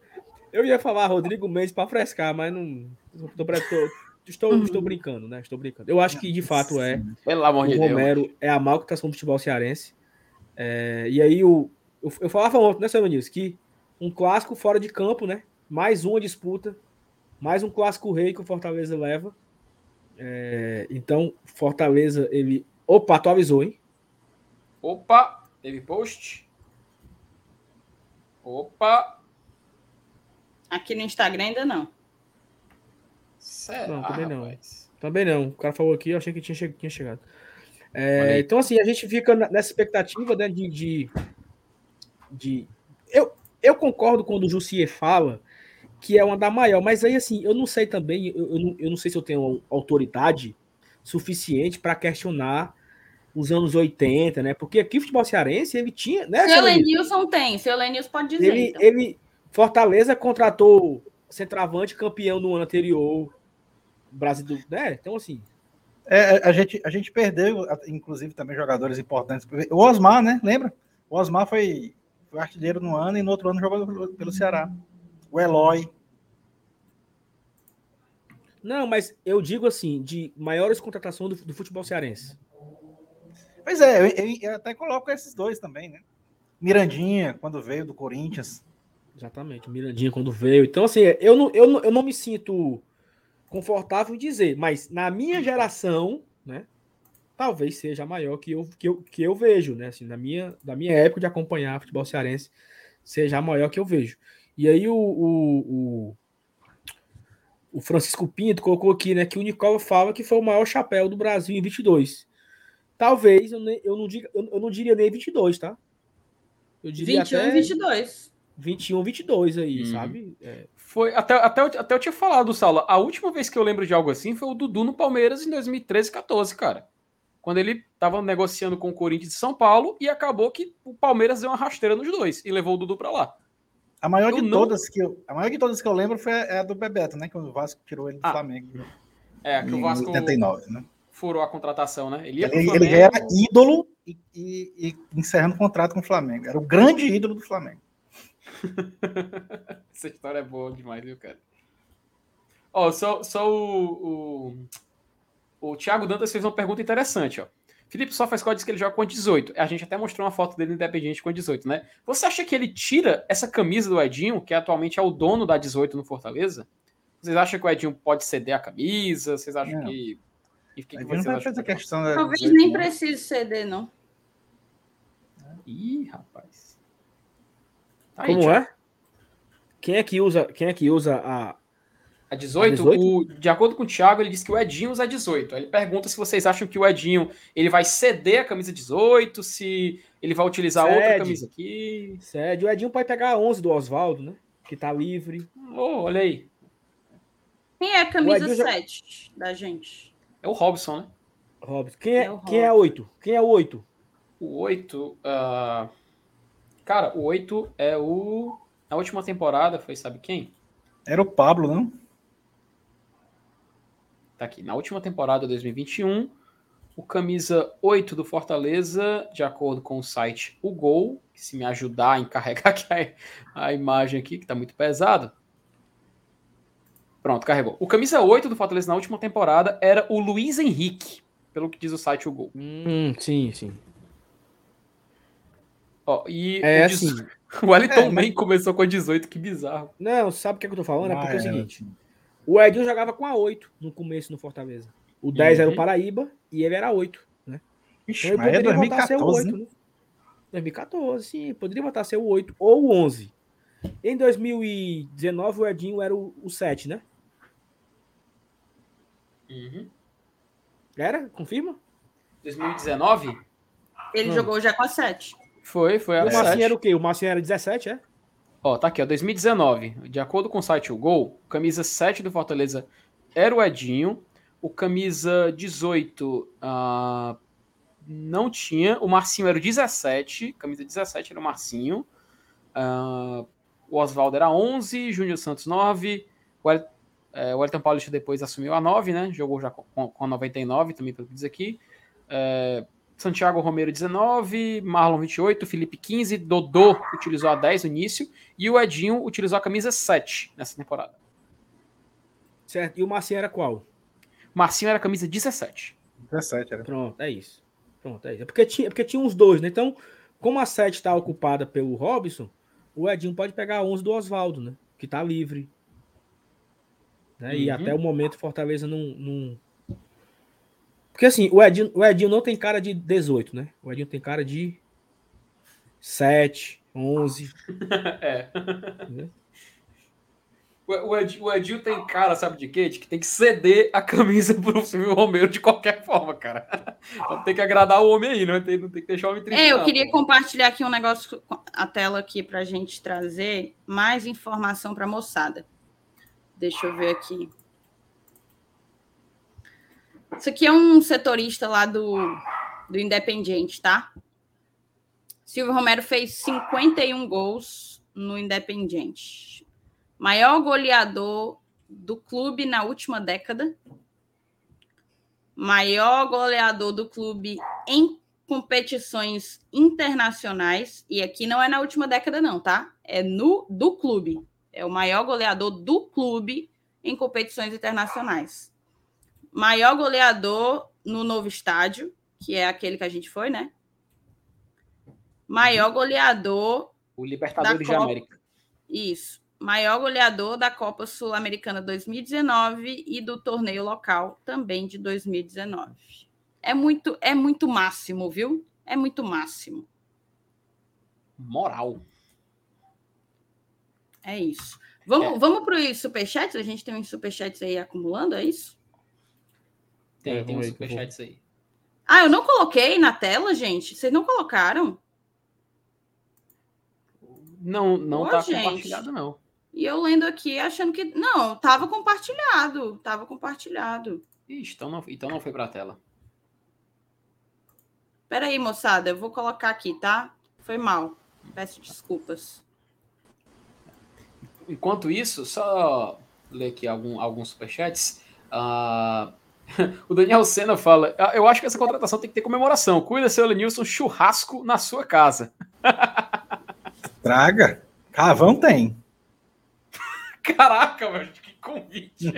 Eu ia falar Rodrigo Mendes para frescar, mas não. Tô, tô- tô- estou, estou brincando, né? Estou brincando. Eu acho que de fato é. Pelo amor o de Deus. Romero é a maior contratação do futebol cearense. É, e aí o, eu, eu falava ontem, né, Sérgio Nunes, que um clássico fora de campo, né? Mais uma disputa, mais um clássico rei que o Fortaleza leva. É, então, Fortaleza, ele. Opa, tu avisou, hein? Opa, teve post. Opa. Aqui no Instagram ainda não. Será, Não, também não. rapaz? Também não. O cara falou aqui, eu achei que tinha, che- tinha chegado. É, então, assim, a gente fica nessa expectativa né, de. de, de- eu, eu concordo quando o Jussier fala que é uma da maior, mas aí, assim, eu não sei também, eu, eu, não, eu não sei se eu tenho autoridade suficiente para questionar os anos 80, né? Porque aqui o futebol cearense, ele tinha. Né, Seu? Lenilson tem, seu Lenilson pode dizer. ele, então. ele Fortaleza contratou centroavante campeão no ano anterior. Brasil, do- né? Então assim, É, a, gente, a gente perdeu, inclusive, também jogadores importantes. O Osmar, né? Lembra? O Osmar foi, artilheiro no ano e no outro ano jogou pelo, pelo Ceará. O Eloy. Não, mas eu digo assim, de maiores contratações do, do futebol cearense. Pois é, eu, eu- eu até coloco esses dois também, né? Mirandinha, quando veio do Corinthians. Exatamente, Mirandinha quando veio. Então assim, eu não, eu não, eu não me sinto confortável em dizer, mas na minha geração, né? Talvez seja a maior que eu, que eu, que eu vejo, né? Assim, na minha, da minha época de acompanhar futebol cearense, seja a maior que eu vejo. E aí o, o, o, o Francisco Pinto colocou aqui, né, que o Nicola fala que foi o maior chapéu do Brasil em 22. Talvez eu, nem, eu, não, diga, eu, eu não diria nem 22, tá? Eu diria 21 até e 22. 21, 22 aí, Uhum. sabe? É, Foi, até, até, eu- até eu tinha falado, Saulo, a última vez que eu lembro de algo assim foi o Dudu no Palmeiras em 2013, 14, cara. Quando ele tava negociando com o Corinthians de São Paulo e acabou que o Palmeiras deu uma rasteira nos dois e levou o Dudu pra lá. A maior Eu de não- todas que eu, a maior de todas que eu lembro foi a, é a do Bebeto, né? Que o Vasco tirou ele do Ah, Flamengo. É, que o Vasco 89, né? furou a contratação, né? Ele Ele, Flamengo. ele era ídolo e, e- e encerrando o contrato com o Flamengo. Era o grande ídolo do Flamengo. Essa história é boa demais, viu, cara? Ó, só, só o, o, o Thiago Dantas fez uma pergunta interessante, ó. Felipe SofaScore disse que ele joga com a 18. A gente até mostrou uma foto dele independente com a 18, né? Você acha que ele tira essa camisa do Edinho, que atualmente é o dono da 18 no Fortaleza? Vocês acham que o Edinho pode ceder a camisa? Vocês acham Não. que. E que, que não vocês acham fazer que vai questão da Talvez 18, nem não. precise ceder, não. Ih, rapaz. Tá aí, como é? Quem é que usa, quem é que usa a A 18, A 18? O, de acordo com o Thiago, ele disse que o Edinho usa 18. Aí ele pergunta se vocês acham que o Edinho ele vai ceder a camisa 18, se ele vai utilizar outra Cede. camisa aqui. Sede? O Edinho pode pegar a 11 do Oswaldo, né? Que tá livre. Oh, olha aí. Quem é a camisa Edinho já- 7 da gente? É o Robson, né? Robson. Quem é, É o quem é a 8? Quem é o 8? O 8. ah, Cara, o 8 é o. Na última temporada foi, sabe quem? Era o Pablo, não? Tá aqui. Na última temporada 2021, o camisa 8 do Fortaleza, de acordo com o site O Gol, que se me ajudar a encarregar aqui a, imagem aqui, que tá muito pesado. Pronto, carregou. O camisa 8 do Fortaleza na última temporada era o Luiz Henrique, pelo que diz o site O Gol. Hum, sim, sim. Ó, e É o, assim. 18 o Wellington É, mas- começou com a 18, que bizarro. Não, sabe o que, é que eu tô falando? É porque é o Ah, seguinte: o Edinho jogava com a 8 no começo no Fortaleza. O 10 era o Uhum. Paraíba e ele era 8, né? Ixi, Então ele mas é poderia voltar a ser o 2014, 8, né? né? 2014, sim, poderia voltar a ser o 8 ou o 11. Em 2019, o Edinho era o, o 7, né? Uhum. Era? Confirma? 2019? Ele Hum. jogou já com a 7. Foi, foi a o Marcinho 7. era o quê? O Marcinho era 17, é? Ó, tá aqui, ó, 2019. De acordo com o site O Gol, camisa 7 do Fortaleza era o Edinho, O camisa 18 ah, não tinha. O Marcinho era o 17. Camisa 17 era o Marcinho. Ah, o Oswaldo era 11. Júnior Santos 9. O, El, é, o Elton Paulista depois assumiu a 9, né? Jogou já com, com a 99, também pelo que diz aqui. É, Santiago Romero 19, Marlon 28, Felipe 15, Dodô utilizou a 10 no início e o Edinho utilizou a camisa 7 nessa temporada. Certo. E o Marcinho era qual? Marcinho era a camisa 17. 17, era. Pronto, é isso. Pronto, é isso. É porque tinha, porque tinha uns dois, né? Então, como a 7 está ocupada pelo Robson, o Edinho pode pegar a 11 do Oswaldo, né? Que tá livre. Né? E Uhum. até o momento Fortaleza não, não... Porque assim, o Edinho, o Edinho não tem cara de 18, né? O Edinho tem cara de 7, 11. é. né? O, o, Ed- o Edinho tem cara, sabe de quê? De que tem que ceder a camisa pro Silvio Romero de qualquer forma, cara. Então tem que agradar o homem aí, não tem, não tem que deixar o homem triste. É, eu não, queria pô. compartilhar aqui um negócio, com a tela aqui para a gente trazer mais informação para a moçada. Deixa eu ver aqui. Isso aqui é um setorista lá do, do Independiente, tá? Silvio Romero fez 51 gols no Independiente. Maior goleador do clube na última década. Maior goleador do clube em competições internacionais, e aqui não é na última década, não, tá? É no do clube. É o maior goleador do clube em competições internacionais. Maior goleador no novo estádio, que é aquele que a gente foi, né? Maior goleador. O Libertadores da de Copa. América. Isso. Maior goleador da Copa Sul-Americana 2019 e do torneio local também de 2019. É muito, é muito máximo, viu? É muito máximo. Moral. É isso. Vamos, É. vamos para os superchats? A gente tem uns superchats aí acumulando, é isso? Tem, É, tem aí superchats aí. Ah, eu não coloquei na tela, gente. Vocês não colocaram? Não, não Ô, tá gente. compartilhado, não. E eu lendo aqui achando que. Não, tava compartilhado. Tava compartilhado. Ixi, então não, então não foi pra tela. Peraí, moçada, eu vou colocar aqui, tá? Foi mal. Peço desculpas. Enquanto isso, só ler aqui algum, alguns superchats. Ah, o Daniel Senna fala: "Ah, Eu acho que essa contratação tem que ter comemoração. Cuida, seu Lenilson, churrasco na sua casa. Traga. Carvão tem. Caraca, velho, que convite.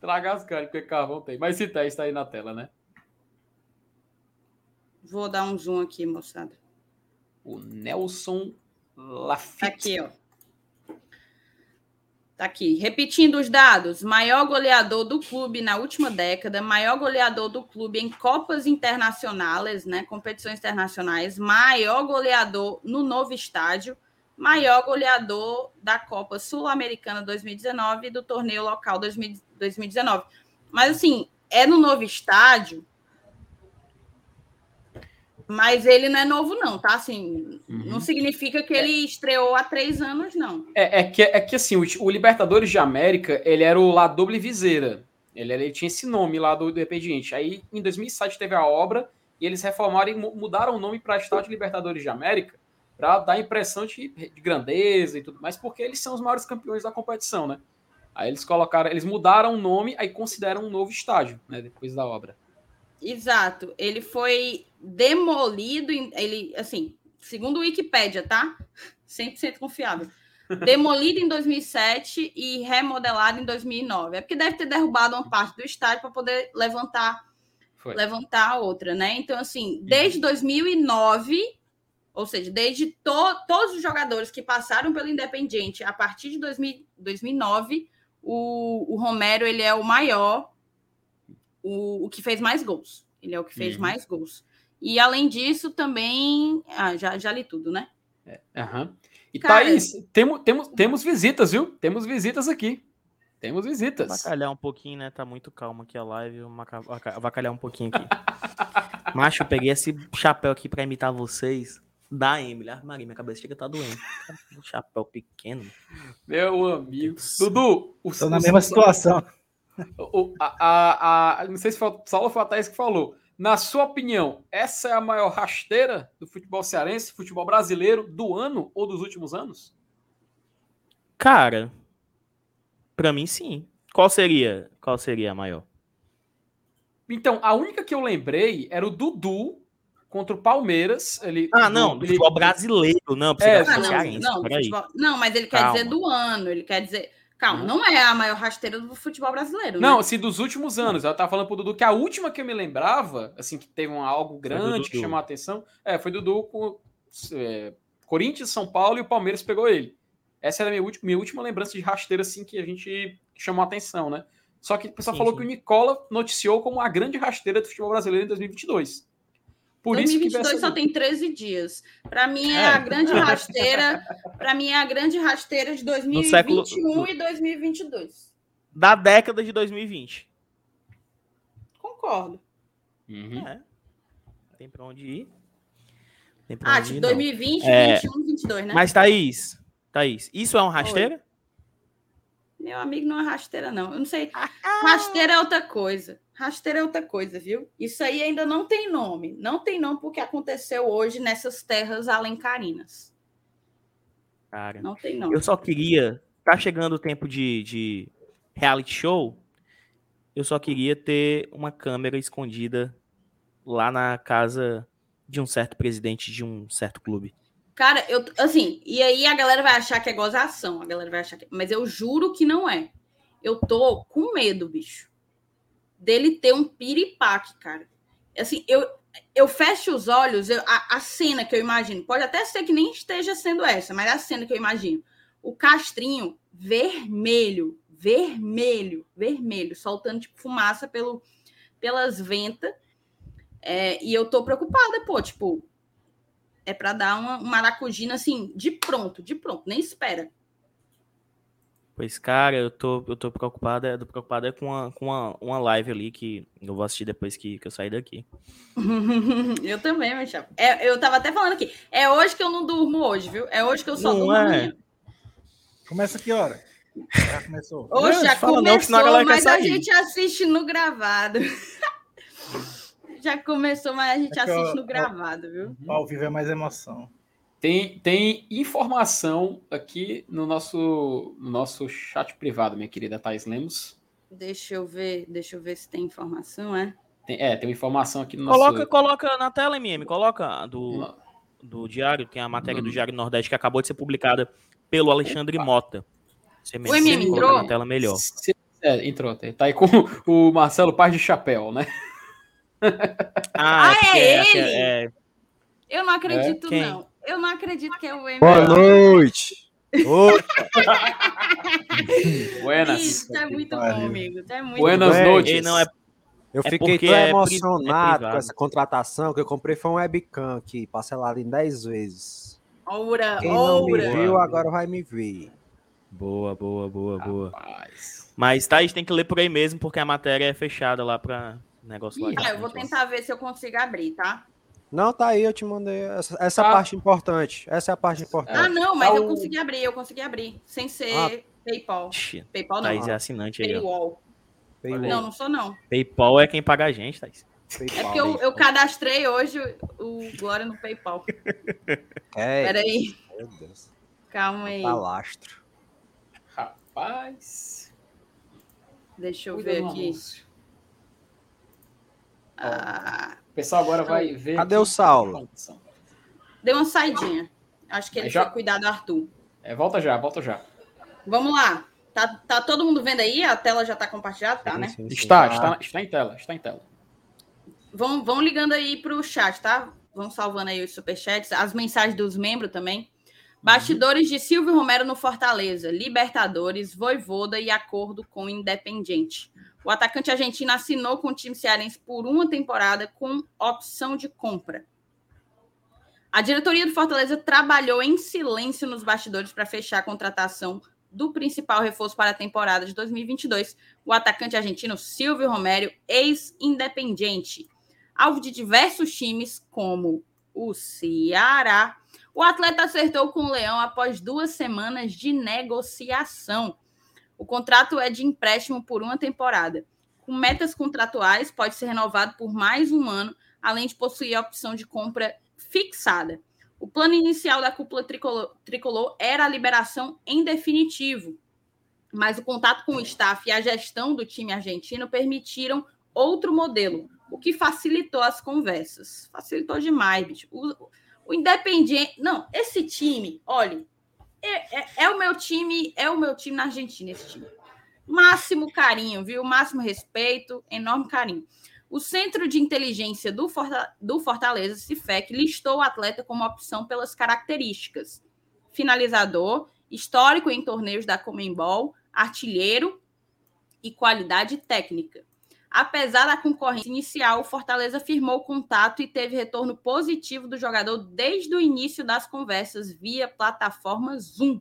Traga as caras, porque carvão tem. Mas se tem, está aí na tela, né? Vou dar um zoom aqui, moçada. O Nelson Lafitte. Aqui, ó. Tá aqui. Repetindo os dados: maior goleador do clube na última década, maior goleador do clube em Copas Internacionais, né? Competições internacionais, maior goleador no novo estádio, maior goleador da Copa Sul-Americana 2019 e do torneio local 2000 2019. Mas assim, é no novo estádio. Mas ele não é novo, não, tá? Assim, não significa que ele estreou há três anos, não. É, é que, é que assim, o, o Libertadores de América, ele era o La Doble Viseira. Ele, ele tinha esse nome lá do, do Independiente. Aí, em 2007, teve a obra e eles reformaram e mu- mudaram o nome para Estádio Libertadores de América para dar a impressão de, de grandeza e tudo mais, porque eles são os maiores campeões da competição, né? Aí eles colocaram, eles mudaram o nome, aí consideram um novo estádio, né? Depois da obra. Exato. Ele foi demolido, em- ele, assim, segundo o Wikipédia, tá? 100% confiável. Demolido em 2007 e remodelado em 2009. É porque deve ter derrubado uma parte do estádio para poder levantar Foi. levantar a outra, né? Então, assim, desde 2009, ou seja, desde to- todos os jogadores que passaram pelo Independiente a partir de 2000 2009, o, o Romero ele é o maior, o, o que fez mais gols. Ele é o que fez Uhum. mais gols. E além disso, também. Ah, já, já li tudo, né? Aham. E Cara- Thaís, temos, temos, temos visitas, viu? Temos visitas aqui. Temos visitas. Avacalhar um pouquinho, né? Tá muito calmo aqui a live. Avacalhar um pouquinho aqui. Macho, eu peguei esse chapéu aqui pra imitar vocês. Da Emily. Ah, Maria, minha cabeça chega tá doendo. Um chapéu pequeno. Meu amigo. Dudu, os, Tô na mesma situação. O- a, a- a- não sei se foi o Saulo foi a Thaís que falou. Na sua opinião, essa é a maior rasteira do futebol cearense, futebol brasileiro do ano ou dos últimos anos? Cara, pra mim sim. Qual seria? Qual seria a maior? Então, a única que eu lembrei era o Dudu contra o Palmeiras. Ele, Ah, não, do futebol brasileiro, não, É, não, não, peraí. futebol- não, mas ele quer Calma. dizer do ano, ele quer dizer. Calma, não é a maior rasteira do futebol brasileiro. Não, né? se dos últimos anos. Eu tava falando pro Dudu que a última que eu me lembrava, assim, que teve um, algo grande que chamou a atenção, é, foi Dudu com é, Corinthians, São Paulo e o Palmeiras pegou ele. Essa era a minha última, minha última lembrança de rasteira, assim, que a gente chamou a atenção, né? Só que o pessoal Sim, falou sim. que o Nicola noticiou como a grande rasteira do futebol brasileiro em 2022. Por isso que 2022 vai só tem 13 dias. Para mim é, É. a grande rasteira. Para mim é a grande rasteira de 2021 século- e 2022. Da década de 2020. Concordo. Uhum. É. Tem pra onde ir. Tem pra Ah, onde tipo ir, não. 2020, É. 21, 22, né? Mas, Thaís, Thaís, isso é um rasteira? Meu amigo não é rasteira, não. Eu não sei. Ah, Rasteira é outra coisa. Rasteira é outra coisa, viu? Isso aí ainda não tem nome. Não tem nome porque aconteceu hoje nessas terras alencarinas. Cara, Não tem nome. eu só queria. Tá chegando o tempo de, de reality show. Eu só queria ter uma câmera escondida lá na casa de um certo presidente de um certo clube. Cara, eu assim, e aí a galera vai achar que é gozação, a galera vai achar que, mas eu juro que não é. Eu tô com medo, bicho. Dele ter um piripaque, cara. Assim, eu eu fecho os olhos, eu- a, a cena que eu imagino, pode até ser que nem esteja sendo essa, mas a cena que eu imagino, o castrinho vermelho, vermelho, vermelho, soltando tipo fumaça pelo, pelas ventas. É, e eu tô preocupada, pô, tipo, é para dar uma, uma maracujina assim, de pronto, de pronto, nem espera. Pois, cara, eu tô, eu tô preocupado, eu tô preocupado é com, uma, com uma, uma live ali que eu vou assistir depois que, que eu sair daqui. eu também, meu chapa. É, eu tava até falando aqui. É hoje que eu não durmo hoje, viu? É hoje que eu só Não durmo é. Começa que hora? Já começou. Hoje Não, já não, começou, quer mas a gente assiste no gravado. já começou, mas a gente É que eu- assiste no gravado, viu? Ao vivo é mais emoção. Tem, tem informação aqui no nosso, no nosso chat privado, minha querida Thais Lemos. Deixa eu ver, deixa eu ver se tem informação, é? Tem, é, tem uma informação aqui no nosso. Coloca, coloca na tela, MM, coloca do, do Diário, tem a matéria do Diário Nordeste que acabou de ser publicada pelo Alexandre Mota. Você O MM coloca entrou? na tela melhor. Se- É, entrou. Tá aí com o Marcelo Paz de Chapéu, né? Ah, Ah, é que ele? é- Eu não acredito, Quem? não. Eu não acredito que é o M. Boa noite. Buenas. Isso é muito bom, amigo. É muito Buenas bom. noites. Ei, não é eu É fiquei tão é é emocionado com essa contratação que eu comprei foi um webcam aqui, parcelado em 10 vezes. Oura, Quem não me oura. viu, agora vai me ver. boa, boa, boa, boa. Rapaz. Mas Thaís tem que ler por aí mesmo, porque a matéria é fechada lá pra negócio lá. Ah, eu vou tentar ver se eu consigo abrir, tá? Não, tá aí, eu te mandei essa, essa Ah. parte importante. Essa é a parte importante. Ah, não, mas Tá eu o- consegui abrir, eu consegui abrir. Sem ser Ah. PayPal. PayPal não. Thaís é assinante aí, ó. Paywall. Paywall, Não, não sou não. PayPal é quem paga a gente, Thaís. É PayPal. porque eu, eu cadastrei hoje o Glória no PayPal. É, Peraí, meu Deus. calma aí. Palastro. Rapaz. Deixa eu Cuida ver aqui. anúncio. Ah, O pessoal agora vai ver. Cadê aqui o Saulo? deu uma saidinha. Acho que ele já- foi cuidar do Arthur. É, volta já, volta já. Vamos lá. Tá, tá todo mundo vendo aí? A tela já tá compartilhada, tá, né? Sim, sim, sim. Está, Ah, está, está em tela, está em tela. Vão, vão ligando aí pro chat, tá? Vão salvando aí os superchats, as mensagens dos membros também. Bastidores de Silvio Romero no Fortaleza, Libertadores, Voivoda e acordo com o Independiente. O atacante argentino assinou com o time cearense por uma temporada com opção de compra. A diretoria do Fortaleza trabalhou em silêncio nos bastidores para fechar a contratação do principal reforço para a temporada de 2022, o atacante argentino Silvio Romero, ex-independente. Alvo de diversos times, como o Ceará, o atleta acertou com o Leão após duas semanas de negociação. O contrato é de empréstimo por uma temporada. Com metas contratuais, pode ser renovado por mais um ano, além de possuir a opção de compra fixada. O plano inicial da cúpula tricolor, tricolor era a liberação em definitivo, mas o contato com o staff e a gestão do time argentino permitiram outro modelo, o que facilitou as conversas. Facilitou demais, bicho. O, o Independiente. Não, esse time, olha, é, é, é, o meu time, é o meu time na Argentina, esse time. Máximo carinho, viu? Máximo respeito, enorme carinho. O Centro de Inteligência do, Fortaleza, do Fortaleza, CIFEC, listou o atleta como opção pelas características: finalizador, histórico em torneios da Comembol, artilheiro e qualidade técnica. Apesar da concorrência inicial, o Fortaleza firmou contato e teve retorno positivo do jogador desde o início das conversas via plataforma Zoom.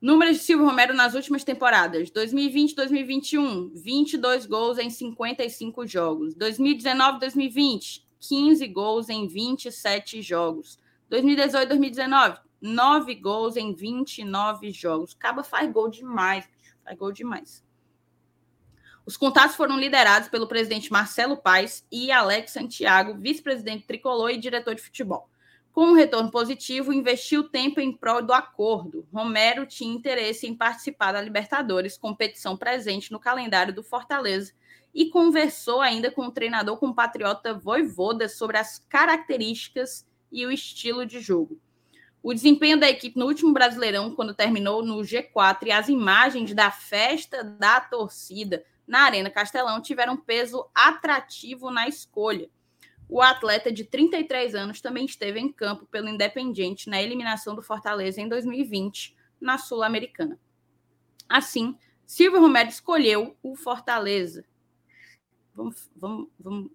Números de Silvio Romero nas últimas temporadas: 2020 2021, 22 gols em 55 jogos. 2019 2020, 15 gols em 27 jogos. 2018 2019, 9 gols em 29 jogos. Caba faz gol demais, faz gol demais. Os contatos foram liderados pelo presidente Marcelo Paes e Alex Santiago, vice-presidente tricolor e diretor de futebol. Com um retorno positivo, investiu tempo em prol do acordo. Romero tinha interesse em participar da Libertadores, competição presente no calendário do Fortaleza, e conversou ainda com o treinador compatriota Voivoda sobre as características e o estilo de jogo. O desempenho da equipe no último Brasileirão, quando terminou no G4, e as imagens da festa da torcida na Arena Castelão tiveram peso atrativo na escolha. O atleta de 33 anos também esteve em campo pelo Independiente na eliminação do Fortaleza em 2020 na Sul-Americana. Assim, Silvio Romero escolheu o Fortaleza. Vamos, vamos, vamos.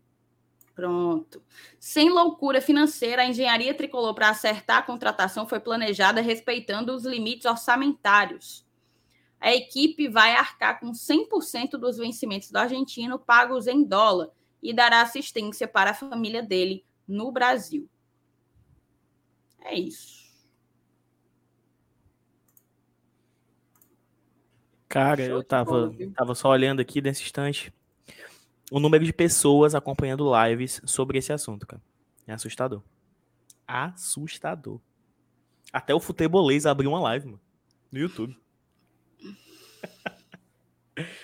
Pronto. Sem loucura financeira, a engenharia tricolor para acertar a contratação foi planejada respeitando os limites orçamentários. A equipe vai arcar com 100% dos vencimentos do argentino pagos em dólar e dará assistência para a família dele no Brasil. É isso. Cara, eu tava, tava só olhando aqui nesse instante o número de pessoas acompanhando lives sobre esse assunto, cara. É assustador. Assustador. Até o futebolês abriu uma live, mano, no YouTube.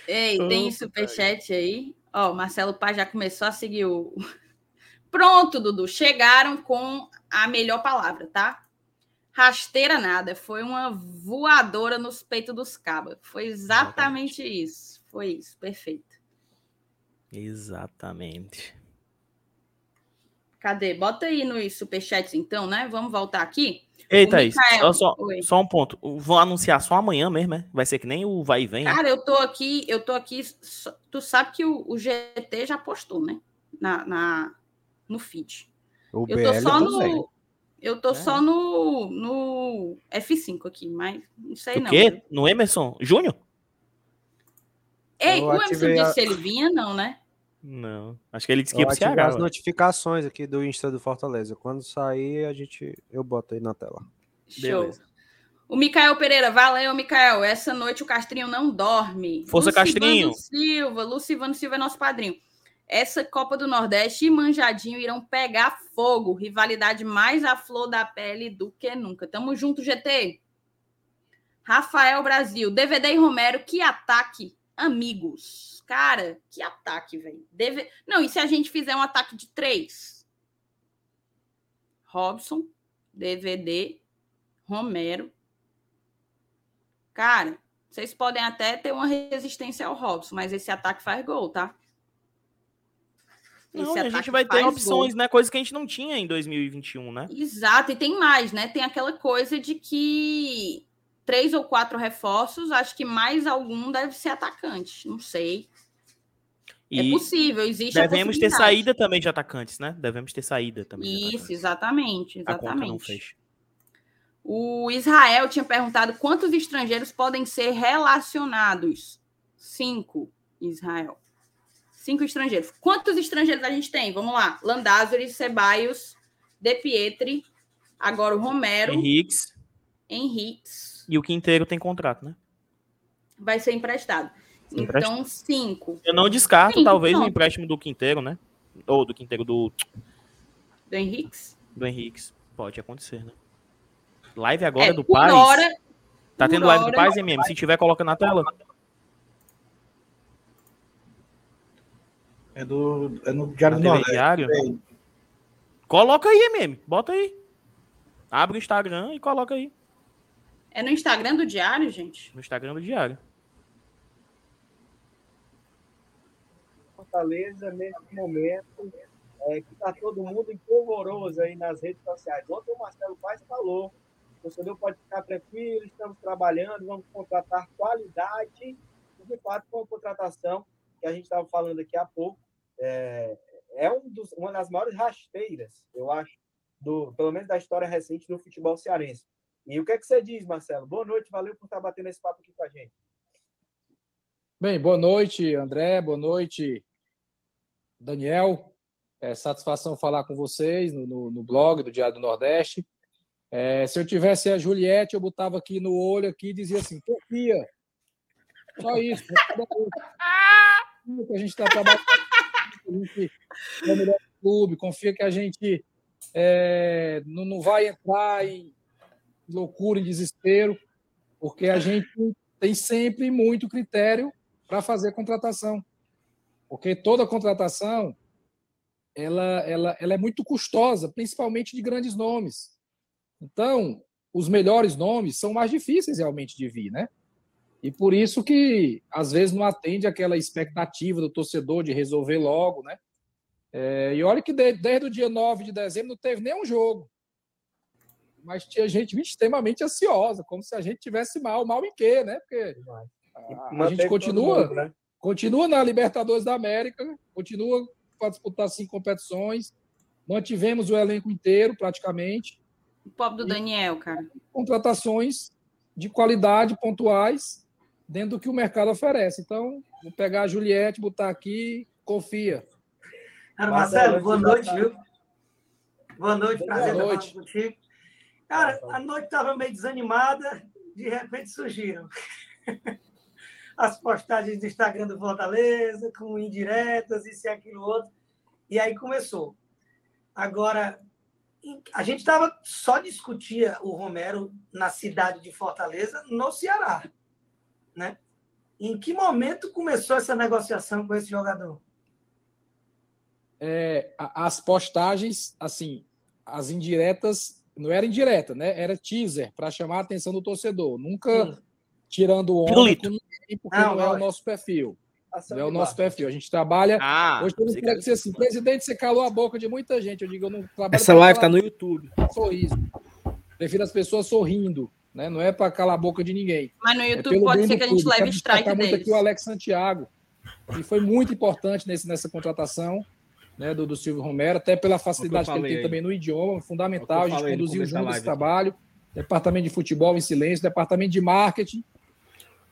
Ei, tem superchat aí. Ó, Marcelo Paz já começou a seguir o. Pronto, Dudu. Chegaram com a melhor palavra, tá? Rasteira nada. Foi uma voadora nos peitos dos cabas. Foi exatamente, exatamente. isso. Foi isso. Perfeito. Exatamente. Cadê? Bota aí nos superchats, então, né? Vamos voltar aqui. Eita, Thaís, só, só, só, um ponto. Vão anunciar só amanhã mesmo, é? Vai ser que nem o vai e vem. Cara, eu tô aqui, eu tô aqui. Tu sabe que o, o GT já postou, né? Na, na, no feed. O eu tô só no. Eu tô é. só no, no F5 aqui, mas não sei o não. O quê? No Emerson Júnior? Ei, eu o Emerson disse a... se ele vinha, não, né? Não. Acho que ele disse que ia pro Ceará. as notificações aqui do Insta do Fortaleza. Quando sair, a gente eu boto aí na tela. Show. Beleza. O Micael Pereira, valeu, Micael. Essa noite o Castrinho não dorme. Força, Lucivano Castrinho. Silva, Lucivano Silva é nosso padrinho. Essa Copa do Nordeste e Manjadinho irão pegar fogo. Rivalidade mais à flor da pele do que nunca. Tamo junto, GT. Rafael Brasil, DVD e Romero, que ataque, amigos. Cara, que ataque, velho. Deve... Não, e se a gente fizer um ataque de três? Robson, DVD, Romero. Cara, vocês podem até ter uma resistência ao Robson, mas esse ataque faz gol, tá? Esse não, a gente vai ter opções, gol. né? Coisa que a gente não tinha em 2021, né? Exato, e tem mais, né? Tem aquela coisa de que três ou quatro reforços, acho que mais algum deve ser atacante. Não sei. É e é possível, existe Devemos ter saída também de atacantes, né? Devemos ter saída também. Isso, exatamente, exatamente. O Israel tinha perguntado quantos estrangeiros podem ser relacionados. Cinco, Israel. Cinco estrangeiros. Quantos estrangeiros a gente tem? Vamos lá. Landázuri, Ceballos, De Pietri, agora o Romero. Henriques. Henriques. E o Quinteiro tem contrato, né? vai ser emprestado. Então, cinco. Eu não descarto, Sim, talvez, o pronto. empréstimo do Quinteiro, né? Ou do Quinteiro do, Do Henrique. do Henrique. Pode acontecer, né? Live agora É, do Paz. hora- tá tendo live do hora- Paz, MM? Se tiver, coloca na tela. É do, é no Diário Na do Nordeste. Diário? É. Coloca aí, MM. Bota aí. Abre o Instagram e coloca aí. É no Instagram do Diário, gente? No Instagram do Diário. Fortaleza nesse momento é, que está todo mundo em polvoroso aí nas redes sociais. Ontem o Marcelo Paz falou, o torcedor pode ficar tranquilo, estamos trabalhando, vamos contratar qualidade. E, de fato, foi uma contratação que a gente estava falando aqui há pouco. É, é um dos- uma das maiores rasteiras, eu acho, do, pelo menos da história recente do futebol cearense. E o que é que você diz, Marcelo? Boa noite, valeu por estar batendo esse papo aqui com a gente. Bem, boa noite, André, boa noite, Daniel. É satisfação falar com vocês no, no- no blog do Diário do Nordeste. É, se eu tivesse a Juliette, eu botava aqui no olho aqui e dizia assim, confia. Só isso. Que a gente está trabalhando, a gente é o melhor clube, confia que a gente é, não, não vai entrar em loucura, em desespero, porque a gente tem sempre muito critério para fazer contratação. Porque toda contratação ela, ela, ela é muito custosa, principalmente de grandes nomes. Então, os melhores nomes são mais difíceis realmente de vir, né? E por isso que às vezes não atende aquela expectativa do torcedor de resolver logo, né? É, e olha que de- desde o dia 9 de dezembro não teve nenhum jogo. Mas tinha gente extremamente ansiosa, como se a gente tivesse mal. Mal em quê, né? Porque a, a gente continua, mundo, né? Continua na Libertadores da América, continua para disputar cinco competições. Mantivemos o elenco inteiro, praticamente. O pobre do Daniel, cara. Contratações de qualidade, pontuais, dentro do que o mercado oferece. Então, vou pegar a Juliette, botar aqui, confia. Cara, Marcelo, boa noite, viu? Boa noite, prazer Boa estar noite. contigo. Cara, a noite estava meio desanimada, de repente surgiram as postagens do Instagram do Fortaleza, com indiretas, isso e aquilo outro. E aí começou. Agora, a gente estava só discutia o Romero na cidade de Fortaleza, no Ceará, né? Em que momento começou essa negociação com esse jogador? É, as postagens, assim, as indiretas, não era indireta, né? Era teaser para chamar a atenção do torcedor. Nunca tirando onda Pirulito. com ninguém, porque Não, não, é o nosso perfil. Não é o nosso perfil. A gente trabalha. Ah, Hoje todo mundo você fala quer- que assim, presidente, você calou a boca de muita gente. Eu digo, eu não trabalho. Essa live tá calar no YouTube. sorriso. Prefiro as pessoas sorrindo, né? Não é para calar a boca de ninguém. Mas no É YouTube pelo pode ser que a gente leve Quero destacar strike muito deles. aqui o Alex Santiago, que foi muito importante nesse, nessa contratação né, do, do Silvio Romero, até pela facilidade que ele falei tem aí. também no idioma, fundamental. É o A que eu gente falei conduziu junto esse aqui. trabalho. Departamento de futebol em silêncio, departamento de marketing.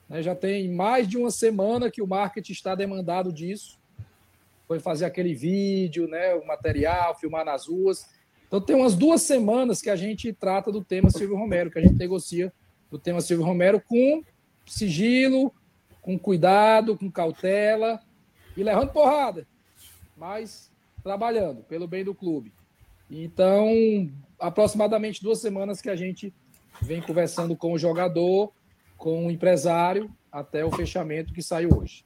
Né, já tem mais de uma semana que o marketing está demandado disso. Foi fazer aquele vídeo, né, o material, filmar nas ruas. Então tem umas duas semanas que a gente trata do tema Silvio Romero, que a gente negocia do tema Silvio Romero com sigilo, com cuidado, com cautela e levando porrada, mas trabalhando pelo bem do clube. Então, aproximadamente duas semanas que a gente vem conversando com o jogador, com o empresário, até o fechamento que saiu hoje.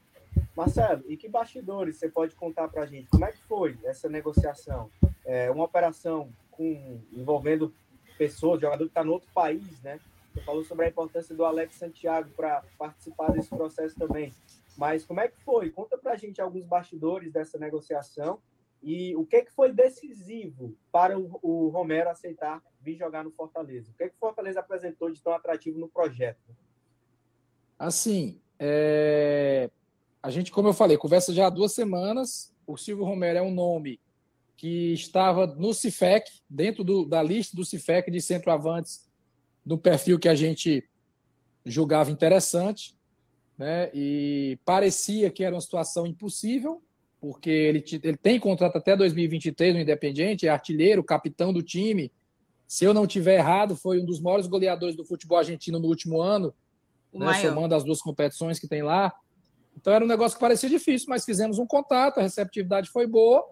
Marcelo, e que bastidores você pode contar para a gente? Como é que foi essa negociação? É uma operação com, envolvendo pessoas, jogador que está no outro país, né? Você falou sobre a importância do Alex Santiago para participar desse processo também. Mas como é que foi? Conta para a gente alguns bastidores dessa negociação e o que, que foi decisivo para o, Romero aceitar vir jogar no Fortaleza? O que, que o Fortaleza apresentou de tão atrativo no projeto? Assim, é, a gente, como eu falei, conversa já há duas semanas. O Silvio Romero é um nome que estava no CIFEC, dentro do- da lista do CIFEC de centroavantes, do perfil que a gente julgava interessante, né? E parecia que era uma situação impossível, porque ele, ele tem contrato até 2023 no Independiente, é artilheiro, capitão do time. Se eu não tiver errado, foi um dos maiores goleadores do futebol argentino no último ano né, somando as duas competições que tem lá. Então era um negócio que parecia difícil, mas fizemos um contato, a receptividade foi boa.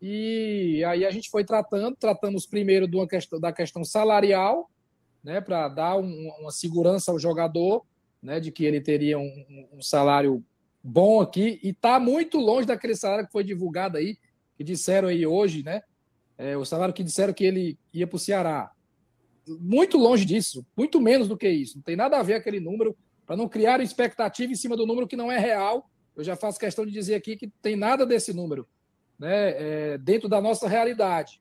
E aí a gente foi tratando, tratamos primeiro de uma questão, da questão salarial, né, para dar um- uma segurança ao jogador, né, de que ele teria um, um- um salário bom aqui e está muito longe daquele salário que foi divulgado aí, que disseram aí hoje, né, é, o salário que disseram que ele ia para o Ceará. Muito longe disso, muito menos do que isso. Não tem nada a ver aquele número, para não criar expectativa em cima do número que não é real. Eu já faço questão de dizer aqui que tem nada desse número né, é, dentro da nossa realidade.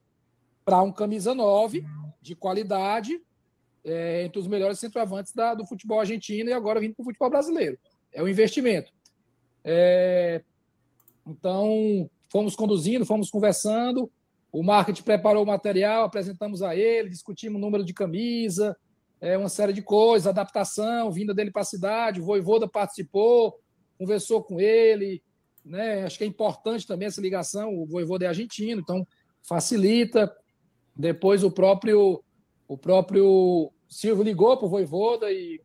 Para um camisa 9 de qualidade, é, entre os melhores centroavantes da- do futebol argentino e agora vindo para o futebol brasileiro. É um investimento. É, então, fomos conduzindo, fomos conversando. O marketing preparou o material, apresentamos a ele, discutimos o número de camisa, é, uma série de coisas, adaptação, vinda dele para a cidade. O Voivoda participou, conversou com ele. Né? Acho que é importante também essa ligação. O Voivoda é argentino, então facilita. Depois o próprio o próprio Silvio ligou para o Voivoda e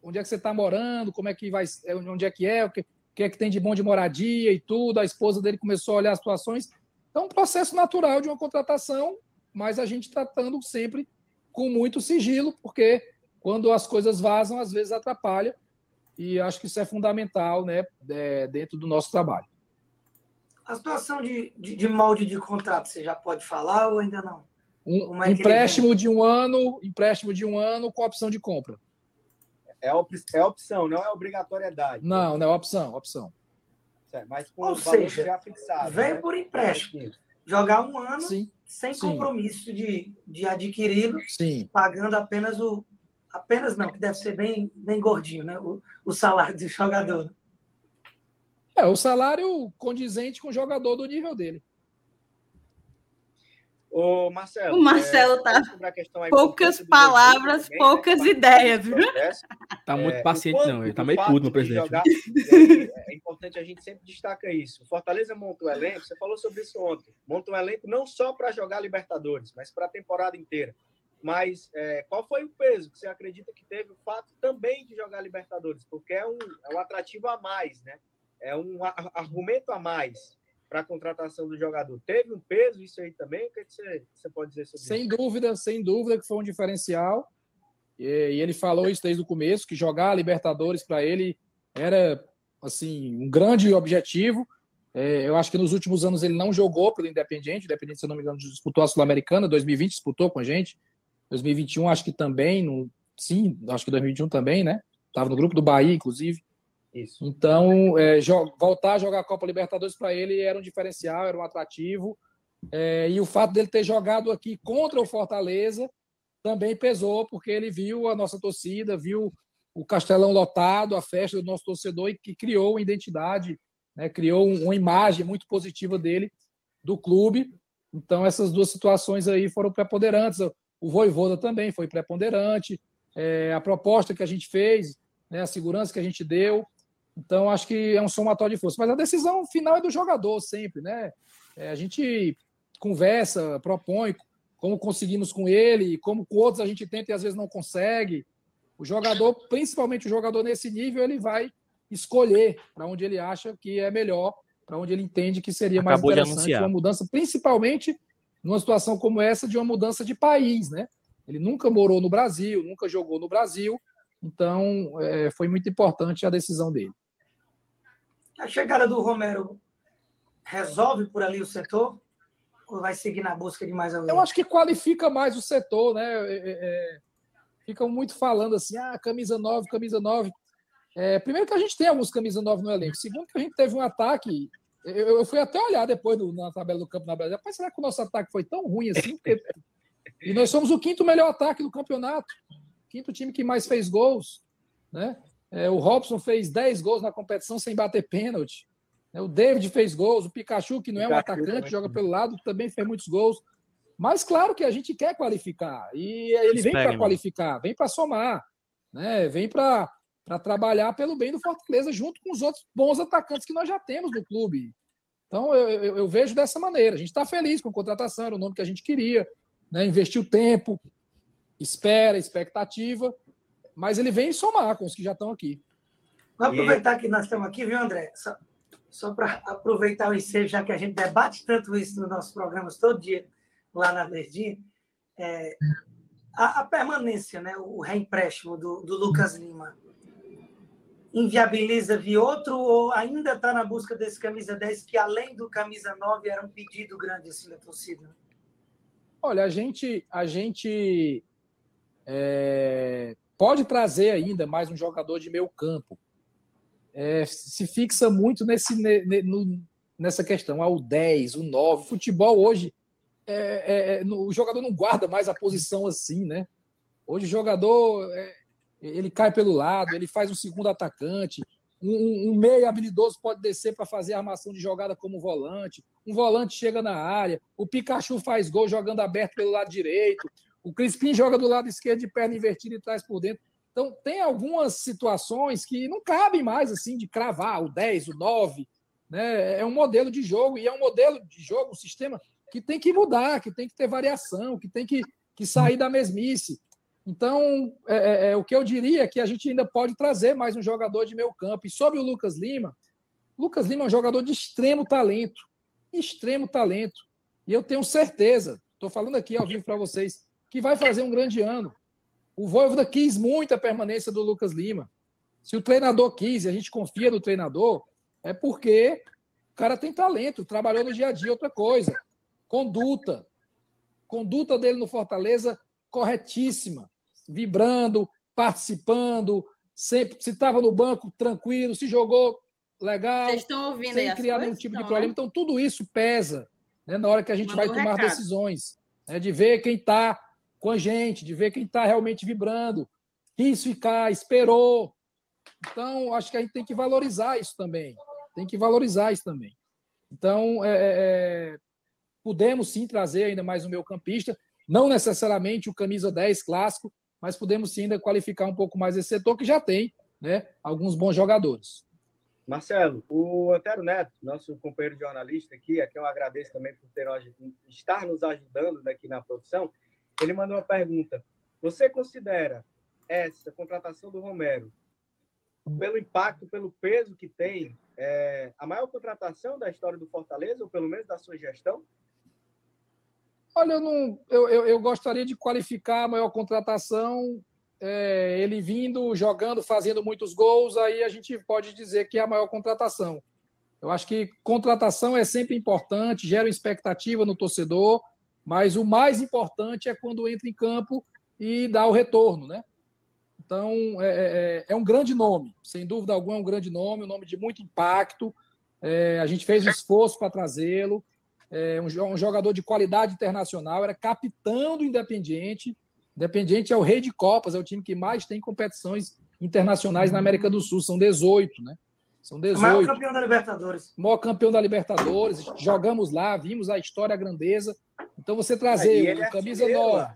onde é que você está morando, como é que vai, é, onde é que é, o que, o que é que tem de bom de moradia e tudo. A esposa dele começou a olhar as situações. Então, um processo natural de uma contratação, mas a gente tratando sempre com muito sigilo, porque quando as coisas vazam, às vezes atrapalha. E acho que isso é fundamental né, é, dentro do nosso trabalho. A situação de, de, de molde de contrato, você já pode falar ou ainda não? Um é empréstimo de um ano, empréstimo de um ano com opção de compra. É, op é opção, não é obrigatoriedade. Não, não é opção, opção. Certo, Mas com Ou seja, já fixado. Veio né? por empréstimo. Jogar um ano Sim, sem sim. compromisso de, de adquirido, Sim. pagando apenas o. Apenas não, que deve ser bem, bem gordinho, né? O, o salário do jogador. É, o salário condizente com o jogador do nível dele. Ô, Marcelo. O Marcelo é, tá falando sobre a questão aí poucas palavras, também, poucas né, ideias. Tá muito É, paciente, não. Ele tá meio puto, de presidente. jogar- aí, é importante a gente sempre destaca isso. O Fortaleza montou o elenco, você falou sobre isso ontem. Monta um elenco não só para jogar Libertadores, mas para a temporada inteira. Mas é, qual foi o peso que você acredita que teve o fato também de jogar Libertadores? Porque é um, é um atrativo a mais, né? É um argumento a mais para a contratação do jogador. Teve um peso isso aí também? O que, que você, você pode dizer sobre Sem isso? dúvida, sem dúvida que foi um diferencial. E, e ele falou isso desde o começo, que jogar a Libertadores para ele era assim um grande objetivo. É, eu acho que nos últimos anos ele não jogou pelo Independiente. O Independiente, se eu não me engano, disputou a Sul-Americana. 2020 disputou com a gente. 2021 acho que também. No, sim, acho que 2021 também, né? Estava no grupo do Bahia, inclusive. Isso. Então, é, voltar a jogar a Copa Libertadores para ele era um diferencial, era um atrativo. É, e o fato dele ter jogado aqui contra o Fortaleza também pesou, porque ele viu a nossa torcida, viu o Castelão lotado, a festa do nosso torcedor, e que criou uma identidade, né, criou um- uma imagem muito positiva dele, do clube. Então, essas duas situações aí foram preponderantes. O Voivoda também foi preponderante, é, a proposta que a gente fez, né, a segurança que a gente deu. Então, acho que é um somatório de força. Mas a decisão final é do jogador sempre, né? É, a gente conversa, propõe como conseguimos com ele, como com outros a gente tenta e às vezes não consegue. O jogador, principalmente o jogador nesse nível, ele vai escolher para onde ele acha que é melhor, para onde ele entende que seria mais Acabou de interessante uma mudança, principalmente numa situação como essa de uma mudança de país, né? Ele nunca morou no Brasil, nunca jogou no Brasil, então é, foi muito importante a decisão dele. A chegada do Romero resolve por ali o setor? Ou vai seguir na busca de mais alguém? Eu acho que qualifica mais o setor, né? É, é, é, ficam muito falando assim, ah, camisa 9, camisa 9. É, primeiro que a gente tem alguns camisa 9 no elenco. Segundo que a gente teve um ataque. Eu, fui até olhar depois do- na tabela do campo na Brasília. Rapaz, será que o nosso ataque foi tão ruim assim? Porque- E nós somos o quinto melhor ataque do campeonato. Quinto time que mais fez gols. Né? É, o Robson fez 10 gols na competição sem bater pênalti. né? O David fez gols. O Pikachu, que não é um Pikachu atacante, também. joga pelo lado, também fez muitos gols. Mas claro que a gente quer qualificar. E ele vem para qualificar, vem para somar, né? vem para trabalhar pelo bem do Fortaleza, junto com os outros bons atacantes que nós já temos no clube. Então eu, eu- eu vejo dessa maneira. A gente está feliz com a contratação, era o nome que a gente queria, né? investiu tempo, espera, expectativa, mas ele vem somar com os que já estão aqui. Vamos aproveitar que nós estamos aqui, viu, André? Só, só para aproveitar o ensejo, já que a gente debate tanto isso nos nossos programas todo dia lá na Verdinha, é, a, a, permanência, né, o reempréstimo do, do Lucas Lima, inviabiliza vir outro ou ainda está na busca desse camisa 10, que além do camisa 9 era um pedido grande assim da torcida? Olha, a gente, a gente é, pode trazer ainda mais um jogador de meio campo. É, se fixa muito nesse, ne, no, nessa questão, ah, o 10, o 9. Futebol hoje, é, é, é o jogador não guarda mais a posição assim, né? Hoje o jogador é, ele cai pelo lado, ele faz um segundo atacante. Um, um meio habilidoso pode descer para fazer armação de jogada como volante. Um volante chega na área. O Pikachu faz gol jogando aberto pelo lado direito. O Crispim joga do lado esquerdo de perna invertida e traz por dentro. Então, tem algumas situações que não cabem mais assim de cravar o 10, o 9. Né? É um modelo de jogo, e é um modelo de jogo, um sistema que tem que mudar, que tem que ter variação, que tem que, que sair da mesmice. Então, é, é, é, o que eu diria é que a gente ainda pode trazer mais um jogador de meio campo. E sobre o Lucas Lima, Lucas Lima é um jogador de extremo talento. Extremo talento. E eu tenho certeza, estou falando aqui ao vivo para vocês, que vai fazer um grande ano. O Voivoda quis muito a permanência do Lucas Lima. Se o treinador quis e a gente confia no treinador, é porque o cara tem talento, trabalhou no dia a dia, outra coisa. Conduta. Conduta dele no Fortaleza corretíssima vibrando, participando, sempre se estava no banco tranquilo, se jogou legal, Vocês estão ouvindo sem criar nenhum tipo de problema. Né? Então tudo isso pesa né, na hora que a gente Mandou vai tomar recado. decisões, né, de ver quem está com a gente, de ver quem está realmente vibrando, quis ficar, esperou. Então acho que a gente tem que valorizar isso também, tem que valorizar isso também. Então é, é, é podemos sim trazer ainda mais um meio campista, não necessariamente o camisa 10 clássico, mas podemos sim ainda qualificar um pouco mais esse setor que já tem né, alguns bons jogadores. Marcelo, o Antero Neto, nosso companheiro jornalista aqui, aqui eu agradeço também por ter, estar nos ajudando aqui na produção, ele mandou uma pergunta. Você considera essa contratação do Romero, pelo impacto, pelo peso que tem, é, a maior contratação da história do Fortaleza, ou pelo menos da sua gestão? Olha, eu, não, eu, eu, eu gostaria de qualificar a maior contratação. É, ele vindo, jogando, fazendo muitos gols, aí a gente pode dizer que é a maior contratação. Eu acho que contratação é sempre importante, gera expectativa no torcedor, mas o mais importante é quando entra em campo e dá o retorno, né? Então, é, é, é um grande nome, sem dúvida alguma, é um grande nome, um nome de muito impacto. É, a gente fez um esforço para trazê-lo é, um, jogador de qualidade internacional, era capitão do Independiente. Independiente é o rei de Copas, é o time que mais tem competições internacionais na América do Sul, são 18, né? São 18. O maior campeão da Libertadores. O maior campeão da Libertadores. Jogamos lá, vimos a história, a grandeza. Então você trazer o é camisa 9,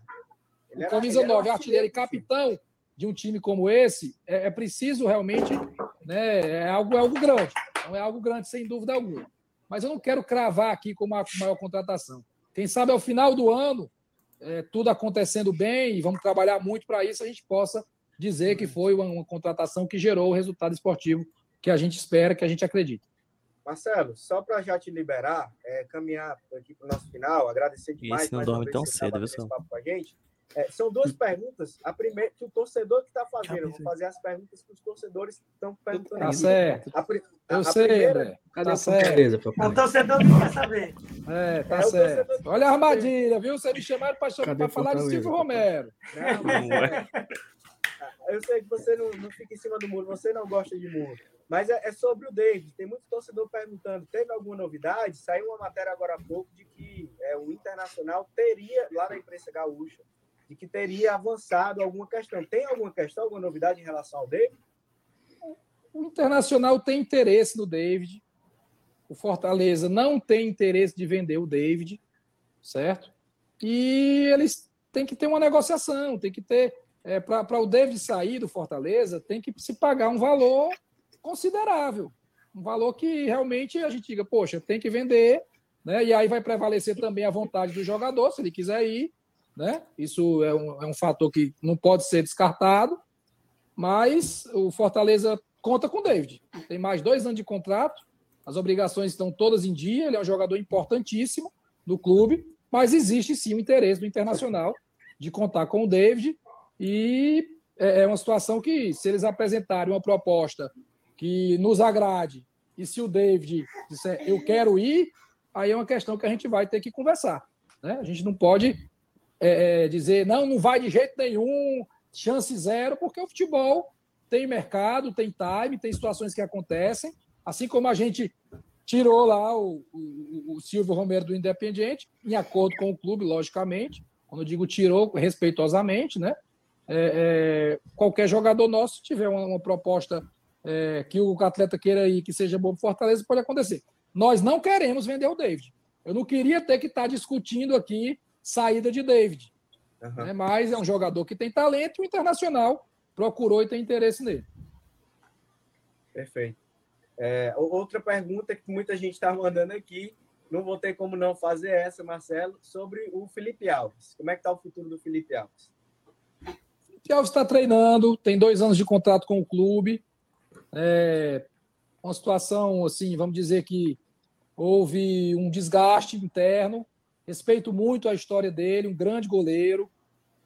o camisa 9, artilheiro e capitão de um time como esse, é, é preciso realmente, né, é algo, é algo grande. Então é algo grande, sem dúvida alguma mas eu não quero cravar aqui como a maior contratação. Quem sabe ao final do ano, é, tudo acontecendo bem e vamos trabalhar muito para isso, a gente possa dizer que foi uma, uma, contratação que gerou o resultado esportivo que a gente espera, que a gente acredita. Marcelo, só para já te liberar, é, caminhar aqui para o nosso final, agradecer demais. Isso não dorme tão cedo, viu, com a gente. É, são duas perguntas. A primeira, que o torcedor que está fazendo, eu vou fazer as perguntas que os torcedores estão perguntando. Tá certo. A, a, eu a sei, primeira... Cadê tá certo. o torcedor não quer saber. É, tá é, certo. Olha a armadilha, viu? Vocês me chamaram para falar de Silvio Romero. Não, não é. Eu sei que você não, não fica em cima do muro, você não gosta de muro. Mas é, é, sobre o David. Tem muito torcedor perguntando: teve alguma novidade? Saiu uma matéria agora há pouco de que é, o Internacional teria, lá na imprensa gaúcha, de que teria avançado alguma questão. Tem alguma questão, alguma novidade em relação ao David? O Internacional tem interesse no David. O Fortaleza não tem interesse de vender o David, certo? E eles têm que ter uma negociação, tem que ter. É, Para o David sair do Fortaleza, tem que se pagar um valor considerável. Um valor que realmente a gente diga, poxa, tem que vender, né? E aí vai prevalecer também a vontade do jogador, se ele quiser ir, né? Isso é um, é um fator que não pode ser descartado. mas o Fortaleza conta com o David. Tem mais dois anos de contrato, as obrigações estão todas em dia, ele é um jogador importantíssimo do clube, mas existe sim o interesse do Internacional de contar com o David e é, é uma situação que, se eles apresentarem uma proposta que nos agrade e se o David disser eu quero ir, aí é uma questão que a gente vai ter que conversar. Né? A gente não pode é, é dizer não, não vai de jeito nenhum, chance zero, porque o futebol tem mercado, tem time, tem situações que acontecem. Assim como a gente tirou lá o, o, o Silvio Romero do Independiente, em acordo com o clube, logicamente. Quando eu digo tirou, respeitosamente, né? É, é, qualquer jogador nosso, tiver uma, uma proposta é, que o atleta queira ir, que seja bom para Fortaleza, pode acontecer. Nós não queremos vender o David. Eu não queria ter que estar discutindo aqui saída de David. Uhum. Né? Mas é um jogador que tem talento e o Internacional procurou e tem interesse nele. Perfeito. É, outra pergunta que muita gente está mandando aqui, não vou ter como não fazer essa, Marcelo, sobre o Felipe Alves. Como é que está o futuro do Felipe Alves? Felipe Alves está treinando, tem dois anos de contrato com o clube. É uma situação, assim, vamos dizer que houve um desgaste interno. Respeito muito a história dele, um grande goleiro,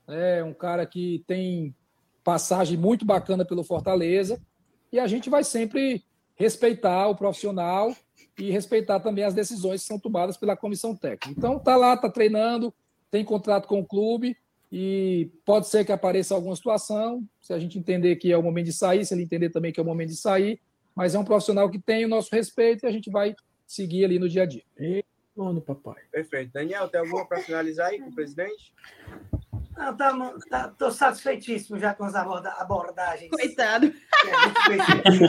é um cara que tem passagem muito bacana pelo Fortaleza. E a gente vai sempre respeitar o profissional e respeitar também as decisões que são tomadas pela comissão técnica. Então, tá lá, tá treinando, tem contrato com o clube e pode ser que apareça alguma situação, se a gente entender que é o momento de sair, se ele entender também que é o momento de sair, mas é um profissional que tem o nosso respeito e a gente vai seguir ali no dia a dia. E... no papai. Perfeito. Daniel, tem alguma para finalizar aí com o presidente? Não, tá, tá, tô satisfeitíssimo já com as abordagens. Coitado.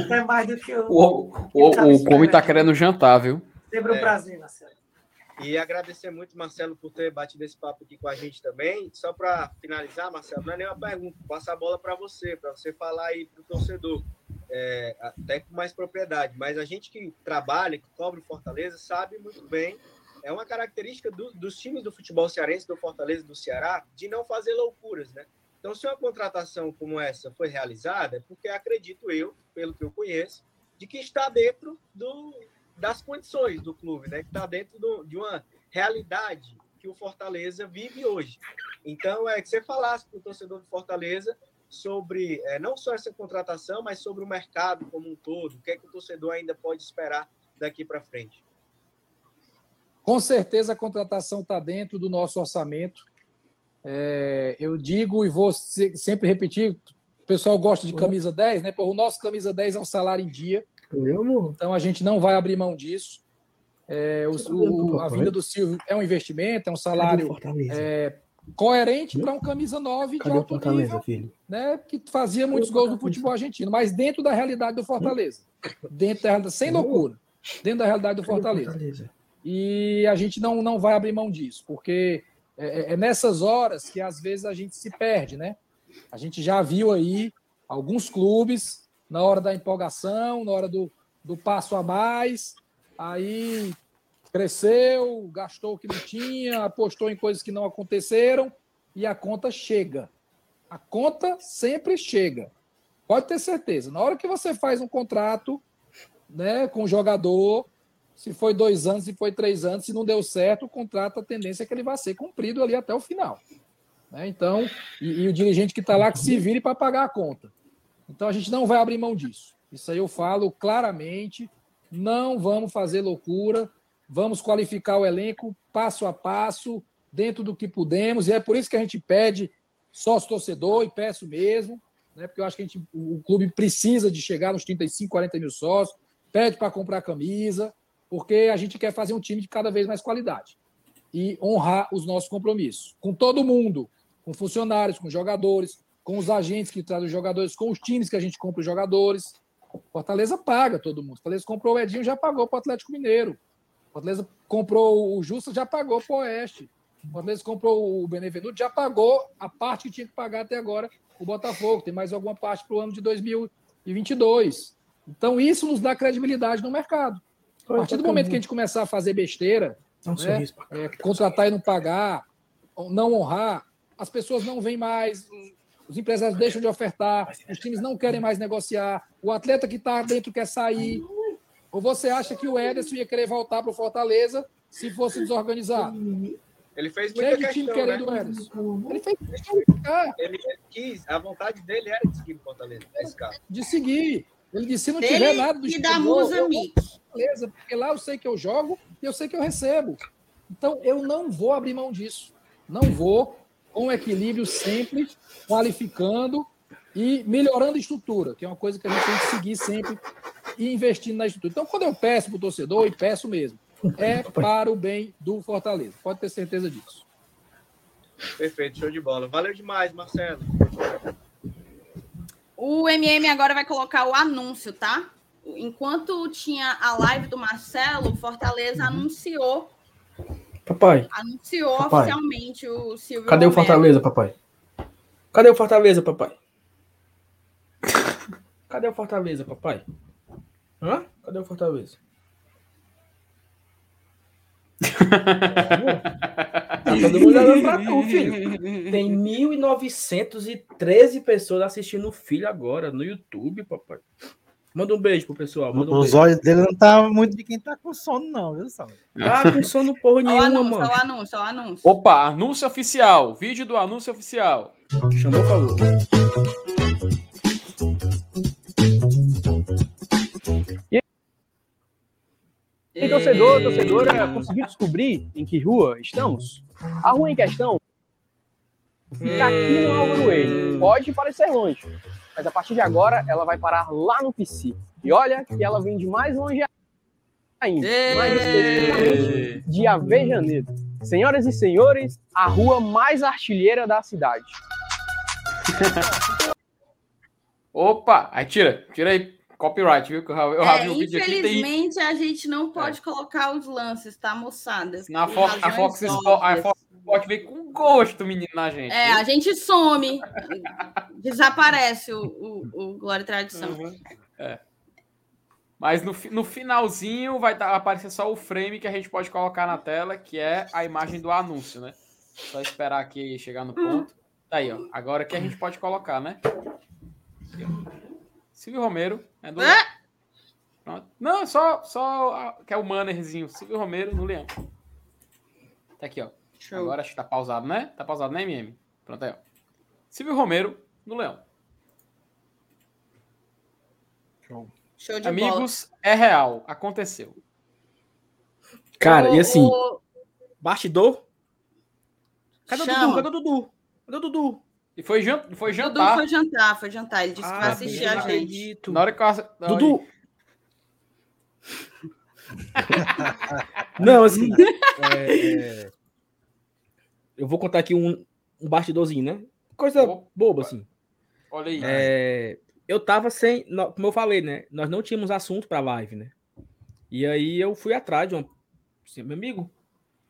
É mais do que o. O, o, o Come tá querendo jantar, viu? Sempre um é. prazer, Marcelo. E agradecer muito, Marcelo, por ter batido esse papo aqui com a gente também. Só para finalizar, Marcelo, não é nenhuma pergunta, passa a bola para você, para você falar aí para o torcedor, é, até com mais propriedade. Mas a gente que trabalha, que cobre Fortaleza, sabe muito bem é uma característica do, dos times do futebol cearense, do Fortaleza do Ceará, de não fazer loucuras, né? Então, se uma contratação como essa foi realizada, é porque acredito eu, pelo que eu conheço, de que está dentro do, das condições do clube, né? Que está dentro do, de uma realidade que o Fortaleza vive hoje. Então, é que você falasse para o torcedor do Fortaleza sobre é, não só essa contratação, mas sobre o mercado como um todo, o que é que o torcedor ainda pode esperar daqui para frente. Com certeza a contratação está dentro do nosso orçamento. É, eu digo e vou sempre repetir: o pessoal gosta de camisa 10, né? o nosso camisa 10 é um salário em dia. Então a gente não vai abrir mão disso. É, o, o, a vinda do Silvio é um investimento, é um salário é, coerente para um camisa 9 de alto nível, né, que fazia muitos gols no futebol argentino, mas dentro da realidade do Fortaleza. Dentro da, sem loucura. Dentro da realidade do Fortaleza. E a gente não, não vai abrir mão disso, porque é, é, é nessas horas que às vezes a gente se perde, né? A gente já viu aí alguns clubes, na hora da empolgação, na hora do, do passo a mais, aí cresceu, gastou o que não tinha, apostou em coisas que não aconteceram e a conta chega. A conta sempre chega. Pode ter certeza. Na hora que você faz um contrato né, com o jogador, se foi dois anos, se foi três anos, se não deu certo, o contrato, a tendência é que ele vai ser cumprido ali até o final. Né? Então, e, e, o dirigente que está lá que se vire para pagar a conta. Então a gente não vai abrir mão disso. Isso aí eu falo claramente. Não vamos fazer loucura. Vamos qualificar o elenco passo a passo, dentro do que pudemos. E é por isso que a gente pede sócio torcedor, e peço mesmo, né? porque eu acho que a gente, o clube precisa de chegar nos 35, 40 mil sócios, pede para comprar camisa porque a gente quer fazer um time de cada vez mais qualidade e honrar os nossos compromissos com todo mundo, com funcionários, com jogadores, com os agentes que trazem os jogadores, com os times que a gente compra os jogadores. Fortaleza paga todo mundo. Fortaleza comprou o Edinho, já pagou para o Atlético Mineiro. Fortaleza comprou o Justa, já pagou para o Oeste. Fortaleza comprou o Benevenuto, já pagou a parte que tinha que pagar até agora o Botafogo. Tem mais alguma parte para o ano de 2022. Então, isso nos dá credibilidade no mercado. A partir do momento que a gente começar a fazer besteira, né, é, contratar e não pagar, não honrar, as pessoas não vêm mais, os empresários deixam de ofertar, os times não querem mais negociar, o atleta que está dentro quer sair. Ou você acha que o Ederson ia querer voltar para o Fortaleza se fosse desorganizar? Ele fez Cheio muita time questão, querendo o né? Ederson. Ele fez ficar, Ele ele quis, a vontade dele era de seguir no Fortaleza, nesse caso. de seguir. Ele disse: se não Dele tiver nada do e da Fortaleza, porque lá eu sei que eu jogo e eu sei que eu recebo. Então, eu não vou abrir mão disso. Não vou, com equilíbrio sempre, qualificando e melhorando a estrutura, que é uma coisa que a gente tem que seguir sempre e investindo na estrutura. Então, quando eu peço para o torcedor, e peço mesmo, é para o bem do Fortaleza. Pode ter certeza disso. Perfeito, show de bola. Valeu demais, Marcelo. O MM agora vai colocar o anúncio, tá? Enquanto tinha a live do Marcelo, o Fortaleza Uhum. anunciou, Papai, anunciou Papai. oficialmente o Silvio cadê o Romero. Fortaleza, papai? Cadê o Fortaleza, papai? Cadê o Fortaleza, papai? Hã? Cadê o Fortaleza? Tá todo mundo olhando pra tu, filho. Tem 1.913 pessoas assistindo o filho agora no YouTube, papai. Manda um beijo pro pessoal. Manda um Os beijo. olhos dele não tá muito de quem tá com sono, não, viu, Sal? Ah, com sono porra nenhuma, anúncio, mano. ó o anúncio, ó o anúncio. Opa, anúncio oficial. Vídeo do anúncio oficial. Chamou, falou. E torcedor, torcedora, conseguiu descobrir em que rua estamos? A rua em questão fica aqui no Álvaro. Pode parecer longe, mas a partir de agora ela vai parar lá no PC. E olha que ela vem de mais longe ainda, mais especificamente de Avejaneiro. Senhoras e senhores, a rua mais artilheira da cidade. Opa, aí tira, tira aí. Copyright, viu? Que eu já É, vídeo aqui. Tem, infelizmente, a gente não pode colocar os lances, tá, moçada? na Fox, a Fox Sport, Sport veio com gosto, menino, na gente. É, a gente some, desaparece o, o, o Glória e Tradição. Uhum. É. Mas no, no finalzinho vai tá- aparecer só o frame que a gente pode colocar na tela, que é a imagem do anúncio, né? Só esperar aqui chegar no ponto. Tá aí, ó. Agora que a gente pode colocar, né? Silvio Romero. É do... Pronto. Não, só, só que é o mannerzinho. Silvio Romero no Leão. Tá aqui, ó. Agora acho que tá pausado, né? Tá pausado, né, MM? Pronto aí, ó. Silvio Romero no Leão. Show de Amigos, é real. Aconteceu. Cara, e Ô, assim, ô, bastidor. Cadê o Dudu? Chama. Cadê o Dudu? Cadê o Dudu? E foi, jan foi Dudu jantar. foi jantar, foi jantar. Ele disse que vai Ah, assistir a gente. acredito. Na hora que eu... Dudu! Não, assim. é, é, Eu vou contar aqui um, um bastidorzinho, né? Coisa boba, assim. Olha aí. É, eu tava sem. Como eu falei, né? Nós não tínhamos assunto pra live, né? E aí eu fui atrás de uma. assim, meu amigo,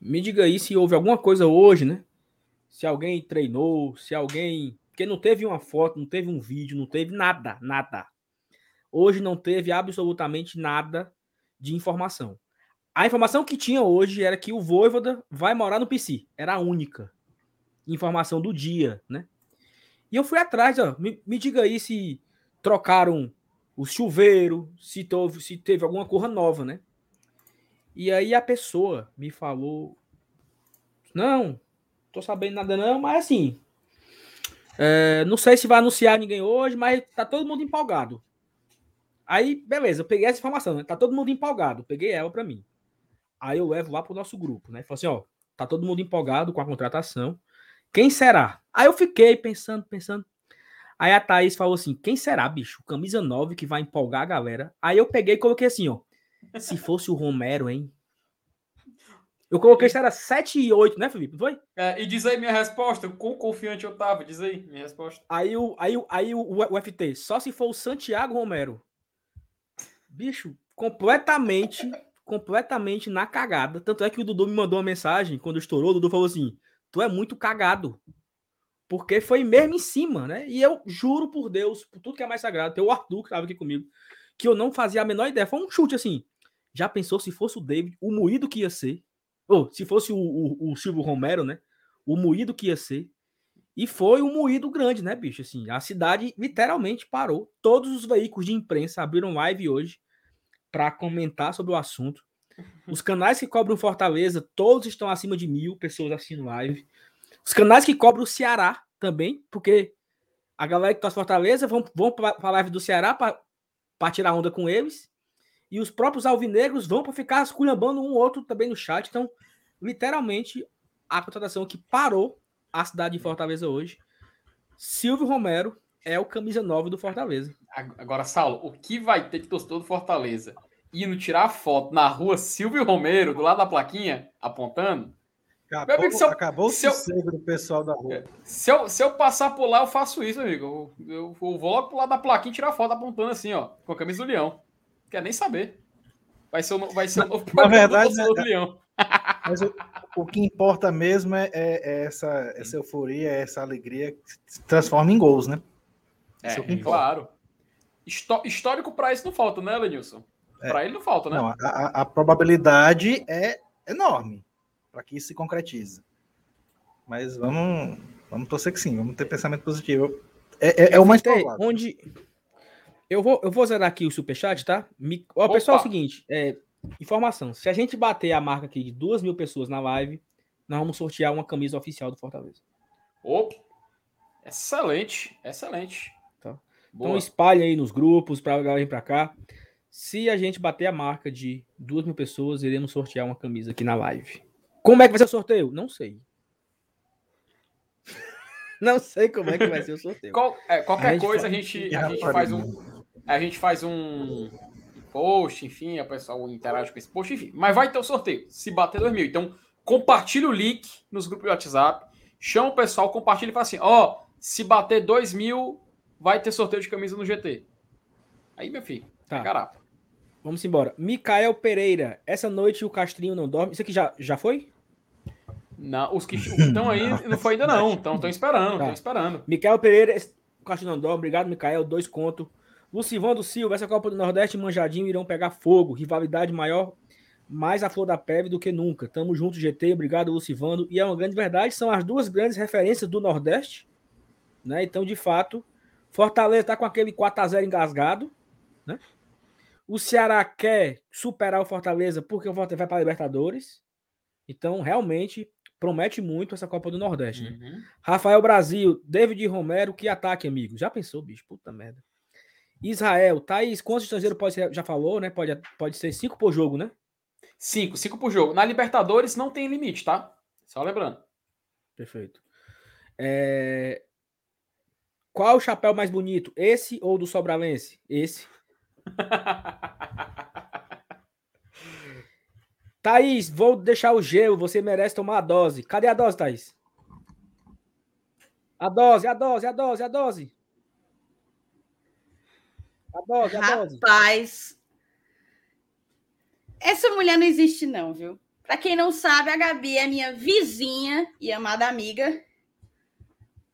me diga aí se houve alguma coisa hoje, né? Se alguém treinou, se alguém. Porque não teve uma foto, não teve um vídeo, não teve nada, nada. Hoje não teve absolutamente nada de informação. A informação que tinha hoje era que o Voivoda vai morar no PC. Era a única informação do dia, né? E eu fui atrás, ó. Me, me diga aí se trocaram o chuveiro, se teve, se teve alguma coisa nova, né? E aí a pessoa me falou: Não, tô sabendo nada, não, mas assim. é, não sei se vai anunciar ninguém hoje, mas tá todo mundo empolgado. Aí, beleza, eu peguei essa informação, né? Tá todo mundo empolgado. Peguei ela pra mim. Aí eu levo lá pro nosso grupo, né? Falei assim, ó, tá todo mundo empolgado com a contratação. Quem será? Aí eu fiquei pensando, pensando. Aí a Thaís falou assim: quem será, bicho? Camisa 9 que vai empolgar a galera. Aí eu peguei e coloquei assim, ó. Se fosse o Romero, hein? Eu coloquei se era 7 e 8, né, Felipe? Não foi? É, e diz aí minha resposta. Quão confiante eu tava? Diz aí minha resposta. Aí o, aí, o- aí o, o FT, só se for o Santiago Romero. Bicho, completamente, completamente na cagada. Tanto é que o Dudu me mandou uma mensagem quando estourou. O Dudu falou assim: Tu é muito cagado. Porque foi mesmo em cima, né? E eu juro por Deus, por tudo que é mais sagrado, tem o Arthur que tava aqui comigo, que eu não fazia a menor ideia. Foi um chute assim. Já pensou se fosse o David, o moído que ia ser? Ou se fosse o, o, o Silvio Romero, né? O moído que ia ser. E foi um moído grande, né, bicho? Assim, a cidade literalmente parou. Todos os veículos de imprensa abriram live hoje para comentar sobre o assunto. Os canais que cobram Fortaleza, todos estão acima de mil pessoas assistindo live. Os canais que cobram o Ceará também, porque a galera que tá Fortaleza vão, vão para a live do Ceará para tirar onda com eles. E os próprios alvinegros vão para ficar esculhambando um outro também no chat. Então, literalmente, a contratação que parou a cidade de Fortaleza hoje. Silvio Romero é o camisa 9 do Fortaleza. Agora, Saulo, o que vai ter de torcedor do Fortaleza indo tirar foto na rua Silvio Romero, do lado da plaquinha, apontando? Acabou, amigo, se eu, acabou se o sossego do pessoal da rua. Se eu, se eu passar por lá, eu faço isso, amigo. Eu, eu, eu vou logo pro lado da plaquinha e tirar foto apontando assim, ó, com a camisa do Leão. Quer nem saber. Vai ser o, vai ser o novo Na verdade, do, do Leão. Mas o, o, que importa mesmo é, é, é essa, essa euforia, essa alegria que se transforma em gols, né? É, é claro. Histó histórico para isso não falta, né, Lenilson? É. Para ele não falta, né? Não, a, a, probabilidade é enorme para que isso se concretize. Mas vamos, vamos torcer que sim, vamos ter pensamento positivo. É, é, é o mais provável. Onde... Eu vou, eu vou zerar aqui o superchat, tá? Me... Ó, pessoal, é o seguinte: é, informação. Se a gente bater a marca aqui de duas mil pessoas na live, nós vamos sortear uma camisa oficial do Fortaleza. Opa! Excelente, excelente. Então espalhe aí nos grupos para a galera vir para cá. Se a gente bater a marca de duas mil pessoas, iremos sortear uma camisa aqui na live. Como é que vai ser o sorteio? Não sei. Não sei como é que vai ser o sorteio. Qual, é, qualquer a coisa a gente, a gente faz um. A gente faz um post, enfim, a pessoa interage com esse post, enfim. Mas vai ter o sorteio, se bater 2 mil. Então, compartilha o link nos grupos de WhatsApp, chama o pessoal, compartilha e fala assim: ó, oh, se bater 2 mil, vai ter sorteio de camisa no GT. Aí, meu filho, tá. Carapa. Vamos embora. Micael Pereira, essa noite o Castrinho não dorme. Isso aqui já, já foi? Não, os que estão aí não foi ainda não. Estão esperando, estão tá. esperando. Micael Pereira, o Castrinho não dorme. Obrigado, Micael. Dois contos. Lucivão do Silva, essa Copa do Nordeste e Manjadinho irão pegar fogo. Rivalidade maior, mais a flor da pele do que nunca. Tamo junto, GT. Obrigado, Lucivando. E é uma grande verdade, são as duas grandes referências do Nordeste. Né? Então, de fato, Fortaleza tá com aquele 4x0 engasgado. Né? O Ceará quer superar o Fortaleza porque o Fortaleza vai para a Libertadores. Então, realmente, promete muito essa Copa do Nordeste. Né? Uhum. Rafael Brasil, David Romero, que ataque, amigo. Já pensou, bicho? Puta merda. Israel, Thaís, quantos estrangeiros pode ser? Já falou, né? Pode, pode ser cinco por jogo, né? Cinco, cinco por jogo. Na Libertadores não tem limite, tá? Só lembrando. Perfeito. É... Qual o chapéu mais bonito? Esse ou do Sobralense? Esse. Thaís, vou deixar o gelo. Você merece tomar a dose. Cadê a dose, Thaís? A dose, a dose, a dose, a dose. A dose, a dose. Rapaz, essa mulher não existe não, viu? Para quem não sabe, a Gabi é minha vizinha e amada amiga.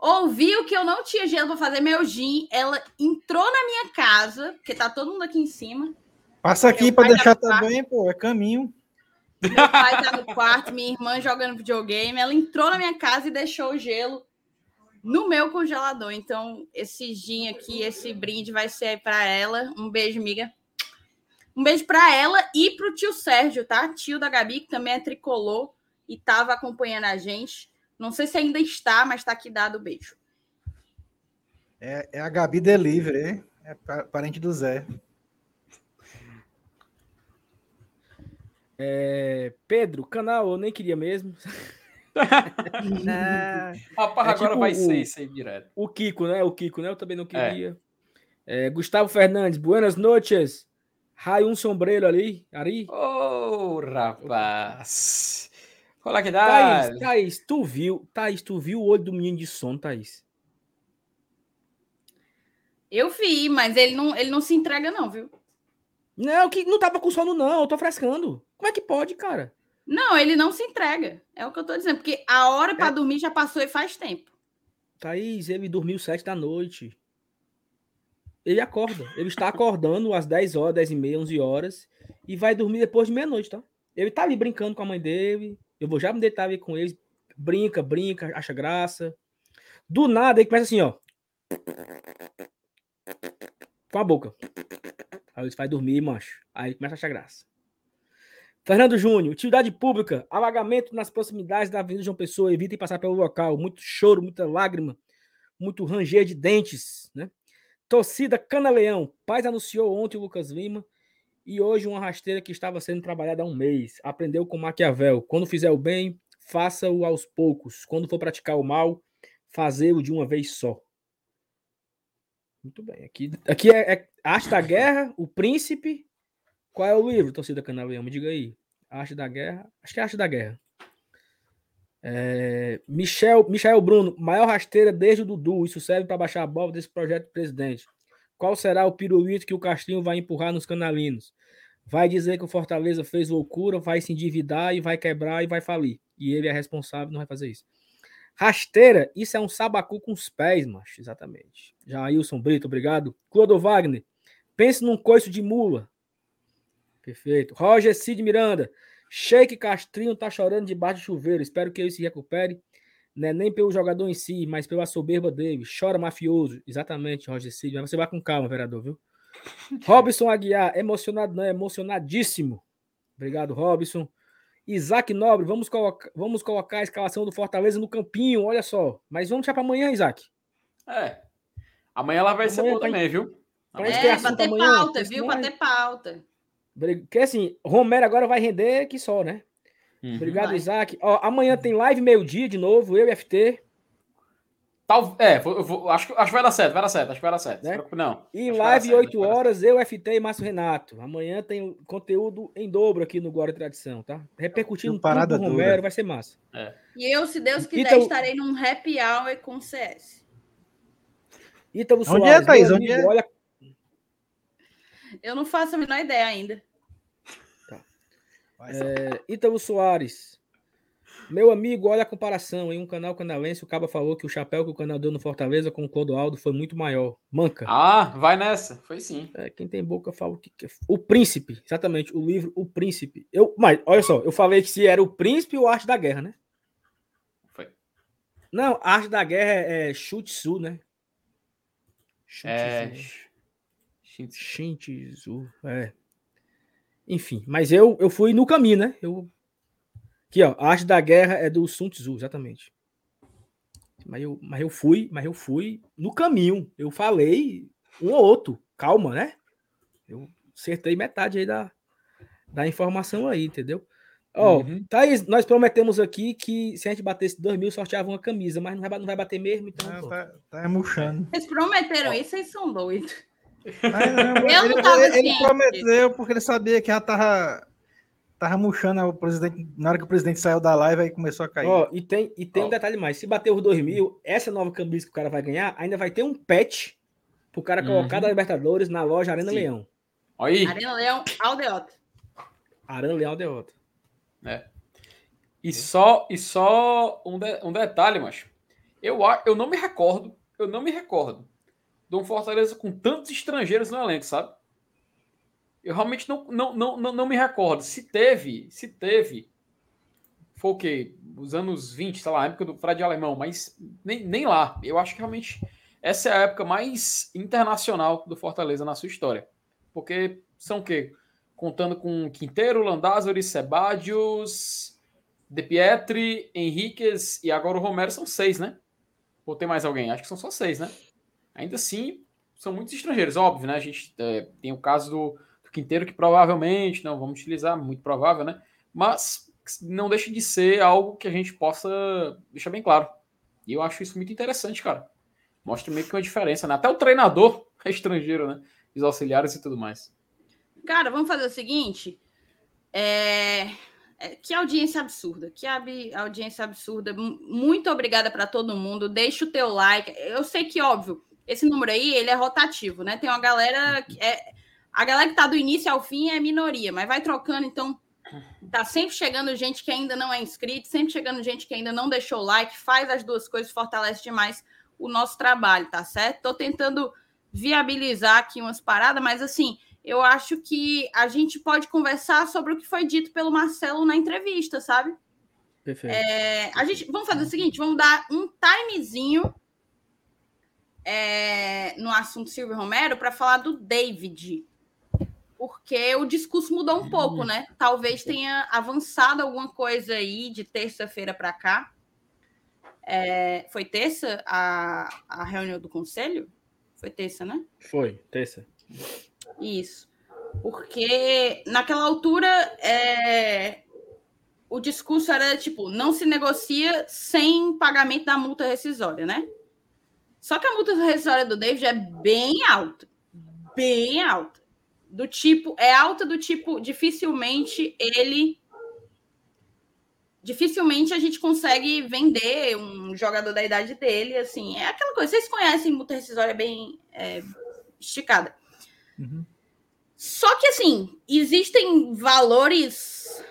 Ouviu que eu não tinha gelo para fazer meu gin, ela entrou na minha casa, porque tá todo mundo aqui em cima. Passa aqui para deixar também, pô, é caminho. Meu pai tá no quarto, minha irmã jogando videogame, ela entrou na minha casa e deixou o gelo no meu congelador. Então, esse gin aqui, esse brinde vai ser para ela. Um beijo, amiga. Um beijo para ela e para o tio Sérgio, tá? Tio da Gabi, que também é tricolor e estava acompanhando a gente. Não sei se ainda está, mas está aqui dado o beijo. É, é a Gabi Delivery, hein? É parente do Zé. É, Pedro, canal, eu nem queria mesmo. Rapaz, é agora tipo vai o, ser isso aí direto. O Kiko, né? O Kiko, né? Eu também não queria. É. É, Gustavo Fernandes, buenas noches. Rai um sombreiro ali. Ari. Ô, oh, rapaz. Olha que dá. Thaís, Thaís, tu viu? Thaís, tu viu o olho do menino de sono, Thaís? Eu vi, mas ele não, ele não se entrega, não, viu? Não, que não tava com sono, não. Eu tô frescando. Como é que pode, cara? Não, ele não se entrega. É o que eu tô dizendo. Porque a hora para é... dormir já passou e faz tempo. Thaís, ele dormiu sete da noite. Ele acorda. Ele está acordando às 10 horas, 10 e meia, 11 horas. E vai dormir depois de meia-noite, tá? Ele tá ali brincando com a mãe dele. Eu vou já me deitar ali com ele. Brinca, brinca, acha graça. Do nada, ele começa assim, ó. Com a boca. Aí ele vai dormir, mancho. Aí começa a achar graça. Fernando Júnior, utilidade pública, alagamento nas proximidades da Avenida João Pessoa, evitem passar pelo local, muito choro, muita lágrima, muito ranger de dentes, né? Torcida Cana-Leão, Paz anunciou ontem o Lucas Lima e hoje uma rasteira que estava sendo trabalhada há um mês. Aprendeu com Maquiavel, quando fizer o bem, faça-o aos poucos. Quando for praticar o mal, fazê-lo de uma vez só. Muito bem. Aqui, aqui é, é Arte da Guerra, O Príncipe. Qual é o livro, torcida Canaleão? Me diga aí. Arte da Guerra. Acho que é Arte da Guerra. É, Michel, Michel Bruno, maior rasteira desde o Dudu. Isso serve para baixar a bola desse projeto de presidente. Qual será o pirulito que o Castrinho vai empurrar nos canalinos? Vai dizer que o Fortaleza fez loucura, vai se endividar e vai quebrar e vai falir. E ele é responsável, não vai fazer isso. Rasteira, isso é um sabacu com os pés, macho. Exatamente. Jailson Brito, obrigado. Clodo Wagner, pense num coice de mula. Perfeito. Roger Cid Miranda, Sheik Castrinho tá chorando debaixo de chuveiro. Espero que ele se recupere. Não é nem pelo jogador em si, mas pela soberba dele. Chora mafioso. Exatamente, Roger Cid. Mas você vai com calma, vereador, viu? Robson Aguiar, emocionado não, é emocionadíssimo. Obrigado, Robson. Isaac Nobre, vamos colocar, vamos colocar a escalação do Fortaleza no campinho, olha só. Mas vamos deixar para amanhã, Isaac. É. Amanhã ela vai amanhã ser boa tá também, viu? É, pra ter amanhã, pauta, viu? Pra ter pauta. Porque assim, Romero agora vai render que só, né? Uhum, Obrigado, vai. Isaac. Ó, amanhã tem live meio-dia de novo, eu e FT. Tal, é, eu vou, acho, acho que vai dar certo, vai dar certo, acho que vai dar certo. Né? Não. E live certo, 8 horas, eu, FT e Márcio Renato. Amanhã tem conteúdo em dobro aqui no Glória e Tradição, tá? Repercutindo tudo do Romero, vai ser massa. É. E eu, se Deus quiser, Ítalo... estarei num happy hour com CS. Ítalo Onde Soares, é, Thaís? Onde é? Olha... Eu não faço a menor ideia ainda. É, Ítalo Soares. Meu amigo, olha a comparação. Em um canal canalense, o Caba falou que o chapéu que o canal deu no Fortaleza com o Clodoaldo foi muito maior. Manca. Ah, vai nessa. Foi sim. É, quem tem boca fala o que quer. O Príncipe, exatamente. O livro O Príncipe. Eu, mas, olha só, eu falei que se era o Príncipe ou a Arte da Guerra, né? Foi. Não, a Arte da Guerra é, é Shutsu, né? Shutsu. É. Shintsu. É. Enfim, mas eu, eu fui no caminho, né? Eu Aqui, ó, a arte da guerra é do Sun Tzu, exatamente. Mas eu, mas eu fui, mas eu fui no caminho. Eu falei um ou outro. Calma, né? Eu acertei metade aí da, da informação aí, entendeu? Ó, uhum. Thaís, nós prometemos aqui que se a gente batesse 2 mil, sorteava uma camisa, mas não vai, não vai bater mesmo, então. Ah, tá, tá murchando. Vocês prometeram isso, vocês são doidos. Não, eu ele, não tava ele, ele prometeu porque ele sabia que já tava Tava murchando o presidente. Na hora que o presidente saiu da live, aí começou a cair. Ó, e tem, e tem um detalhe mais: se bater os 2 mil, essa nova camisa que o cara vai ganhar, ainda vai ter um patch pro cara uhum. colocar da Libertadores na loja Arena Sim. Leão. Aí. Arena Leão Aldeota. Arena Leão Aldeota. É. E só, e só um, de, um detalhe, macho. Eu, eu não me recordo, eu não me recordo de um Fortaleza com tantos estrangeiros no elenco, sabe? Eu realmente não, não, não, não, não me recordo. Se teve, se teve, foi o quê? Os anos 20, sei lá, a época do Fred Alemão, mas nem, nem lá. Eu acho que realmente essa é a época mais internacional do Fortaleza na sua história. Porque são o quê? Contando com Quinteiro, Landázuri, Sebadios, De Pietri, Henriquez e agora o Romero são seis, né? Ou tem mais alguém? Acho que são só seis, né? Ainda assim, são muitos estrangeiros, óbvio, né? A gente é, tem o caso do Quinteiro que provavelmente não vamos utilizar, muito provável, né? Mas não deixa de ser algo que a gente possa deixar bem claro. E eu acho isso muito interessante, cara. Mostra meio que uma diferença, né? Até o treinador é estrangeiro, né? Os auxiliares e tudo mais. Cara, vamos fazer o seguinte. É... é que audiência absurda, que audiência absurda. Muito obrigada para todo mundo. Deixa o teu like. Eu sei que, óbvio, esse número aí, ele é rotativo, né? Tem uma galera que é a galera que tá do início ao fim é minoria, mas vai trocando, então tá sempre chegando gente que ainda não é inscrito, sempre chegando gente que ainda não deixou o like, faz as duas coisas, fortalece demais o nosso trabalho, tá certo? Tô tentando viabilizar aqui umas paradas, mas assim, eu acho que a gente pode conversar sobre o que foi dito pelo Marcelo na entrevista, sabe? Perfeito. É, a gente, vamos fazer o seguinte, vamos dar um timezinho é, no assunto Silvio Romero para falar do David. Porque o discurso mudou um pouco, né? Talvez tenha avançado alguma coisa aí de terça-feira para cá. É, foi terça a, a reunião do conselho? Foi terça, né? Foi, terça. Isso. Porque naquela altura é, o discurso era tipo, não se negocia sem pagamento da multa rescisória, né? Só que a multa rescisória do David é bem alta. Bem alta. Do tipo, é alta do tipo, dificilmente ele. Dificilmente a gente consegue vender um jogador da idade dele, assim. É aquela coisa. Vocês conhecem multa rescisória bem é, esticada. Uhum. Só que, assim, existem valores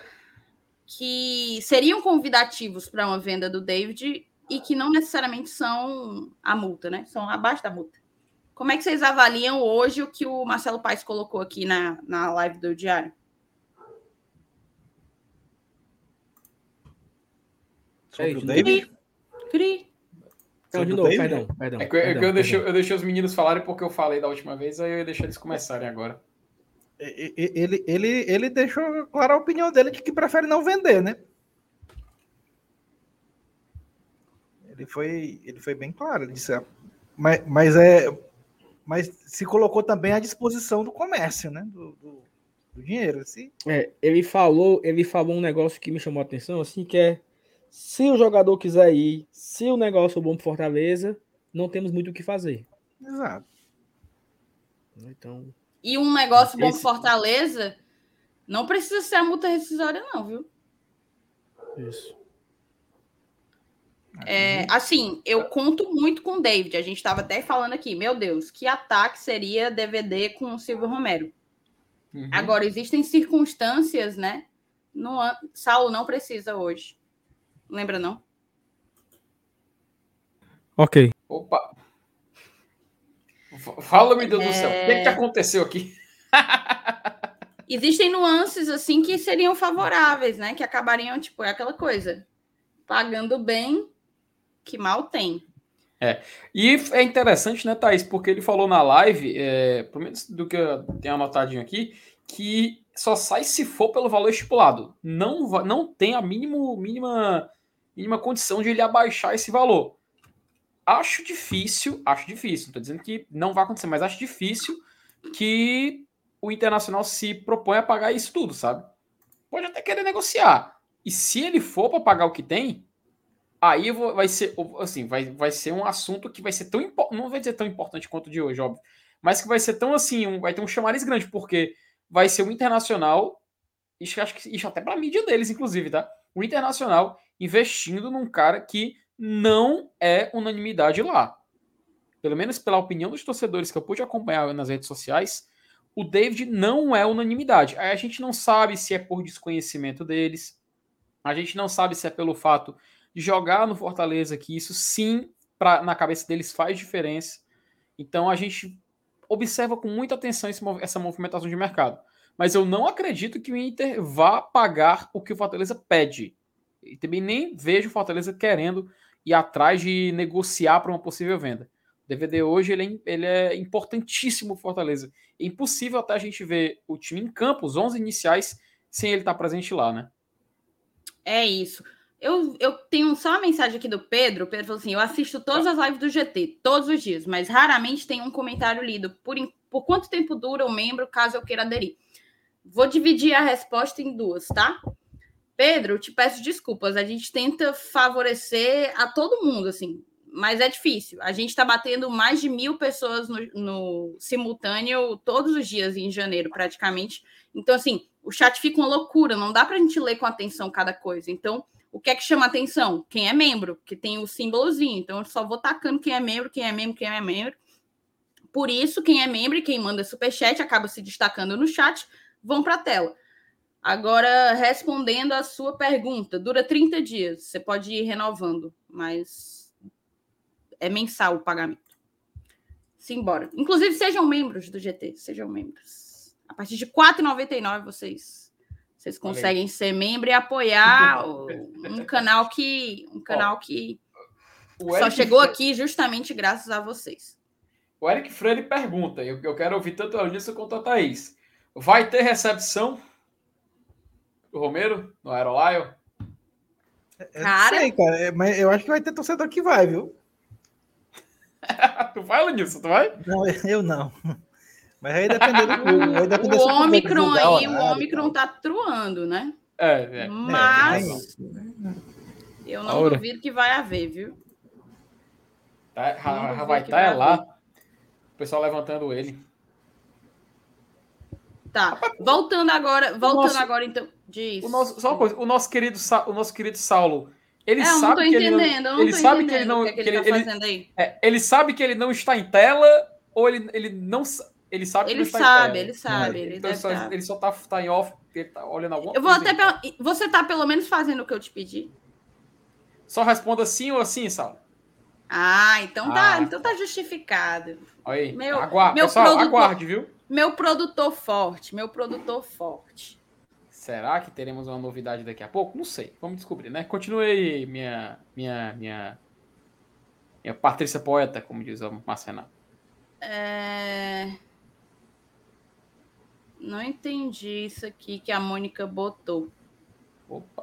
que seriam convidativos para uma venda do David e que não necessariamente são a multa, né? São abaixo da multa. Como é que vocês avaliam hoje o que o Marcelo Paes colocou aqui na, na live do Diário? Sobre o David? Cri. Não, de novo, perdão, perdão. É que, eu- é perdão, eu, deixei, eu deixei os meninos falarem porque eu falei da última vez, aí eu ia deixar eles começarem agora. Ele, ele, ele deixou clara a opinião dele de que prefere não vender, né? Ele foi, ele foi bem claro. Ele disse, ah, mas, mas é, mas se colocou também à disposição do comércio, né? Do, do- do dinheiro. Se, É, ele falou, ele falou um negócio que me chamou a atenção, assim, que é se o jogador quiser ir, se o negócio é bom pro Fortaleza, não temos muito o que fazer. exato. Então, E um negócio bom pro Fortaleza não precisa ser a multa rescisória, não, viu? isso. É, assim, eu conto muito com o David. A gente estava até falando aqui, meu Deus, que ataque seria DVD com o Silvio Romero. Uhum. Agora, existem circunstâncias, né? No, Saulo não precisa hoje. Lembra, não? Ok. Opa! Fala, meu Deus do céu. O que, é que É. aconteceu aqui? Existem nuances, assim, que seriam favoráveis, né? Que acabariam, tipo, é aquela coisa. Pagando bem, que mal tem. É. E é interessante, né, Thaís? Porque ele falou na live, é, pelo menos do que eu tenho anotadinho aqui, que só sai se for pelo valor estipulado. Não, não tem a mínimo, mínima, mínima condição de ele abaixar esse valor. Acho difícil, acho difícil, não tô dizendo que não vai acontecer, mas acho difícil que o Internacional se propõe a pagar isso tudo, sabe? Pode até querer negociar. E se ele for para pagar o que tem, aí vai ser assim, vai, vai ser um assunto que vai ser tão impo- não vai ser tão importante quanto o de hoje, óbvio, mas que vai ser tão assim, um- vai ter um chamariz grande, porque vai ser o Internacional, isso acho que isso até para mídia deles inclusive, tá? O Internacional investindo num cara que não é unanimidade lá. Pelo menos pela opinião dos torcedores que eu pude acompanhar nas redes sociais, o David não é unanimidade. Aí a gente não sabe se é por desconhecimento deles, a gente não sabe se é pelo fato de jogar no Fortaleza, que isso sim, pra, na cabeça deles faz diferença. Então a gente observa com muita atenção esse essa movimentação de mercado. Mas eu não acredito que o Inter vá pagar o que o Fortaleza pede. E também nem vejo o Fortaleza querendo ir atrás de negociar para uma possível venda. O DVD hoje ele é, ele é importantíssimo para Fortaleza. É impossível até a gente ver o time em campo, os 11 iniciais, sem ele estar presente lá, né? É isso. Eu, eu tenho só uma mensagem aqui do Pedro. O Pedro falou assim: eu assisto todas as lives do GT, todos os dias, mas raramente tem um comentário lido. Por, por quanto tempo dura o membro, caso eu queira aderir? Vou dividir a resposta em duas, tá? Pedro, te peço desculpas. A gente tenta favorecer a todo mundo, assim, mas é difícil. A gente está batendo mais de mil pessoas no, no simultâneo todos os dias em janeiro, praticamente. Então, assim, o chat fica uma loucura, não dá para a gente ler com atenção cada coisa. Então, o que é que chama atenção? Quem é membro, que tem o símbolozinho. Então, eu só vou tacando quem é membro, quem é membro, quem é membro. Por isso, quem é membro e quem manda superchat acaba se destacando no chat, vão para a tela. Agora, respondendo a sua pergunta, dura 30 dias. Você pode ir renovando, mas é mensal o pagamento. Simbora. Inclusive, sejam membros do GT, sejam membros. A partir de R$ 4,99 vocês, vocês conseguem ser membro e apoiar um canal que um canal que O só chegou Fe- aqui justamente graças a vocês. o Eric Freire pergunta, eu, eu quero ouvir tanto a Eunice quanto a Thaís. Vai ter recepção do Romero no Aerolaio? Eu não sei, cara, é, mas eu acho que vai ter torcedor que vai, viu? tu vai, Lenilson, tu vai? Não, eu não. Mas aí depender do clube. Vai depender O Omicron aí, o horário e Omicron tá truando, né? É, é. Mas eu não Aura. duvido que vai haver, viu? Tá, já duvido vai estar vai é lá. O pessoal levantando ele. Tá. Voltando agora, voltando nosso- agora então. Diz. O nosso, só uma coisa, o nosso querido, Sa- o nosso querido Saulo, ele É, eu não sabe tô que ele não, entendendo, eu não ele tô sabe que ele não, o que é que ele que tá ele- ele- aí. é, ele sabe que ele não está em tela ou ele, ele não ele sabe que Ele está sabe, tela. ele sabe, ele então só, tá. ele só tá, tá em off, ele tá olhando alguma Eu vou coisa. até pelo- Você tá pelo menos fazendo o que eu te pedi? Só responda sim ou assim, Saulo. Ah, então tá, Ah, então tá justificado. Aí, Meu, aguarde, meu pessoal, produtor- aguarde, viu? Meu produtor forte, meu produtor forte. Será que teremos uma novidade daqui a pouco? Não sei, vamos descobrir, né? Continue aí, minha, minha, minha, minha Patrícia Poeta, como diz o Marcenato. É... Não entendi isso aqui que a Mônica botou.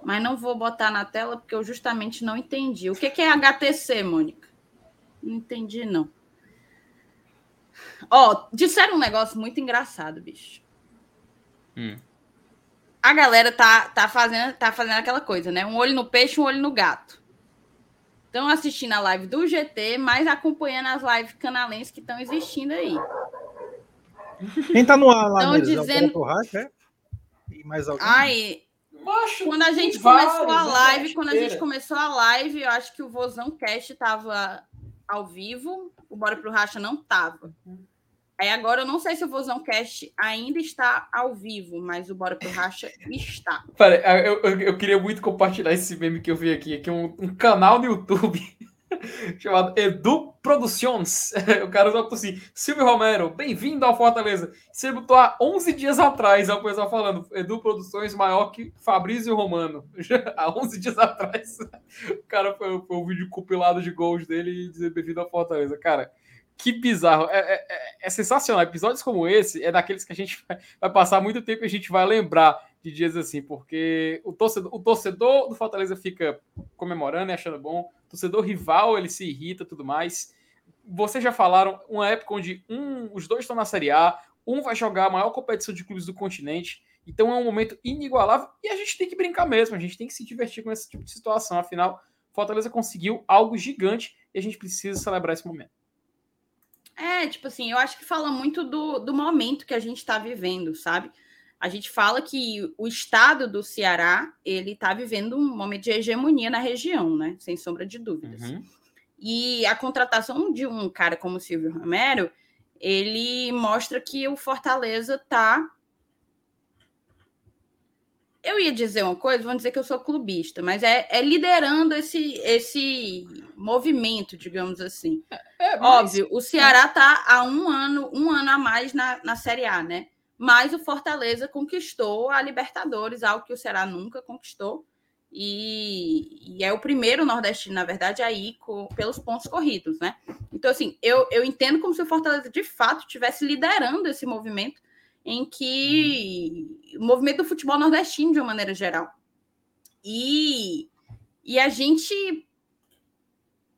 Mas não vou botar na tela porque eu justamente não entendi. O que que é HTC, Mônica? Não entendi, não. Ó, disseram um negócio muito engraçado, bicho. Hum. A galera tá, tá, fazendo, tá fazendo aquela coisa, né? Um olho no peixe, um olho no gato. Estão assistindo a live do GT, mas acompanhando as lives canalenses que estão existindo aí. Quem tá no ar lá Tão neles? É dizendo- Porto Racha, é? E mais alguém? Ai, quando a gente vários, começou a né? live, quando a gente começou a live, eu acho que o Vozão Cast tava ao vivo, o Bora pro Racha não tava. Aí agora eu não sei se o Vozão Cast ainda está ao vivo, mas o Bora pro Racha está. Pera, eu, eu, eu queria muito compartilhar esse meme que eu vi aqui, que é um, um canal no YouTube chamado Edu Produções. O cara botou assim, Silvio Romero, bem-vindo ao Fortaleza. Você botou há 11 dias atrás, é o pessoal falando, Edu Produções maior que Fabrício Romano. Há 11 dias atrás, o cara foi, foi um vídeo compilado de gols dele e dizer bem-vindo ao Fortaleza. Cara, que bizarro. É, é- é- é sensacional. Episódios como esse é daqueles que a gente vai, vai passar muito tempo e a gente vai lembrar de dias assim, porque o torcedor, o torcedor do Fortaleza fica comemorando e achando bom, o torcedor rival ele se irrita tudo mais. Vocês já falaram uma época onde um, os dois estão na Série A, um vai jogar a maior competição de clubes do continente, então é um momento inigualável e a gente tem que brincar mesmo, a gente tem que se divertir com esse tipo de situação. Afinal, Fortaleza conseguiu algo gigante e a gente precisa celebrar esse momento. É, tipo assim, eu acho que fala muito do, do momento que a gente está vivendo, sabe? A gente fala que o estado do Ceará, ele está vivendo um momento de hegemonia na região, né? Sem sombra de dúvidas. E a contratação de um cara como o Silvio Romero, ele mostra que o Fortaleza tá. Eu ia dizer uma coisa, vão dizer que eu sou clubista, mas é, é liderando esse, esse movimento, digamos assim. mas- Óbvio, o Ceará tá há um ano, um ano a mais na, na Série A, né? Mas o Fortaleza conquistou a Libertadores, algo que o Ceará nunca conquistou. E, e é o primeiro nordestino, na verdade, a ir co- pelos pontos corridos, né? Então, assim, eu, eu entendo como se o Fortaleza de fato estivesse liderando esse movimento em que o movimento do futebol nordestino de uma maneira geral. E, e a gente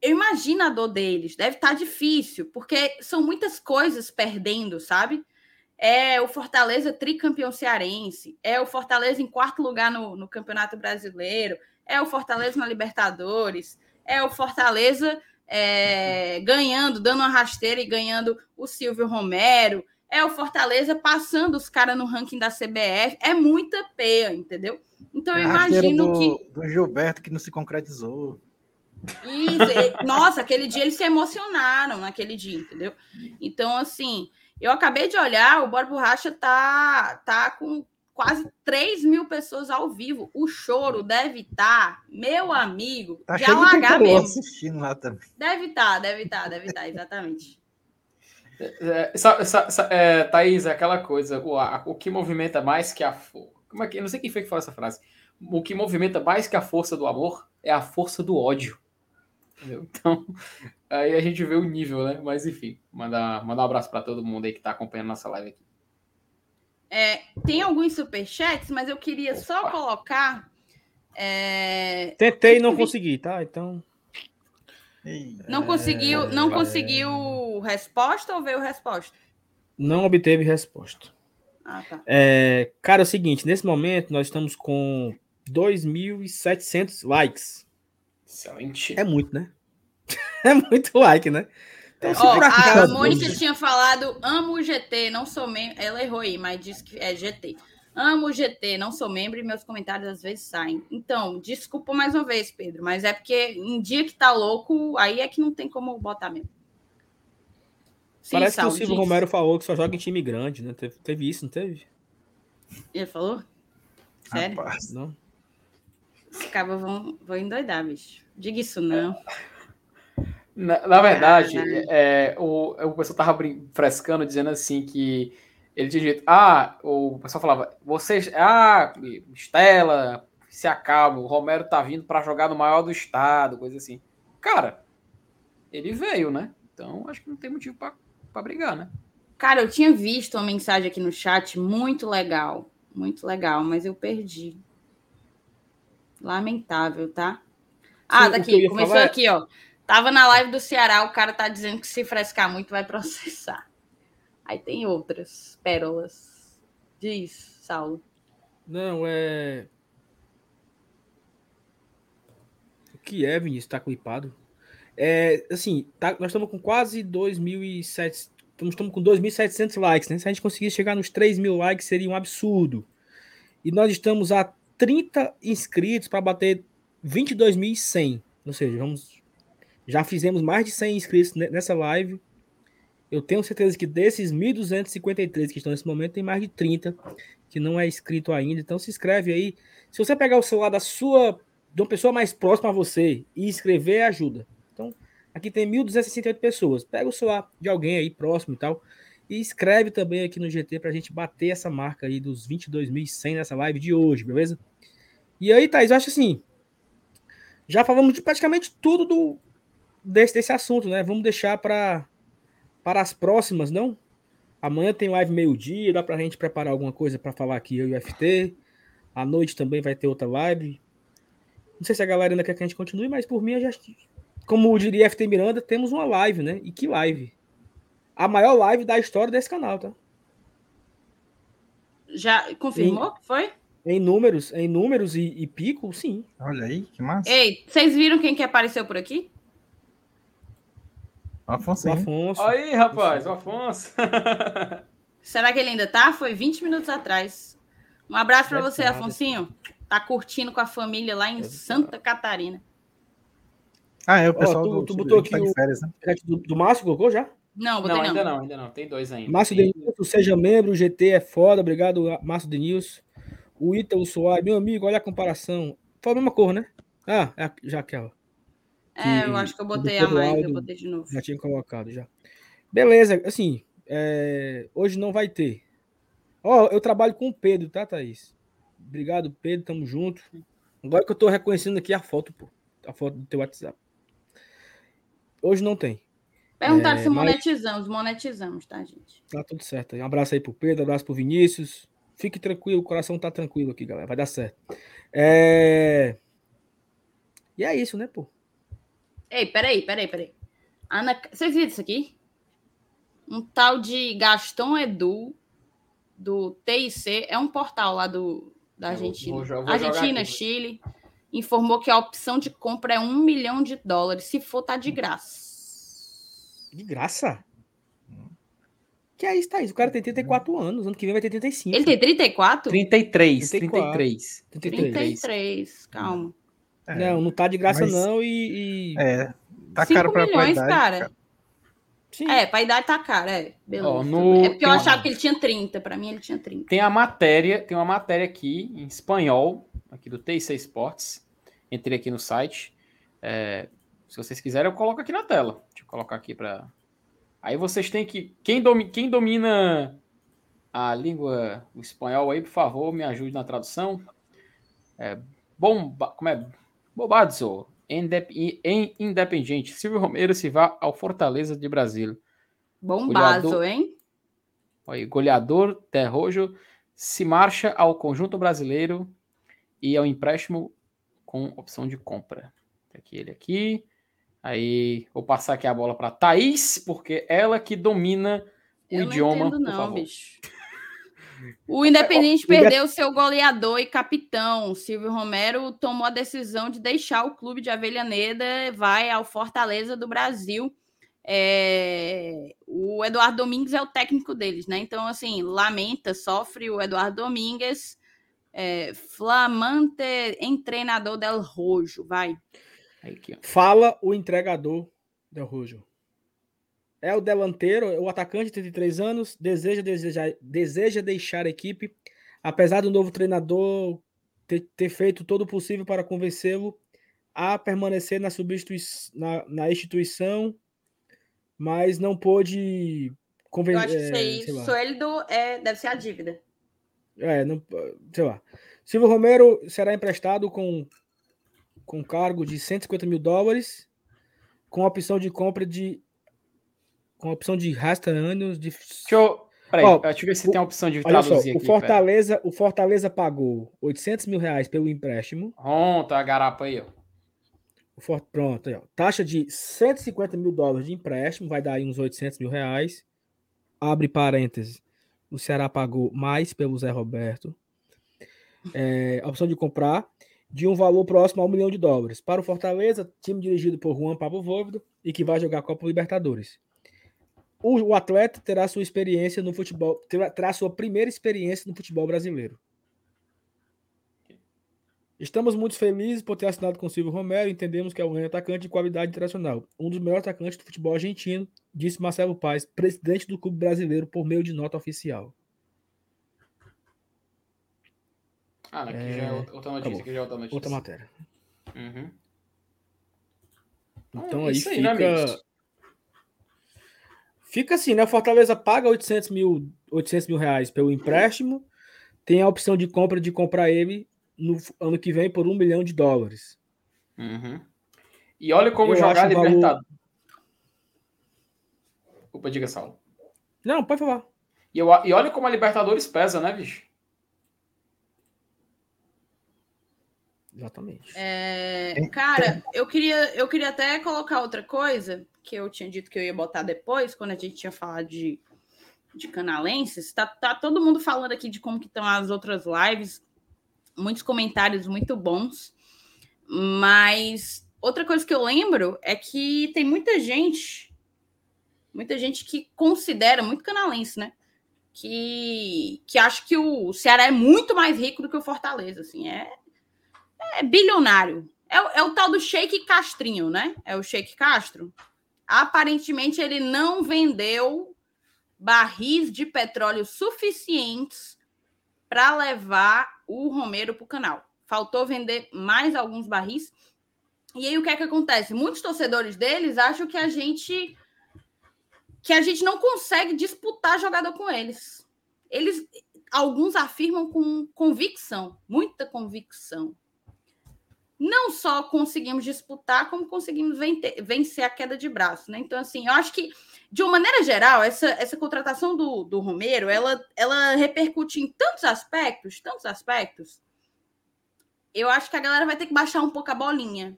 eu imagino a dor deles, deve estar difícil, porque são muitas coisas perdendo, sabe? É o Fortaleza tricampeão cearense, é o Fortaleza em quarto lugar no, no Campeonato Brasileiro, é o Fortaleza na Libertadores, é o Fortaleza é, ganhando, dando uma rasteira e ganhando o Silvio Romero, é o Fortaleza passando os caras no ranking da CBF, é muita peia, entendeu? Então eu É imagino do, que do Gilberto que não se concretizou. isso, nossa, aquele dia eles se emocionaram naquele dia, entendeu? Então, assim, eu acabei de olhar, o Bora Borracha tá, tá com quase 3 mil pessoas ao vivo. O choro deve estar, meu amigo, Tá de alagar mesmo. assistindo lá também. Deve estar, deve estar, deve estar, exatamente. É, sa- sa- sa- é, Thaís, é aquela coisa, o, a- o que movimenta mais que a força. Como é que, eu não sei quem foi que falou essa frase. O que movimenta mais que a força do amor é a força do ódio. Entendeu? Então, Aí a gente vê o nível, né? Mas enfim, mandar, mandar um abraço para todo mundo aí que tá acompanhando nossa live aqui. É, tem alguns superchats, mas eu queria só colocar. é, Tentei e não consegui, tá? Então. Não conseguiu, não conseguiu resposta ou veio resposta? Não obteve resposta. Ah, tá. É, cara, é o seguinte, nesse momento nós estamos com 2.700 likes. Excelente. É muito, né? é muito like, né? Então, por a acaso- Mônica tinha falado, amo o GT, não sou membro. Ela errou aí, mas disse que é GT. Amo o GT, não sou membro e meus comentários às vezes saem. Então, desculpa mais uma vez, Pedro, mas é porque em dia que tá louco, aí é que não tem como botar mesmo. Sim, Parece que o Silvio diz. Romero falou que só joga em time grande, né? Teve, teve isso, não teve? Ele falou? Sério? Não. Esse cara vão, vão endoidar, bicho. Diga isso não. Na, na verdade, é, o, o pessoal tava frescando, dizendo assim que ele tinha dito, ah, o pessoal falava, vocês, ah, Estela, se acalma, o Romero tá vindo para jogar no maior do estado, coisa assim. Cara, ele veio, né? Então acho que não tem motivo pra brigar, né? Cara, eu tinha visto uma mensagem aqui no chat muito legal. Muito legal, mas eu perdi. Lamentável, tá? Ah, daqui, começou falar é- aqui, ó. Tava na live do Ceará, o cara tá dizendo que se frescar muito vai processar. Aí tem outras pérolas. Diz, Saulo. Não, é. O que é, Vinícius? Tá clipado? É, assim, tá- nós estamos com quase 2.700. Estamos, com 2.700 likes, né? Se a gente conseguisse chegar nos 3 mil likes, seria um absurdo. E nós estamos a 30 inscritos para bater 22.100. Ou seja, vamos. Já fizemos mais de 100 inscritos ne- nessa live. Eu tenho certeza que desses 1.253 que estão nesse momento, tem mais de 30 que não é inscrito ainda. Então se inscreve aí. Se você pegar o celular da sua, de uma pessoa mais próxima a você e escrever, ajuda. Então, aqui tem 1.268 pessoas. Pega o celular de alguém aí próximo e tal. E escreve também aqui no GT pra gente bater essa marca aí dos 22.100 nessa live de hoje, beleza? E aí, Thaís, eu acho assim. Já falamos de praticamente tudo do, desse, desse assunto, né? Vamos deixar para para as próximas, não? Amanhã tem live meio-dia, dá pra gente preparar alguma coisa para falar aqui, eu e o FT. À noite também vai ter outra live. Não sei se a galera ainda quer que a gente continue, mas por mim, eu já, como diria FT Miranda, temos uma live, né? E que live? A maior live da história desse canal, tá? Já confirmou que foi? Em números, em números e, e pico, sim. Olha aí, que massa. Ei, vocês viram quem que apareceu por aqui? Afonso. O Afonso. Aí, rapaz, o Afonso. Será que ele ainda tá? Foi 20 minutos atrás. Um abraço para você, Afonsinho. Tá curtindo com a família lá em Santa Catarina. Ah, é o pessoal tu, do, tu botou tá aqui de o férias, né? chat do, do Márcio, colocou já? Não, botei Não, não. ainda não, ainda não. Tem dois ainda. Márcio Tem- Denilson, seja membro, o GT é foda, obrigado, Márcio Denilson. O Ítalo Soares, meu amigo, olha a comparação. Foi a mesma cor, né? Ah, é a- já aquela. É, eu acho que eu botei a mais, eu botei de novo. Já tinha colocado, já. Beleza, assim, é, hoje não vai ter. Ó, eu trabalho com o Pedro, tá, Thaís? Obrigado, Pedro, tamo junto. Agora que eu tô reconhecendo aqui a foto, pô. A foto do teu WhatsApp. Hoje não tem. Perguntaram É, se mas- monetizamos. Monetizamos, tá, gente? Tá tudo certo. Um abraço aí pro Pedro, um abraço pro Vinícius. Fique tranquilo, o coração tá tranquilo aqui, galera. Vai dar certo. É... E é isso, né, pô? Ei, peraí, peraí, peraí. Ana, vocês viram isso aqui? Um tal de Gaston Edu, do TIC, é um portal lá do, da Argentina. vou vou Argentina, aqui. Chile, informou que a opção de compra é um milhão de dólares. Se for, tá de graça. De graça? Que é isso, Thaís? O cara tem 34 anos, ano que vem vai ter 35. Ele tem 34? 33, 34. 33. 33. 33, calma. Não, não tá de graça mas- não e... e- É, tá 5 caro pra pra milhões, idade, cara. Sim. É, pra idade tá cara, é. Beleza. Ó, no- É porque eu tem- achava que ele tinha 30. Pra mim, ele tinha 30. Tem a matéria, tem uma matéria aqui em espanhol, aqui do TIC Sports. Entrei aqui no site. É, se vocês quiserem, eu coloco aqui na tela. Deixa eu colocar aqui para. Aí vocês têm que. Quem, domi... Quem domina a língua, o espanhol aí, por favor, me ajude na tradução. É, bomba... Como é? Indep- em Independente. Silvio Romero se vá ao Fortaleza de Brasília. Bombazo, Goleador- hein? Aí, goleador Terrojo se marcha ao conjunto brasileiro e ao empréstimo com opção de compra. Tá aqui ele aqui. Aí vou passar aqui a bola para Thaís, porque ela que domina o Eu não idioma. entendo por não, favor. bicho. O Independente perdeu seu goleador e capitão. Silvio Romero tomou a decisão de deixar o clube de Avellaneda, vai ao Fortaleza do Brasil. É, O Eduardo Domingues é o técnico deles, né? Então, assim, lamenta, sofre o Eduardo Domingues, é, flamante treinador del Rojo, vai. Fala o entregador Del Rojo. É o delanteiro, é o atacante de 33 anos, deseja, deseja, deseja deixar a equipe, apesar do novo treinador ter, ter feito todo o possível para convencê-lo a permanecer na, substitui na, na instituição, mas não pôde Eu convencer. acho que isso aí, sueldo é, deve ser a dívida. É, não, sei lá. Silvio Romero será emprestado com, com cargo de 150 mil dólares, com opção de compra de. Com opção de rasta anos de. Deixa eu. Peraí, Ó, deixa eu ver se o- tem a opção de olha só, o aqui. Fortaleza, o Fortaleza pagou 800 mil reais pelo empréstimo. Pronto, a garapa aí, ó. O For- Pronto, aí, ó. Taxa de 150 mil dólares de empréstimo, vai dar aí uns 800 mil reais. Abre parênteses. O Ceará pagou mais pelo Zé Roberto. É, a opção de comprar de um valor próximo a um milhão de dólares. Para o Fortaleza, time dirigido por Juan Pablo Vôvoda e que vai jogar a Copa Libertadores. O, o atleta terá sua experiência no futebol, terá, terá sua primeira experiência no futebol brasileiro. Estamos muito felizes por ter assinado com Silvio Romero. Entendemos que é um grande atacante de qualidade internacional. Um dos melhores atacantes do futebol argentino, disse Marcelo Paes, presidente do clube brasileiro, por meio de nota oficial. Ah, aqui É, já é outra outra notícia. Aqui já é outra notícia. Outra matéria. Uhum. Então é aí isso aí, né, fica. assim, né? O Fortaleza paga 800 mil, 800 mil reais pelo empréstimo. Tem a opção de compra de comprar ele no ano que vem por um milhão de dólares. Uhum. E olha como Eu jogar o valor- Libertadores. Opa, diga, Saulo. Não, pode falar. E, eu, e olha como a Libertadores pesa, né, bicho? Exatamente. É, cara, eu queria, eu queria até colocar outra coisa que eu tinha dito que eu ia botar depois, quando a gente tinha falado de, de canalenses. Tá, tá todo mundo falando aqui de como que estão as outras lives, muitos comentários muito bons. Mas outra coisa que eu lembro é que tem muita gente, muita gente que considera, muito canalense, né? Que, que acha que o Ceará é muito mais rico do que o Fortaleza, assim, é, é bilionário. É, é o tal do Sheik Castrinho, né? É o Sheik Castro. Aparentemente, ele não vendeu barris de petróleo suficientes para levar o Romero para o canal. Faltou vender mais alguns barris. E aí, o que é que acontece? Muitos torcedores deles acham que a gente que a gente não consegue disputar jogador com eles. Eles alguns afirmam com convicção, muita convicção não só conseguimos disputar, como conseguimos vencer a queda de braço, né? Então, assim, eu acho que, de uma maneira geral, essa, essa contratação do, do Romero, ela, ela repercute em tantos aspectos, tantos aspectos, eu acho que a galera vai ter que baixar um pouco a bolinha,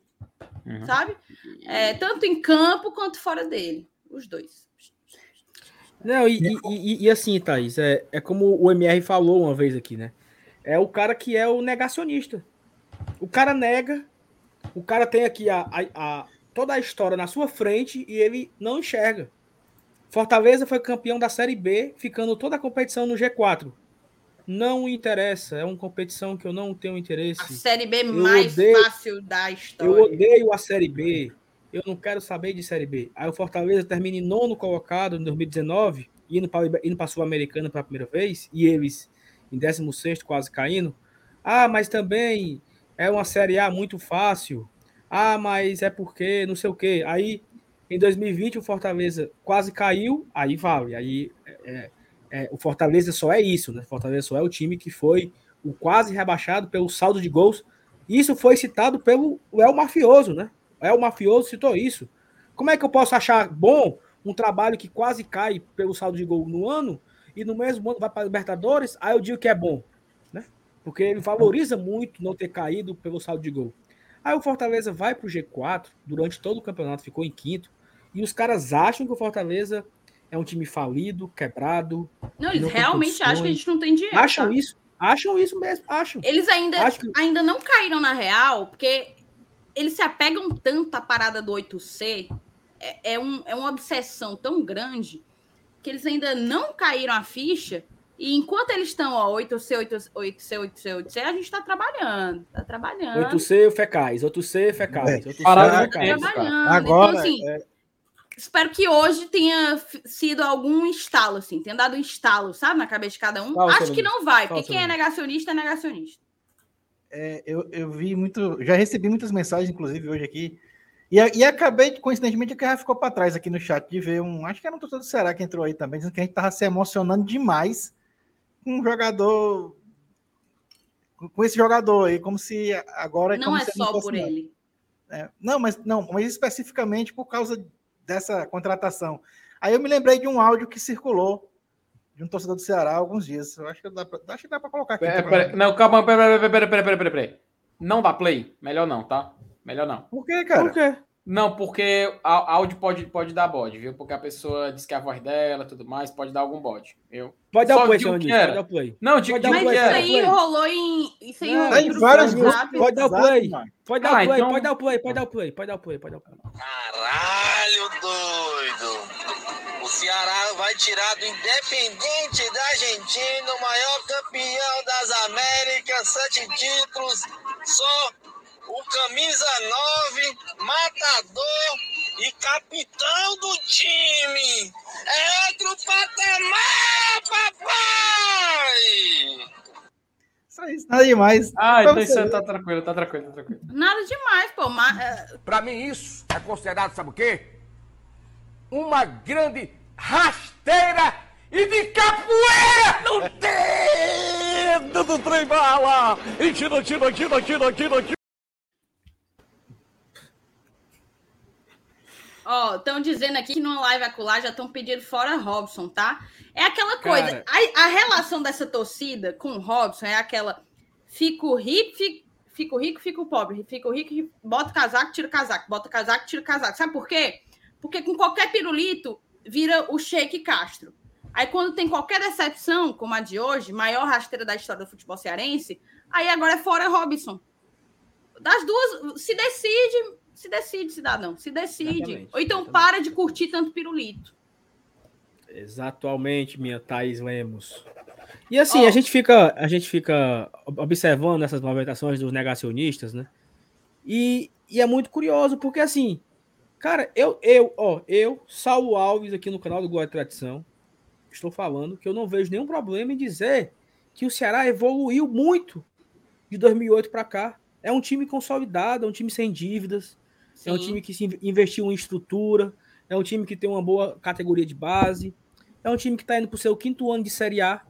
sabe? É, tanto em campo quanto fora dele, os dois. Não, e, e- e- e assim, Thaís, é, é como o MR falou uma vez aqui, né? É o cara que é o negacionista. O cara nega, o cara tem aqui a, a- a- toda a história na sua frente e ele não enxerga. Fortaleza foi campeão da Série B, ficando toda a competição no G4. Não interessa, é uma competição que eu não tenho interesse. A Série B Eu mais odeio- fácil da história. Eu odeio a Série B. Eu não quero saber de Série B. Aí o Fortaleza termina em nono colocado em 2019, indo para indo a Sul-Americana pela primeira vez, e eles em 16 quase caindo. Ah, mas também é uma Série A muito fácil. Ah, mas é porque não sei o quê. Aí em 2020 o Fortaleza quase caiu, aí vale. Aí é- é, o Fortaleza só é isso, né? O Fortaleza só é o time que foi o quase rebaixado pelo saldo de gols. Isso foi citado pelo El Mafioso, né? É o mafioso citou isso. Como é que eu posso achar bom um trabalho que quase cai pelo saldo de gol no ano e no mesmo ano vai para a Libertadores? Aí eu digo que é bom? Porque ele valoriza muito não ter caído pelo saldo de gol. Aí o Fortaleza vai para o G4 durante todo o campeonato, ficou em quinto. E os caras acham que o Fortaleza é um time falido, quebrado. Não, eles não realmente acham que a gente não tem dinheiro. Acham tá? isso, acham isso mesmo, acham. Eles ainda, que- ainda não caíram na real, porque eles se apegam tanto à parada do 8C, é, é, um, é uma obsessão tão grande, que eles ainda não caíram a ficha. E enquanto eles estão, ó, 8C, 8C, 8C, 8C, 8C, a gente tá trabalhando. Tá trabalhando. 8C fecais, 8C fecais, 8C Tá fecais. trabalhando. Agora, então, assim, é, espero que hoje tenha sido algum estalo, assim, tenha dado um estalo, sabe, na cabeça de cada um. Fala, Acho que não vai, Fala, porque quem é negacionista é negacionista. é, eu, eu vi muito, já recebi muitas mensagens, inclusive hoje aqui, e, e acabei, de, coincidentemente, que já ficou para trás aqui no chat de ver um, acho que era um torcedor do Ceará que entrou aí também, dizendo que a gente tava se emocionando demais um jogador, com, com esse jogador aí, como se agora... Não como é se só fosse por nada. ele. É, não, mas não, mas especificamente por causa dessa contratação. Aí eu me lembrei de um áudio que circulou de um torcedor do Ceará há alguns dias. Eu acho que dá pra, acho que dá pra colocar aqui. Pera, pera, não, calma, pera, pera, pera, pera, pera, pera, pera. Não dá play? Melhor não, tá? Melhor não. Por quê, cara? Por quê? Não, porque á- áudio pode, pode dar bode, viu? Porque a pessoa diz que é a voz dela e tudo mais, pode dar algum bode. Eu Pode dar Só o play, seu pode dar o play. Não, Pode que play, Isso era. aí rolou em. Isso aí Não, rolou em grupos, WhatsApp. Pode dar o play. mano. Pode dar Ah, o play, então- pode dar o play, pode dar o play, pode dar o play, pode dar o play. Caralho, doido! O Ceará vai tirar do Independente da Argentina, o maior campeão das Américas, sete títulos, só o camisa 9, matador e capitão do time. É outro patamar, papai! Só isso, nada demais. Ah, então isso aí tá tranquilo, tá tranquilo, tá tranquilo. Nada demais, pô. ma- é, Pra mim isso é considerado, sabe o quê? Uma grande rasteira e de capoeira no dedo do trem bala! E tira, tira, tira, tira, tira, tira. Ó, estão dizendo aqui que numa live acular já estão pedindo fora Robson, tá? É aquela coisa. Cara. A, a relação dessa torcida com o Robson é aquela. Fico rico, fico, fico rico, fico pobre. Fico rico, bota o casaco, tira casaco. Bota casaco, tira casaco. Sabe por quê? Porque com qualquer pirulito vira o Sheik Castro. Aí quando tem qualquer decepção, como a de hoje, maior rasteira da história do futebol cearense, aí agora é fora Robson. Das duas, se decide, se decide, cidadão, se decide. Exatamente, Ou então para de curtir tanto pirulito. Exatamente, minha Thaís Lemos. E assim, a gente fica, a gente fica observando essas movimentações dos negacionistas, né? E, e é muito curioso, porque assim, cara, eu, eu, ó, eu, Saulo Alves, aqui no canal do Glória e Tradição, estou falando que eu não vejo nenhum problema em dizer que o Ceará evoluiu muito de 2008 para cá. É um time consolidado, é um time sem dívidas, é um Sim. time que se in- investiu em estrutura, é um time que tem uma boa categoria de base, é um time que está indo para o seu quinto ano de Série A.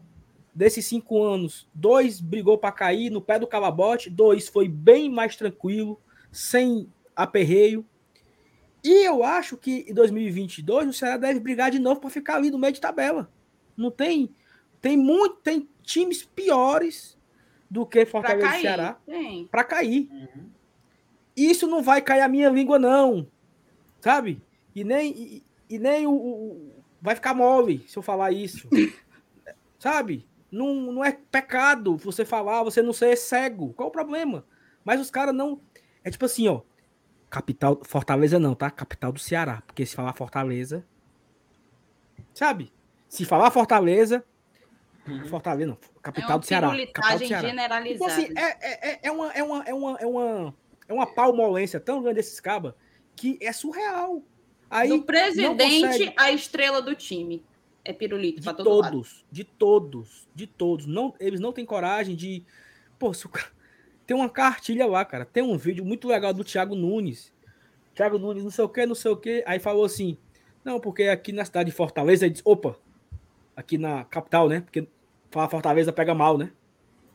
Desses cinco anos, dois brigou para cair no pé do calabote, dois foi bem mais tranquilo, sem aperreio. E eu acho que em 2022 o Ceará deve brigar de novo para ficar ali no meio de tabela. Não tem, tem muito, tem times piores do que Fortaleza e. Ceará Tem. para cair. Isso não vai cair a minha língua, não. Sabe? E nem, e, e nem o, o- Vai ficar mole se eu falar isso. Sabe? Não, não é pecado você falar, você não ser cego. Qual o problema? Mas os caras não. É tipo assim, ó. Capital. Fortaleza não, tá? Capital do Ceará. Porque se falar Fortaleza. Sabe? Se falar Fortaleza. Fortaleza não. Capital É uma do Ceará. Capital do Ceará. generalizada. Então, assim, é, é, é- é uma, é, uma, é, uma, é, uma, é uma palmolência tão grande desses cabas que é surreal. Aí do presidente à estrela do time. É pirulito pra todo lado. todos, de todos, de todos. Não, eles não têm coragem de. Pô, se o cara- tem uma cartilha lá, cara. Tem um vídeo muito legal do Thiago Nunes. Thiago Nunes, não sei o que, não sei o que. Aí falou assim: não, porque aqui na cidade de Fortaleza, ele disse, opa, aqui na capital, né? Porque falar Fortaleza pega mal, né?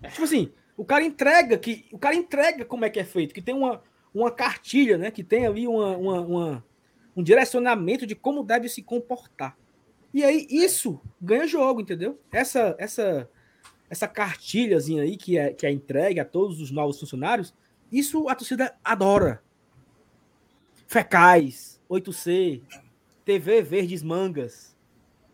Tipo assim, o cara entrega que. O cara entrega como é que é feito, que tem uma, uma cartilha, né? Que tem ali uma, uma, uma- um direcionamento de como deve se comportar. E aí isso ganha jogo, entendeu? Essa essa essa cartilhazinha aí que é, que é entregue a todos os novos funcionários, isso a torcida adora. Fecais, 8C, TV Verdes Mangas.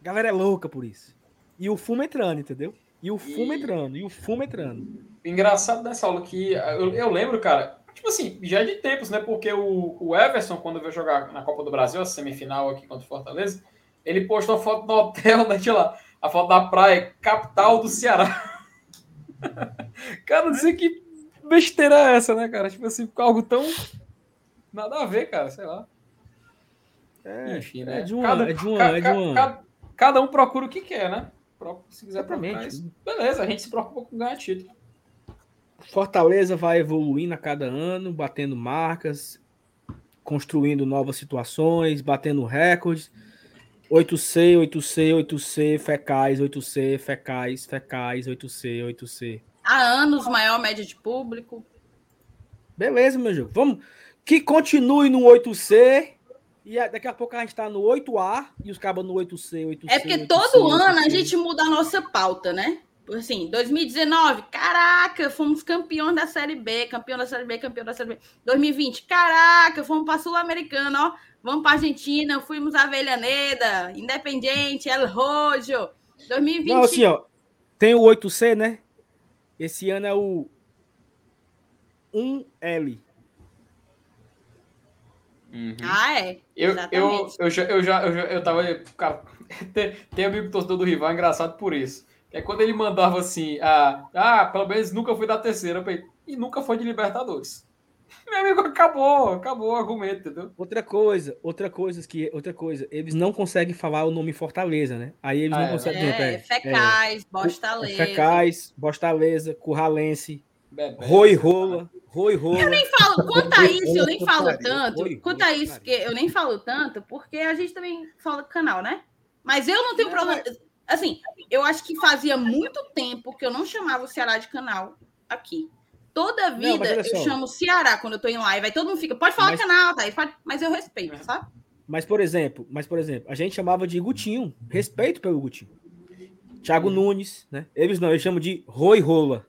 A galera é louca por isso. E o fumo entrando, entendeu? E o fumo entrando, e o fumo entrando. Engraçado nessa aula que eu, eu lembro, cara, tipo assim, já é de tempos, né? Porque o, o Everson, quando veio jogar na Copa do Brasil, a semifinal aqui contra o Fortaleza, ele postou a foto no hotel, né? Tinha lá, a foto da praia, capital do Ceará. cara, não sei que besteira é essa, né, cara? Tipo assim, algo tão. Nada a ver, cara, sei lá. É, Enfim, é né? de uma- é de uma- ca- é de ca- uma- ca- cada um procura o que quer, né? Se quiser Exatamente. procurar isso, beleza, a gente se preocupa com ganhar título. Fortaleza vai evoluindo a cada ano, batendo marcas, construindo novas situações, batendo recordes. 8C, 8C, 8C, fecais, 8C, fecais, fecais, 8C, 8C. Há anos, maior média de público. Beleza, meu jogo. Vamos. Que continue no 8C. E a- daqui a pouco a gente tá no 8A e os cabos no 8C, 8C. É porque 8C, todo ano a 8C. gente muda a nossa pauta, né? Assim, 2019, caraca, fomos campeão da Série B, campeão da Série B, campeão da Série B. 2020, caraca, fomos para Sul-Americana, ó. Vamos para Argentina, fomos a Avellaneda, Independiente, El Rojo. 2020. Não, assim, ó. Tem o 8C, né? Esse ano é o 1L. Ah, é. Eu, eu, Exatamente. eu, já, eu já, eu já, eu tava. Cara, tem, tem amigo torcedor do rival engraçado por isso. É quando ele mandava assim, ah, ah, pelo menos nunca fui da terceira, eu falei, e nunca foi de Libertadores. Meu amigo, acabou, acabou o argumento, entendeu? Outra coisa, outra coisa que outra coisa, eles não conseguem falar o nome Fortaleza, né? Aí eles Ah, não é. conseguem. É, exemplo, Fecais, Cu- Bostaleza. Fecais, Bostaleza, Curralense. Roi Rola, Roi Rola. Eu nem falo, quanto a isso, eu nem falo tanto. Quanto a isso, que eu nem falo tanto, porque a gente também fala do canal, né? Mas eu não tenho problema. Assim, eu acho que fazia muito tempo que eu não chamava o Ceará de canal aqui. Toda Não, vida olha eu chamo Ceará quando eu tô em live. Aí todo mundo fica, pode falar Mas- canal, Thaís, pode... mas eu respeito, sabe? Mas por exemplo, mas por exemplo, a gente chamava de Gutinho, respeito pelo Gutinho. Thiago Nunes, né? Eles não, eles chamam de Roi Rola.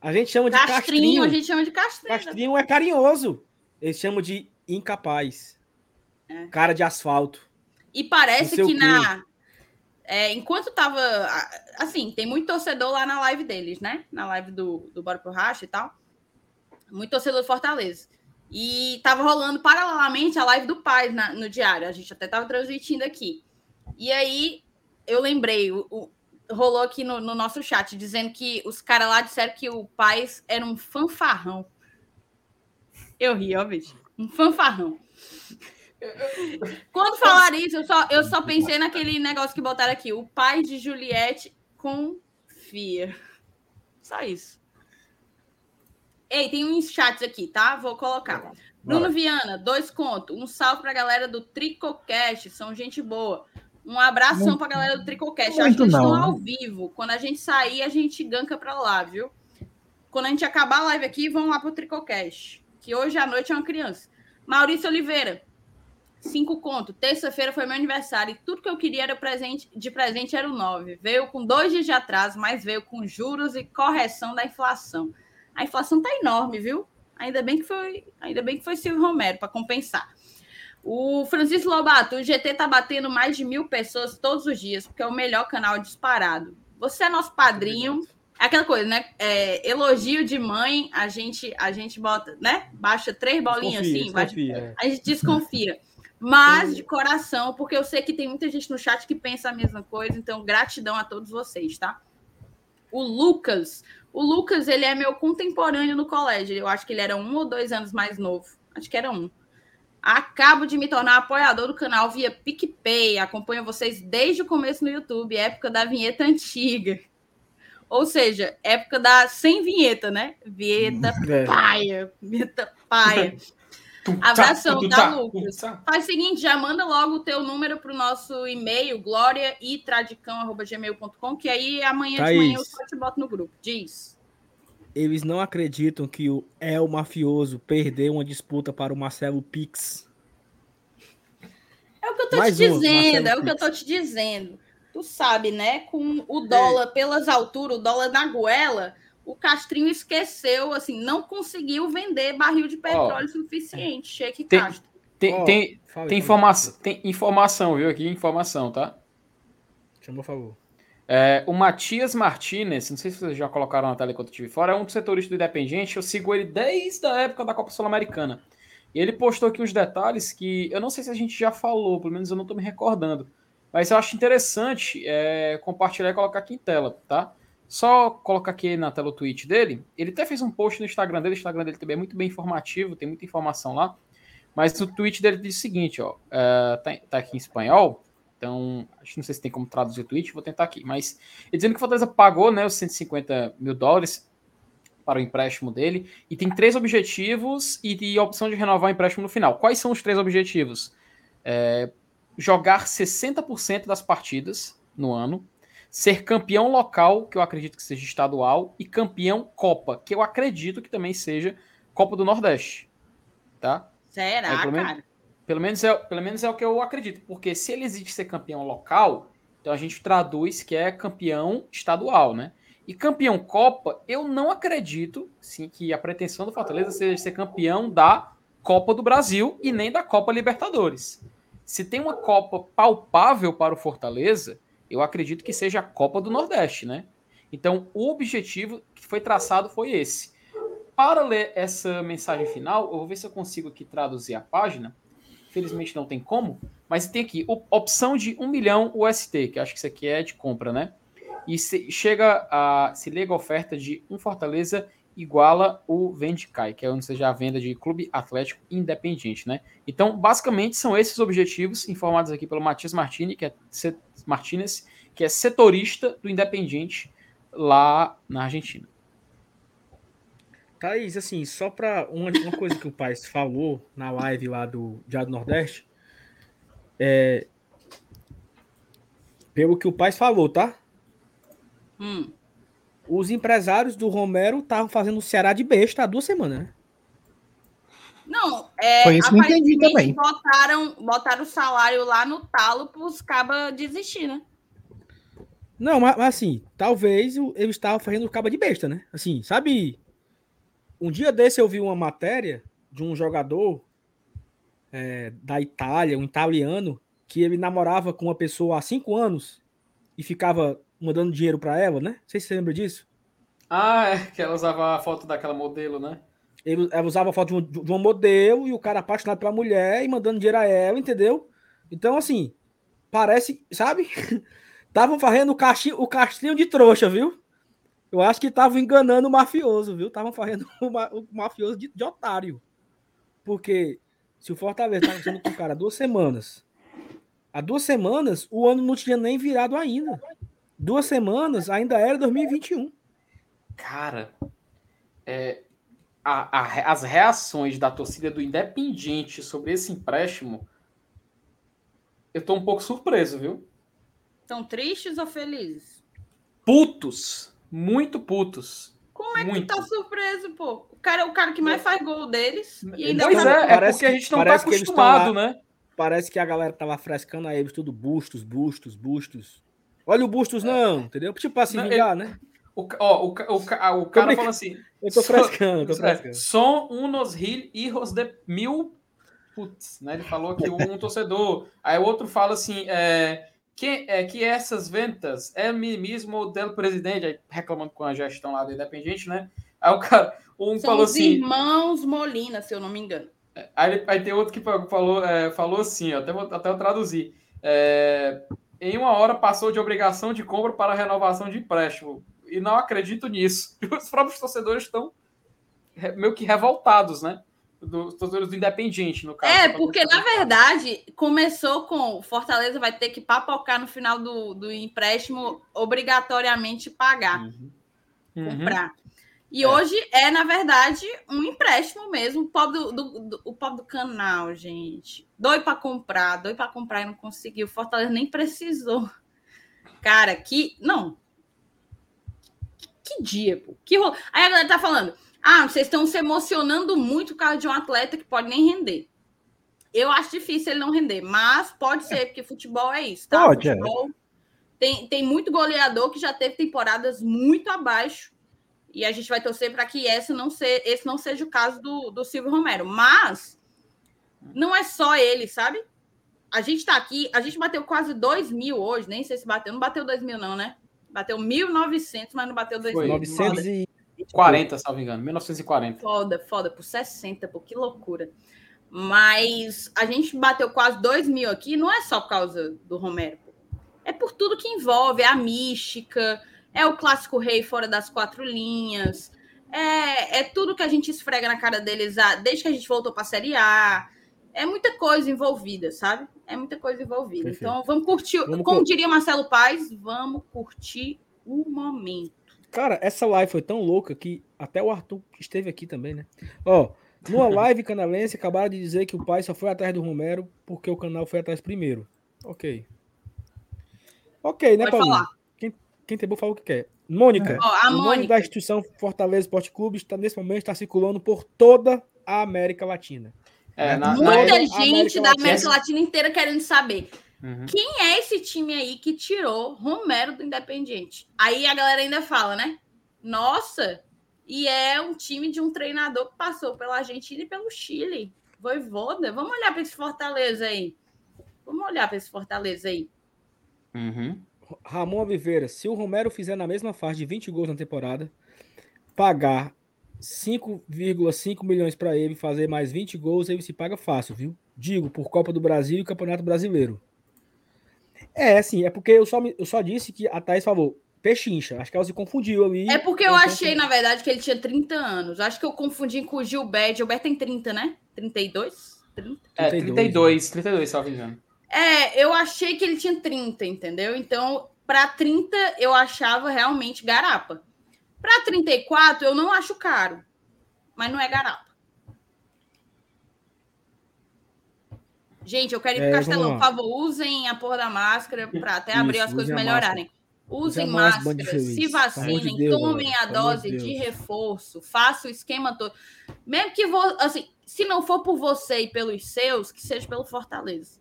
A gente chama de Castrinho, Castrinho. a gente chama de Castrinho. Castrinho é carinhoso. Eles chamam de incapaz. Cara de asfalto. E parece que quê. na. é, enquanto tava. Assim, tem muito torcedor lá na live deles, né? Na live do, do Bora pro Racha e tal. Muito torcedor do Fortaleza. E tava rolando paralelamente a live do Paz na- no diário. A gente até tava transmitindo aqui. E aí eu lembrei, o, o- rolou aqui no, no nosso chat, dizendo que os caras lá disseram que o Paz era um fanfarrão. Eu ri, ó, bicho. Um fanfarrão. Quando falaram isso, eu só, eu só pensei naquele negócio que botaram aqui. O pai de Juliette confia. Só isso. Ei, tem uns chats aqui, tá? Vou colocar. Bruno Viana, dois contos. Um salve pra galera do Tricocast. São gente boa. Um abração Muito- pra galera do Tricocast. Acho que eles estão não, ao vivo. Quando a gente sair, a gente ganca pra lá, viu? Quando a gente acabar a live aqui, vão lá pro Tricocast. Que hoje à noite é uma criança. Maurício Oliveira, cinco conto. Terça-feira foi meu aniversário e tudo que eu queria era presente, de presente era o 9. Veio com dois dias de atraso, mas veio com juros e correção da inflação. A inflação tá enorme, viu? Ainda bem que foi, ainda bem que foi Silvio Romero para compensar. O Francisco Lobato, o GT tá batendo mais de mil pessoas todos os dias, porque é o melhor canal disparado. Você é nosso padrinho. É aquela coisa, né? É, elogio de mãe, a gente, a gente bota, né? Baixa três bolinhas Desconfia, assim, desconfia, é. a gente desconfia. Mas de coração, porque eu sei que tem muita gente no chat que pensa a mesma coisa, então gratidão a todos vocês, tá? O Lucas, o Lucas, ele é meu contemporâneo no colégio. Eu acho que ele era um ou dois anos mais novo. Acho que era um. Acabo de me tornar apoiador do canal via PicPay. Acompanho vocês desde o começo no YouTube, época da vinheta antiga. Ou seja, época da sem vinheta, né? Vinheta É. paia, vinheta paia. Abração, tá, Lucas? Faz o seguinte, já manda logo o teu número para o nosso e-mail, gloriaitradicão.gmail.com, que aí amanhã de manhã eu Thaís. só te boto no grupo. Diz. Eles não acreditam que o El Mafioso perdeu uma disputa para o Marcelo Pix. É o que eu tô Mais te uma, dizendo, Marcelo é o que eu Pix. tô te dizendo. Tu sabe, né? Com o dólar pelas alturas, o dólar na goela, o Castrinho esqueceu, assim, não conseguiu vender barril de petróleo suficiente. Cheque Tem, Castro. tem, Ó, tem, tem, informação, tem informação, viu? Aqui, informação, tá? Chama, por favor. É, o Matias Martinez, não sei se vocês já colocaram na tela enquanto eu estive fora, é um dos do Independente. Eu sigo ele desde a época da Copa Sul-Americana. E ele postou aqui uns detalhes que eu não sei se a gente já falou, pelo menos eu não estou me recordando. Mas eu acho interessante é, compartilhar e colocar aqui em tela, tá? Só colocar aqui na tela o tweet dele. Ele até fez um post no Instagram dele. O Instagram dele também é muito bem informativo, tem muita informação lá. Mas o tweet dele diz o seguinte, ó. é, tá, tá aqui em espanhol. Então, acho que não sei se tem como traduzir o tweet, vou tentar aqui. Mas ele dizendo que o Fortaleza pagou né, os 150 mil dólares para o empréstimo dele e tem três objetivos e, e a opção de renovar o empréstimo no final. Quais são os três objetivos? É, jogar 60% das partidas no ano, ser campeão local, que eu acredito que seja estadual, e campeão Copa, que eu acredito que também seja Copa do Nordeste. Tá? Será, É, menos- cara? Pelo menos, é, pelo menos é o que eu acredito, porque se ele existe ser campeão local, então a gente traduz que é campeão estadual, né? E campeão Copa, eu não acredito, sim, que a pretensão do Fortaleza seja ser campeão da Copa do Brasil e nem da Copa Libertadores. Se tem uma Copa palpável para o Fortaleza, eu acredito que seja a Copa do Nordeste, né? Então, o objetivo que foi traçado foi esse. Para ler essa mensagem final, eu vou ver se eu consigo aqui traduzir a página. Felizmente não tem como, mas tem aqui op- opção de 1 milhão UST, que acho que isso aqui é de compra, né? E se, chega a se liga a oferta de um Fortaleza iguala o Vendicai, que é onde seja a venda de Clube Atlético Independente, né? Então, basicamente são esses objetivos informados aqui pelo Matias Martini, que é Martinez, que é setorista do Independente lá na Argentina. Thaís, assim, só para uma, uma coisa que o pai falou na live lá do Diário do Nordeste, é, pelo que o pai falou, tá? Hum. Os empresários do Romero estavam fazendo o Ceará de besta há duas semanas, né? Não, é, Foi isso que eu entendi aparentemente também. Botaram, botaram o salário lá no talo para os cabas desistir, né? Não, mas, mas assim, talvez o- eles estavam fazendo o caba de besta, né? Assim, sabe? Um dia desse eu vi uma matéria de um jogador é, da Itália, um italiano, que ele namorava com uma pessoa há cinco anos e ficava mandando dinheiro pra ela, né? Não sei se você lembra disso. Ah, é, que ela usava a foto daquela modelo, né? Ele, ela usava a foto de um, de um modelo e o cara apaixonado pela mulher e mandando dinheiro a ela, entendeu? Então, assim, parece, sabe? Estavam fazendo o castrinho, o castrinho de trouxa, viu? Eu acho que estavam enganando o mafioso, viu? Estavam fazendo o, ma- o mafioso de, de otário. Porque se o Fortaleza tá conversando com o cara há duas semanas, há duas semanas o ano não tinha nem virado ainda. Duas semanas ainda era 2021. Cara, é, a- a- as reações da torcida do Independiente sobre esse empréstimo, eu tô um pouco surpreso, viu? Estão tristes ou felizes? Putos, muito putos. Como é que Muito. tu tá surpreso, pô? O cara, o cara que mais faz gol deles. E ainda Pois tá- é, é porque a gente não tá parece que acostumado, lá- né? Parece que a galera tava frescando a eles tudo bustos, bustos, bustos. Olha o bustos não, entendeu? Tipo pra se Não, vingar, ele- né? O, ó, o, o, o cara fala assim. Eu tô "So- frescando, tô é, frescando. Son unos hijos de mil. Putz, né? Ele falou aqui um torcedor. Aí o outro fala assim: é, que, é, que essas ventas é mesmo del presidente, aí reclamando com a gestão lá do Independente, né? Aí o cara, um São falou os assim. irmãos Molina, se eu não me engano. Aí, ele- aí tem outro que falou, é, falou assim, ó, até, vou- até eu traduzir. É, em uma hora passou de obrigação de compra para renovação de empréstimo. E não acredito nisso. Os próprios torcedores estão meio que revoltados, né? Dos torcedores do Independente, no caso. É, porque na verdade começou com o Fortaleza vai ter que papocar no final do, do empréstimo, obrigatoriamente pagar, Uhum. comprar. E É. hoje é, na verdade, um empréstimo mesmo. O pobre do, do- do- o pobre do canal, gente. Doido para comprar, doido para comprar e não conseguiu. O Fortaleza nem precisou. Cara, que. Não. que dia, pô. Que ro... Aí a galera tá falando, ah, vocês estão se emocionando muito por causa de um atleta que pode nem render. Eu acho difícil ele não render, mas pode ser, porque futebol é isso, tá? Pode, é. futebol, é. Tem, tem muito goleador que já teve temporadas muito abaixo, e a gente vai torcer para que esse não, ser, esse não seja o caso do, do Silvio Romero. Mas não é só ele, sabe? A gente está aqui, a gente bateu quase 2 mil hoje, nem sei se bateu, não bateu 2 mil não, né? Bateu 1.900, mas não bateu 2 mil. 900 e... 40, salvo engano, 1940. Foda, foda, por 60, pô, que loucura. Mas a gente bateu quase 2 mil aqui, não é só por causa do Romero, pô. é por tudo que envolve, é a mística, é o clássico rei fora das quatro linhas, é, é tudo que a gente esfrega na cara deles desde que a gente voltou para a Série A, é muita coisa envolvida, sabe? É muita coisa envolvida. Perfeito. Então vamos curtir, vamos como diria Marcelo Paz vamos curtir o momento. Cara, essa live foi tão louca que até o Arthur esteve aqui também, né? Ó, numa live canalense, acabaram de dizer que o pai só foi atrás do Romero porque o canal foi atrás primeiro. Ok. Ok, né, Pode Paulinho? falar. Quem, quem tem bom fala o que quer. Mônica, a o nome Mônica. da instituição Fortaleza Esporte Clube está, nesse momento está circulando por toda a América Latina. É, na, Muita na- gente América da Latina. América Latina inteira querendo saber Uhum. quem é esse time aí que tirou Romero do Independiente. Aí a galera ainda fala, né? Nossa, e é um time de um treinador que passou pela Argentina e pelo Chile. Voivoda. Vamos olhar para esse Fortaleza aí. Vamos olhar para esse Fortaleza aí. Uhum. Ramon Oliveira, se o Romero fizer na mesma faixa de 20 gols na temporada, pagar 5,5 milhões para ele fazer mais 20 gols, ele se paga fácil, viu? Digo, por Copa do Brasil e Campeonato Brasileiro. É, assim, é porque eu só, me- eu só disse que a Thaís falou pechincha. Acho que ela se confundiu ali. É porque eu Então, achei, na verdade, que ele tinha 30 anos. Acho que eu confundi com o Gilberto. Gilberto tem 30, né? 32? 30? É, 32, 32, 32, se não me engano. É, eu achei que ele tinha 30, entendeu? Então, para 30, eu achava realmente garapa. Para 34, eu não acho caro. Mas não é garapa. Gente, eu quero ir pro É, Castelão. Por favor, usem a porra da máscara para até Isso, abrir as coisas melhorarem. Usem máscara, de se amor de vacinem, Deus, tomem a de dose de Deus. reforço, faça o esquema todo. Mesmo que, vo assim, se não for por você e pelos seus, que seja pelo Fortaleza.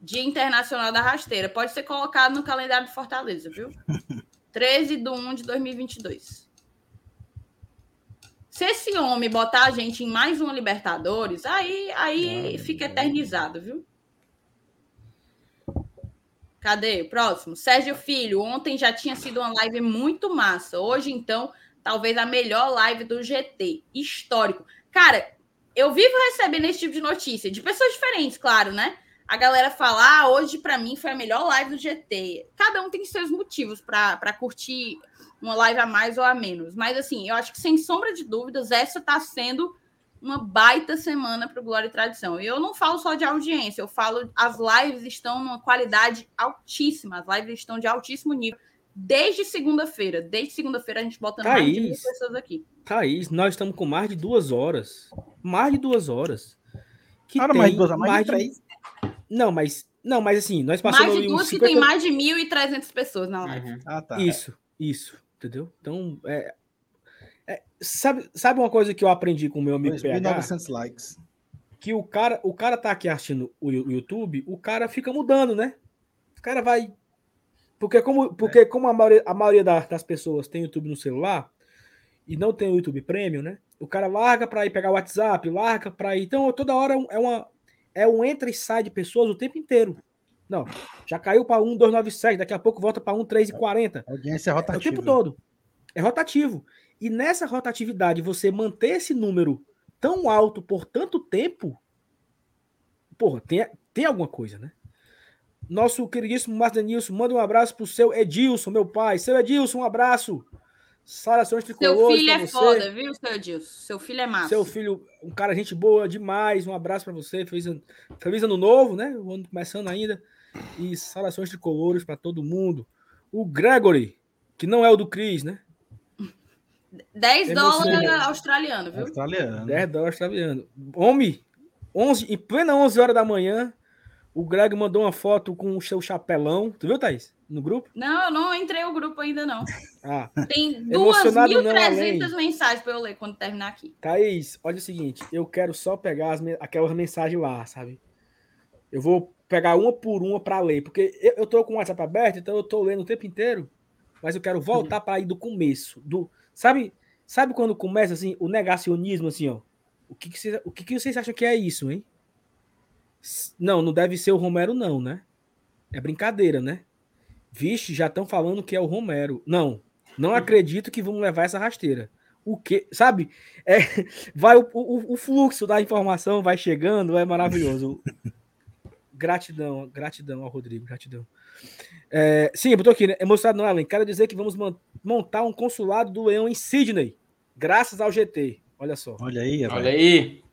Dia Internacional da Rasteira. Pode ser colocado no calendário de Fortaleza, viu? 13 de 1 de 2022. Se esse homem botar a gente em mais uma Libertadores, aí, aí fica eternizado, viu? Cadê? O próximo. Sérgio Filho. Ontem já tinha sido uma live muito massa. Hoje, então, talvez a melhor live do GT. Histórico. Cara, eu vivo recebendo esse tipo de notícia, de pessoas diferentes, claro, né? A galera fala, ah, hoje para mim foi a melhor live do GT. Cada um tem seus motivos para curtir uma live a mais ou a menos. Mas, assim, eu acho que sem sombra de dúvidas, essa está sendo uma baita semana para o Glória e Tradição. E eu não falo só de audiência, eu falo as lives estão numa qualidade altíssima, as lives estão de altíssimo nível. Desde segunda-feira. Desde segunda-feira a gente botando mais de mil Thaís. pessoas aqui. Thaís, nós estamos com mais de duas horas. Mais de duas horas. Que Cara, tem mais de duas, mais de três. Não, mas. Não, mas assim, nós passamos Mais de duas que 50 tem mais de 1.300 pessoas na live. Ah, tá. Isso, isso, entendeu? Então, é, é, sabe, sabe uma coisa que eu aprendi com o meu amigo PH? 2.900 likes. Que o cara, o cara tá aqui assistindo o YouTube, o cara fica mudando, né? O cara vai. Porque como, porque como a maioria, a maioria da- das pessoas tem YouTube no celular e não tem o YouTube Premium, né? O cara larga para ir pegar o WhatsApp, larga para ir. Então, toda hora é uma é um entra e sai de pessoas o tempo inteiro. Não, já caiu para 1,297, daqui a pouco volta para 1,340. A audiência é É o rotativa. tempo todo. É rotativo. E nessa rotatividade, você manter esse número tão alto por tanto tempo, porra, tem, tem alguma coisa, né? Nosso queridíssimo Márcio Denilson, manda um abraço pro seu Edilson, meu pai. Seu Edilson, um abraço. Saudações Seu tricolores filho pra é você. foda, viu, seu Edilson? Seu filho é massa. Seu filho, um cara, gente boa demais. Um abraço para você. Feliz, ano- feliz ano novo, né? O ano começando ainda. E saudações tricolores para todo mundo. O Gregory, que não é o do Cris, né? 10 Emocionante. dólares australiano, viu? Australiano. 10 dólares australiano. Homem, 11, em plena 11 horas da manhã, O Greg mandou uma foto com o seu chapelão. Tu viu, Thaís? No grupo? Não, eu não entrei no grupo ainda, não. Ah. Tem Emocionado não, além. 2.300 mensagens para eu ler quando terminar aqui. Thaís, olha o seguinte, eu quero só pegar as, aquelas mensagens lá, sabe? Eu vou pegar uma por uma para ler, porque eu, eu tô com o WhatsApp aberto, então eu tô lendo o tempo inteiro, mas eu quero voltar para ir do começo, do, sabe? Sabe quando começa assim o negacionismo assim, ó? O que que vocês, o que que vocês acham que é isso, hein? Não, não deve ser o Romero não, né? É brincadeira, né? Vixe, já estão falando que é o Romero. Não, não acredito que vamos levar essa rasteira. O que, sabe? É, vai o, o, o fluxo da informação vai chegando, é maravilhoso. Gratidão, gratidão ao Rodrigo, gratidão. É, sim, eu tô aqui, né? Emocionado não. Quero dizer que vamos montar um consulado do Leão em Sydney, graças ao GT. Olha só. Olha aí, Olha aí.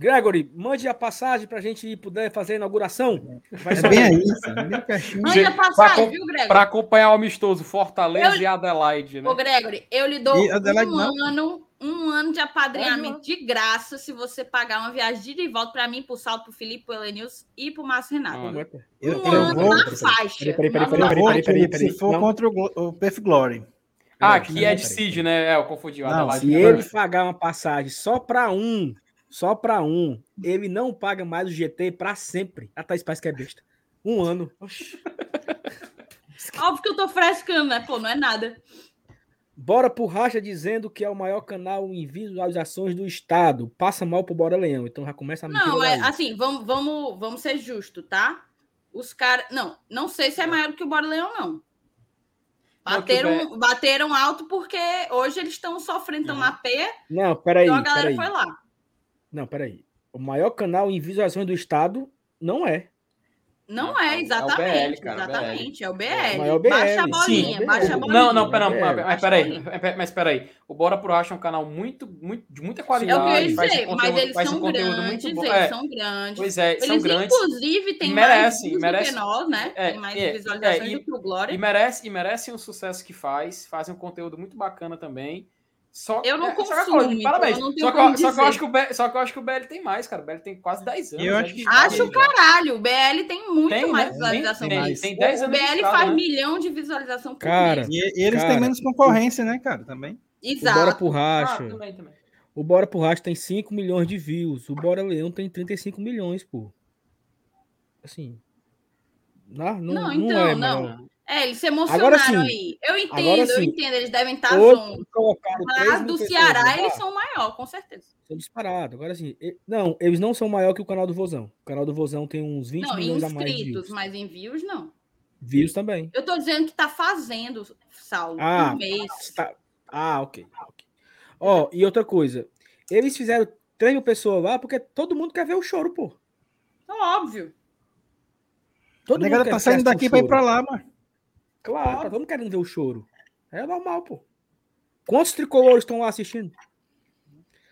Gregory, mande a passagem pra gente ir poder fazer a inauguração. Vai É bem aí, é bem pertinho. Mande a passagem, Pra, viu, Gregory? pra acompanhar o amistoso Fortaleza Eu- e Adelaide, né? Ô, Gregory, eu lhe dou Adelaide um não? ano, um ano de apadrinhamento de graça se você pagar uma viagem de ida e volta para mim, pro Salto, pro Felipe, pro Elenils e pro Márcio Renato. Olha. Eu, um eu ano vou. na faixa. Peraí, peraí, peraí, peraí, peraí, se for Não. contra o, o Perth Glory. Ah, que é de. Cid, né? É, eu confundi. o Não, Adelaide. Se é ele pagar uma passagem só para um, só para um, ele não paga mais o GT para sempre. A Thaís parece que é besta. Um ano. Óbvio que eu tô frescando, né? Pô, não é nada. Bora pro Racha dizendo que é o maior canal em visualizações do estado. Passa mal pro Bora Leão. Então já começa a Não, é assim, vamos, vamos, vamos ser justos, tá? Os caras. Não, não sei se é maior do que o Bora Leão, não. Bateram, bateram alto porque hoje eles estão sofrendo, estão na P, Não, peraí, então a galera peraí. foi lá. Não, peraí. O maior canal em visualizações do estado não é. Não É o- é é, o exatamente. BL, cara, exatamente, é o É o BL. maior BL, Baixa a sim, bolinha, é o baixa a BL. bolinha. Não, não, pera, É, mas, peraí, mas peraí. O Bora pro Racha é um canal muito, muito, de muita É o qualidade. que eu ia um dizer, mas eles um são conteúdo grandes, eles É, são grandes. Pois é, são Eles, grandes. inclusive, têm E mais merece, merece. que nós, né? É, Tem mais é, visualizações é, e- do que o Glória. E merece, e merecem o sucesso que faz, fazem um conteúdo muito bacana também. Só, Eu não é, só que consumo, eu- então parabéns. eu não só, que, só, que eu acho que o BL, só que eu acho que o BL tem mais, cara. O BL tem quase 10 anos. Eu né, acho que- Acho já. caralho, o BL tem muito Tem, mais né? visualização Tem, que tem, isso. tem 10 O anos BL faz né? milhão de visualização por Cara, mês. E, e eles Cara, têm menos concorrência, né, cara? Também. O Bora Exato. pro Ah, Racha. também, também. O Bora pro Racha tem 5 milhões de views. O Bora Leão tem 35 milhões, pô. Assim. Não, não, Não, não então, é, não. É, eles se Agora emocionaram sim. aí. Eu entendo, Agora eu sim. entendo, eles devem estar 3 Mas do Ceará, eles são maior, com certeza. São disparados. Agora sim. Não, eles não são maior que o canal do Vozão. O canal do Vozão tem uns 20 Não, milhões a mais de inscritos, views. mas em views, não. Views também. Eu tô dizendo que tá fazendo, Saulo, Ah, um mês. tá. Ah, ok. ok. Ó, e outra coisa. Eles fizeram 3 mil pessoas lá porque todo mundo quer ver o choro, pô. Então, óbvio. Todo a negada quer- tá saindo daqui o pra ir pra lá, mano. Claro, tá todo mundo querendo ver o choro. É normal, pô. Quantos tricolores estão lá assistindo?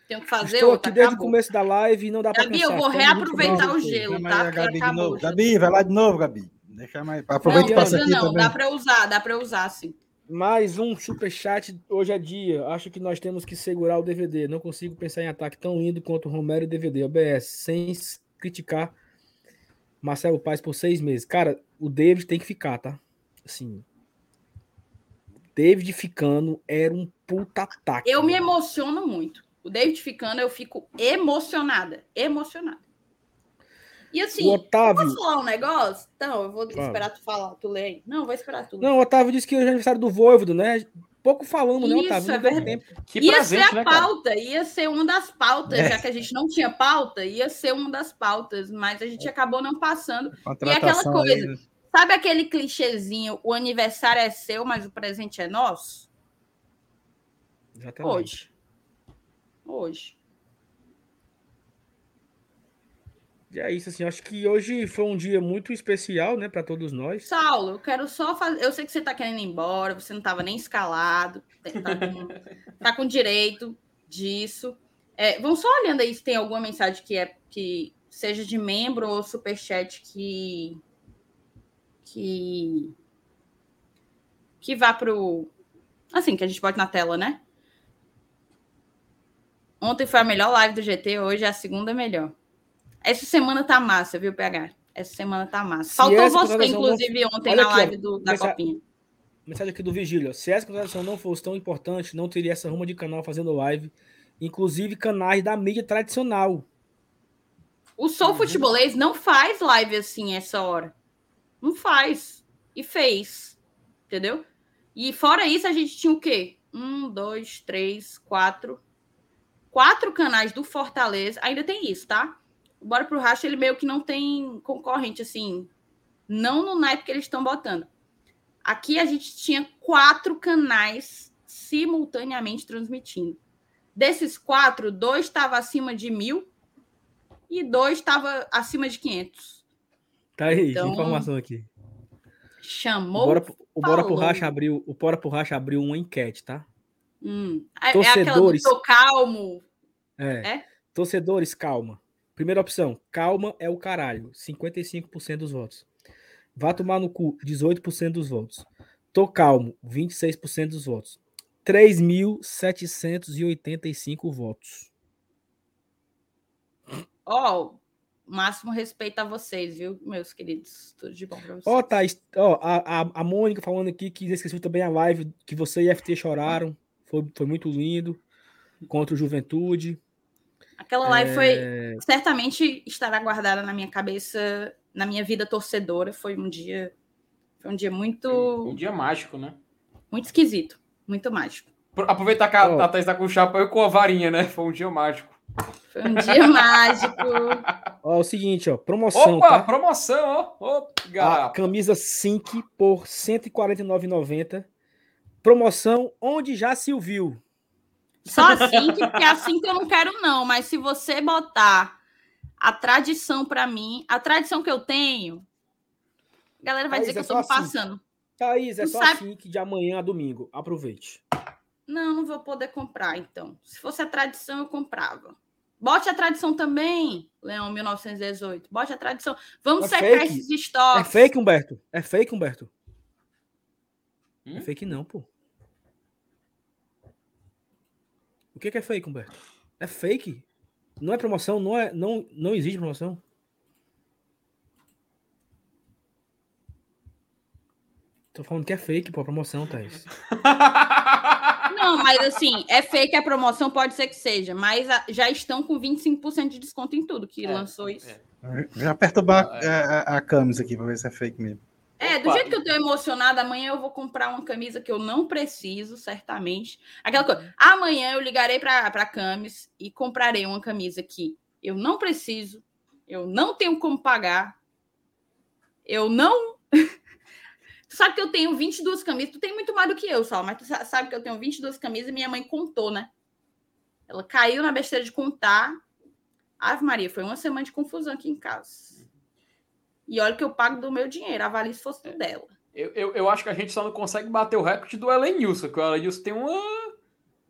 Tenho que fazer Estou outra, aqui desde o acabou. começo da live e não dá pra Gabi, cansar. eu vou reaproveitar o gelo, tá? Porque Gabi acabou. Gabi, vai lá de novo, Gabi. Deixa mais. Aproveita Não, e passa aqui não, também. dá pra usar, dá pra usar, sim. Mais um superchat. Hoje é dia. Acho que nós temos que segurar o DVD. Não consigo pensar em ataque tão lindo quanto o Romero e DVD. OBS, sem criticar Marcelo Paz por seis meses. Cara, o David tem que ficar, tá? Assim. David ficando era um puta ataque. Eu me emociono muito. O David ficando, eu fico emocionada. Emocionada. E assim, O Otávio- posso falar um negócio? Então, eu vou Fala. esperar tu falar, tu lê aí. Não, vou esperar tu. Não, o Otávio disse que hoje é aniversário do Voivodo, né? Pouco falamos, né, Isso, Otávio? é Não deu verdade. tempo. ia ser a pauta, ia ser uma das pautas, É. já que a gente não tinha pauta, ia ser uma das pautas, mas a gente acabou não passando. E aquela Contratação coisa, aí, né? Sabe aquele clichêzinho, o aniversário é seu, mas o presente é nosso? Exatamente. Hoje. Hoje. E é isso, assim. Acho que hoje foi um dia muito especial, né, para todos nós. Saulo, eu quero só fazer. Eu sei que você tá querendo ir embora, você não estava nem escalado, tá com, tá com direito disso. É, vamos só olhando aí se tem alguma mensagem que é que seja de membro ou superchat que que que vá pro assim que a gente bota na tela, né? Ontem foi a melhor live do GT, hoje é a segunda melhor. Essa semana tá massa, viu, PH? Essa semana tá massa. Faltou você, contratação não- inclusive, ontem Olha na aqui, live do- da mensa- Copinha. Mensagem aqui do Vigílio. ó. Se essa contratação não fosse tão importante, não teria essa ruma de canal fazendo live. Inclusive canais da mídia tradicional. O Sou Futebolês não faz live assim essa hora. Não faz. E fez. Entendeu? E fora isso, a gente tinha o quê? Um, dois, três, quatro. Quatro canais do Fortaleza. Ainda tem isso, tá? O Bora pro Racha, ele meio que não tem concorrente, assim. Não no naipe que eles estão botando. Aqui a gente tinha quatro canais simultaneamente transmitindo. Desses quatro, dois estavam acima de mil e dois estavam acima de 500. Tá aí, Então, informação aqui. O Chamou. Bora, o Bora falou. Racha abriu, o Bora pro Racha abriu uma enquete, tá? Hum. É, é aquela do Torcedores. tô calmo. É. É? Torcedores, calma. Primeira opção, calma é o caralho. 55% dos votos. Vá tomar no cu, 18% dos votos. Tô calmo, 26% dos votos. 3.785 votos. Ó, máximo respeito a vocês, viu, meus queridos? Tudo de bom pra vocês. Ó, Thaís, ó, a, a, a Mônica falando aqui que esqueceu também a live que você e FT choraram. Foi, foi muito lindo. Contra o Juventude. Aquela live É, foi certamente estará guardada na minha cabeça, na minha vida torcedora. Foi um dia, foi um dia muito, Um dia mágico, né? muito esquisito, muito mágico. Pro- Aproveitar que a, Ó. a Thaís tá com o chapéu e com a varinha, né? Foi um dia mágico. Foi um dia mágico. Ó, é o seguinte, ó, promoção, Opa, tá? promoção, ó. Ô, A camisa Sync por R$ 149,90. Promoção onde já se ouviu. Só assim, que, porque é assim que eu não quero, não. Mas se você botar a tradição pra mim, a tradição que eu tenho, a galera vai Thaís, dizer que é eu tô me assim. passando. Thaís, é Tu só sabe- assim que de amanhã a domingo. Aproveite. Não, não vou poder comprar, então. Se fosse a tradição, eu comprava. Bote a tradição também, Leão 1918. Bote a tradição. Vamos É secar fake. esses É estoques. fake, Humberto? É fake, Humberto? É fake não, pô. O que que é fake, Humberto? É fake? Não é promoção? Não, é, não, não existe promoção? Tô falando que é fake, pô, a promoção, Thaís. Não, mas assim, é fake a promoção, pode ser que seja. Mas a- já estão com 25% de desconto em tudo que lançou isso. Já perturbar a, a, a camisa aqui pra ver se é fake mesmo. É, do jeito que eu tô emocionada, amanhã eu vou comprar uma camisa que eu não preciso, certamente. Aquela coisa. Amanhã eu ligarei pra, pra Camis e comprarei uma camisa que eu não preciso, eu não tenho como pagar, eu não. Tu sabe que eu tenho 22 camisas, tu tem muito mais do que eu, só, mas tu sa- sabe que eu tenho 22 camisas e minha mãe contou, né? Ela caiu na besteira de contar. Ave Maria, foi uma semana de confusão aqui em casa. E olha que eu pago do meu dinheiro, avalie se fosse do dela. Eu, eu, eu acho que a gente só não consegue bater o recorde do Elenilson, que o Elenilson tem uma.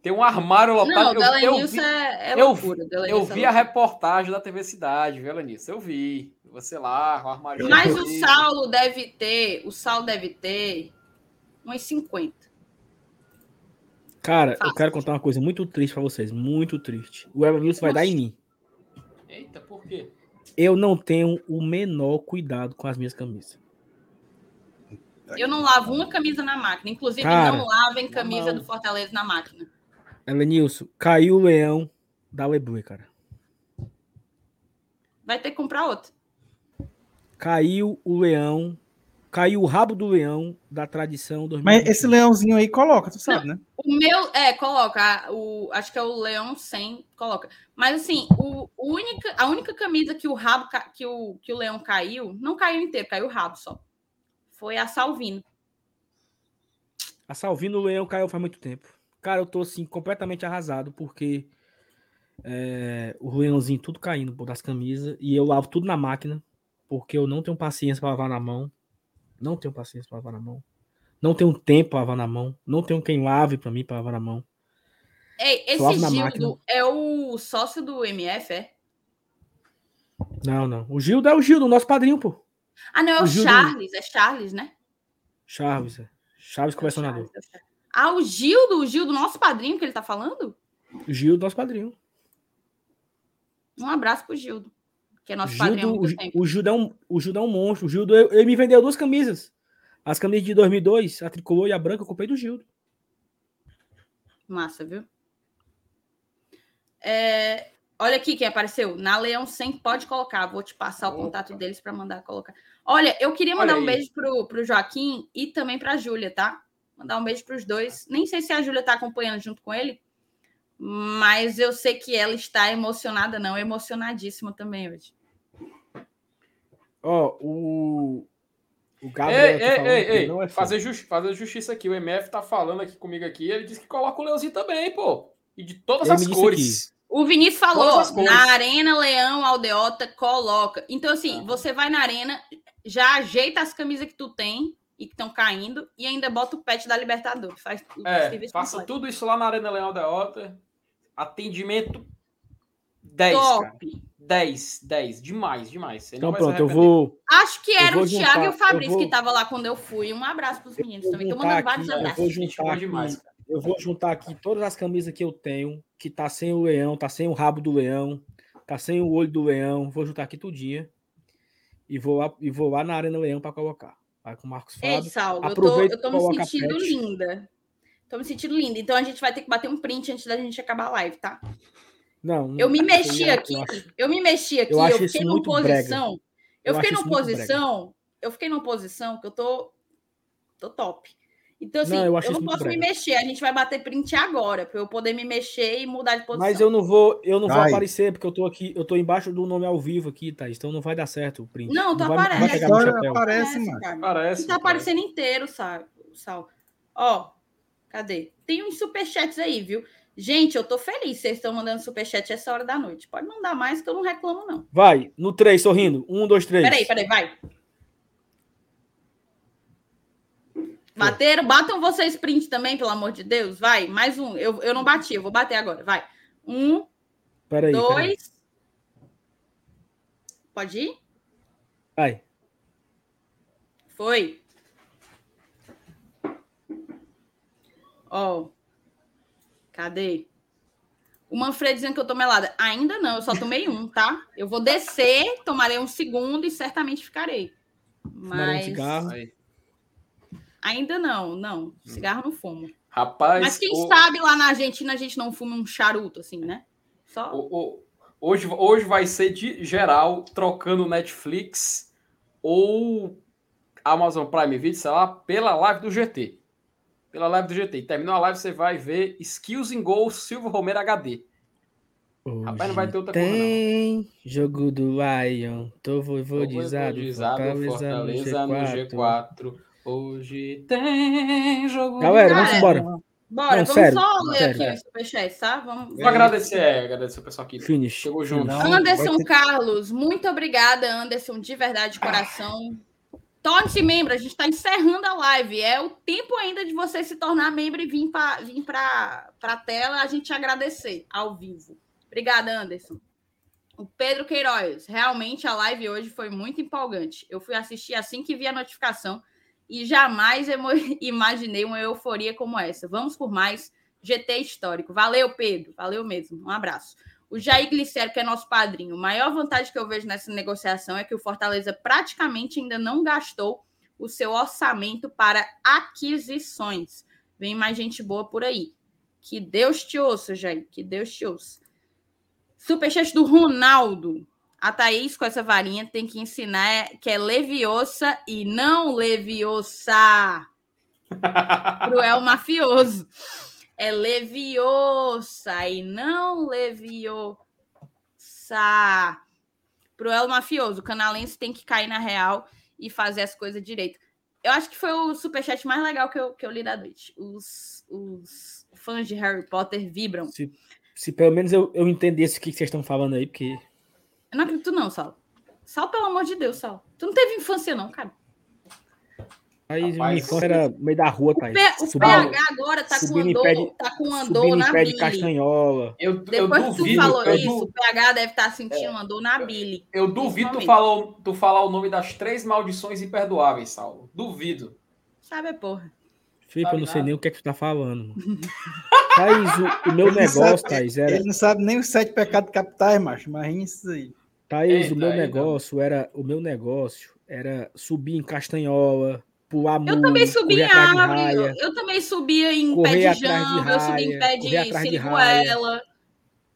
Tem um armário lotado. Não, o eu, eu vi, é- é eu loucura, vi- eu é vi a loucura. reportagem da TV Cidade, viu, Elenilson? Eu vi. Você lá, o armário. Mas o. Saulo deve ter, o Saulo deve ter uns 50. Cara, eu quero contar uma coisa muito triste pra vocês. Muito triste. O Evanilson vai dar em mim. Eita, por quê? Eu não tenho o menor cuidado com as minhas camisas. Eu não lavo uma camisa na máquina. Inclusive, Cara, não lavem camisa não. do Fortaleza na máquina. Elenilson, caiu o leão da Weblue, cara. Vai ter que comprar outra. Caiu o leão. Caiu o rabo do leão da tradição 2020. Mas esse leãozinho aí coloca, tu sabe, né? O meu, é, coloca. O, acho que é o Leão 100, coloca. Mas assim, o, o única, a única camisa que o rabo que o, que o Leão caiu, não caiu inteiro, caiu o rabo só. Foi a Salvino. A Salvino Leão caiu faz muito tempo. Cara, eu tô assim completamente arrasado porque é, o leãozinho tudo caindo pô, das camisas e eu lavo tudo na máquina porque eu não tenho paciência para lavar na mão. Não tenho paciência para lavar na mão. Não tenho tempo para lavar na mão. Não tenho quem lave para mim para lavar na mão. Ei, esse Gildo é o sócio do MF, é? Não, não. O Gildo é o Gildo, o nosso padrinho, pô. Ah, não, é o, O Gildo- Charles, é Charles, né? Chaves, é. Chaves colecionador. Ah, o Gildo, o Gildo, nosso padrinho que ele tá falando? Gildo, nosso padrinho. Um abraço pro Gildo. que é nosso padrinho Gildo, muito o, o, Gildo é um, o Gildo é um monstro. O Gildo, eu- ele me vendeu duas camisas. As camisas de 2002, a tricolor e a branca, eu comprei do Gildo. Massa, viu? É, olha aqui quem apareceu. Na Leão 100, pode colocar. Vou te passar o contato deles para mandar colocar. Olha, eu queria mandar um beijo pro, pro Joaquim e também pra Júlia, tá? Mandar um beijo pros dois. Nem sei se a Júlia tá acompanhando junto com ele, mas eu sei que ela está emocionada, não, emocionadíssima também hoje. Ó, o. O Ei, Gabriel aqui ei, falando ei, ei, não é fazer, justi fazer justiça aqui. O MF tá falando aqui comigo aqui. Ele disse que coloca o Leãozinho também, pô. E de todas Ele as cores. O Vinícius falou, na Arena Leão Aldeota, coloca. Então, assim, você vai na Arena, já ajeita as camisas que tu tem e que estão caindo e ainda bota o pet da Libertadores. Faz o É, faça completo. tudo isso lá na Arena Leão da Ota. Atendimento 10, Top. cara. 10, 10. Demais, demais. Você Então pronto, eu vou. Acho que eu era vou o juntar- Thiago e o Fabrício eu vou- que estavam lá quando eu fui. Um abraço para os meninos também. Juntar mandando vários eu abraços. vou Gente juntar aqui, demais, cara. eu vou juntar aqui todas as camisas que eu tenho, que tá sem o leão, tá sem o rabo do leão, tá sem o olho do leão. Vou juntar aqui tudinho e vou lá, e vou lá na Arena Leão para colocar. Vai com o Marcos Ei, Fábio. Saulo, eu tô, Aproveita eu tô me sentindo pet. linda. Tô me sentindo linda. Então a gente vai ter que bater um print antes da gente acabar a live, tá? Não, não- Eu me mexi é- aqui, eu acho- eu me mexi aqui, eu eu, fiquei numa posição. Eu, Eu fiquei numa posição, eu fiquei numa posição que eu tô tô top. Então assim, Não, eu eu, não posso me mexer, a gente vai bater print agora para eu poder me mexer e mudar de posição. Mas eu não vou, eu não vou Vai. aparecer porque eu tô aqui, eu tô embaixo do nome ao vivo aqui, Thaís. Então não vai dar certo o print. Não, tu vai, não vai aparece. pegar no Agora chapéu. aparece, mano. cara. Parece. Tá aparecendo inteiro, sabe, Sal. Ó, cadê? Tem uns superchats aí, viu? Gente, eu tô feliz. Vocês estão mandando superchat essa hora da noite. Pode mandar mais que eu não reclamo, não. Vai, no 3, sorrindo. Um, dois, três. Peraí, peraí, vai. Bateram? Batam vocês print também, pelo amor de Deus. Vai, mais um. Eu, eu não bati, eu vou bater agora. Vai. Um, Peraí, dois. peraí. Pode ir? Vai. Foi. Ó. Cadê? O Manfred dizendo que eu tô melada. Ainda não, eu só tomei um, tá? Eu vou descer, tomarei um segundo e certamente ficarei. Fumarei um Mas cigarro. Aí. Ainda não, não. Cigarro não fumo. Rapaz, Mas quem o- sabe lá na Argentina a gente não fuma um charuto, assim, né? Só. o- o- hoje, hoje vai ser de geral trocando Netflix ou Amazon Prime Video, sei lá, pela live do GT. Pela live do GT. Terminou a live, você vai ver Skills in Goal Silvio Romero HD. Rapaz, não vai ter outra coisa, não. Tem jogo do Lion. Tô voivodizado. Voivodizado, Fortaleza, no G4. G4. Hoje tem jogo. Galera, vamos embora. Bora, Não, vamos sério, só ler sério. aqui os superchats, tá? Vamos. Vou agradecer, é, agradecer o pessoal aqui. Finish. Chegou junto. Não, Anderson ter- Carlos, muito obrigada, Anderson, de verdade, de coração. Torne-se membro, a gente está encerrando a live. É o tempo ainda de você se tornar membro e vir para vir para a tela, a gente agradecer ao vivo. Obrigada, Anderson. O Pedro Queiroz, realmente a live hoje foi muito empolgante. Eu fui assistir assim que vi a notificação e jamais imaginei uma euforia como essa. Vamos por mais GT histórico. Valeu, Pedro. Valeu mesmo. Um abraço. O Jair Glicério, que é nosso padrinho, a maior vantagem que eu vejo nessa negociação é que o Fortaleza praticamente ainda não gastou o seu orçamento para aquisições. Vem mais gente boa por aí. Que Deus te ouça, Jair. Que Deus te ouça. Superchat do Ronaldo. A Thaís, com essa varinha, tem que ensinar que é leviosa e não leviosa. Cruel mafioso. É leviosa e não leviosa. Pro El Mafioso, o canalense tem que cair na real e fazer as coisas direito. Eu acho que foi o superchat mais legal que eu, que eu li da noite. Os, os fãs de Harry Potter vibram. Se, se pelo menos eu, eu entendesse o que vocês estão falando aí, porque. Eu não acredito, não, Sal. Sal, pelo amor de Deus, Sal. Tu não teve infância, não, cara. Aí infância era no meio da rua, Thaís. P- o Subindo- PH agora tá com andor, pé de- tá com andor na pé de Billy. castanhola. Eu, eu Depois que tu falou eu, isso, o PH deve estar sentindo andor na Billy. eu duvido tu falar, tu falar o nome das três maldições imperdoáveis, Saulo. Duvido. Sabe, porra. Felipe, eu não sei nada. nem o que é que tu tá falando. mano. Thaís, o, o meu Ele negócio, sabe- Thaís, era. Ele não sabe nem os sete pecados capitais, macho. Imagina isso aí. Thaís, Eita, o meu não. negócio era. O meu negócio era subir em castanhola, pular muro, Eu também subi correr em atrás de árvore, raia. eu também subia em Correr pé de atrás de jambo, eu subi em raia, pé correr de atrás de raia. siriguela.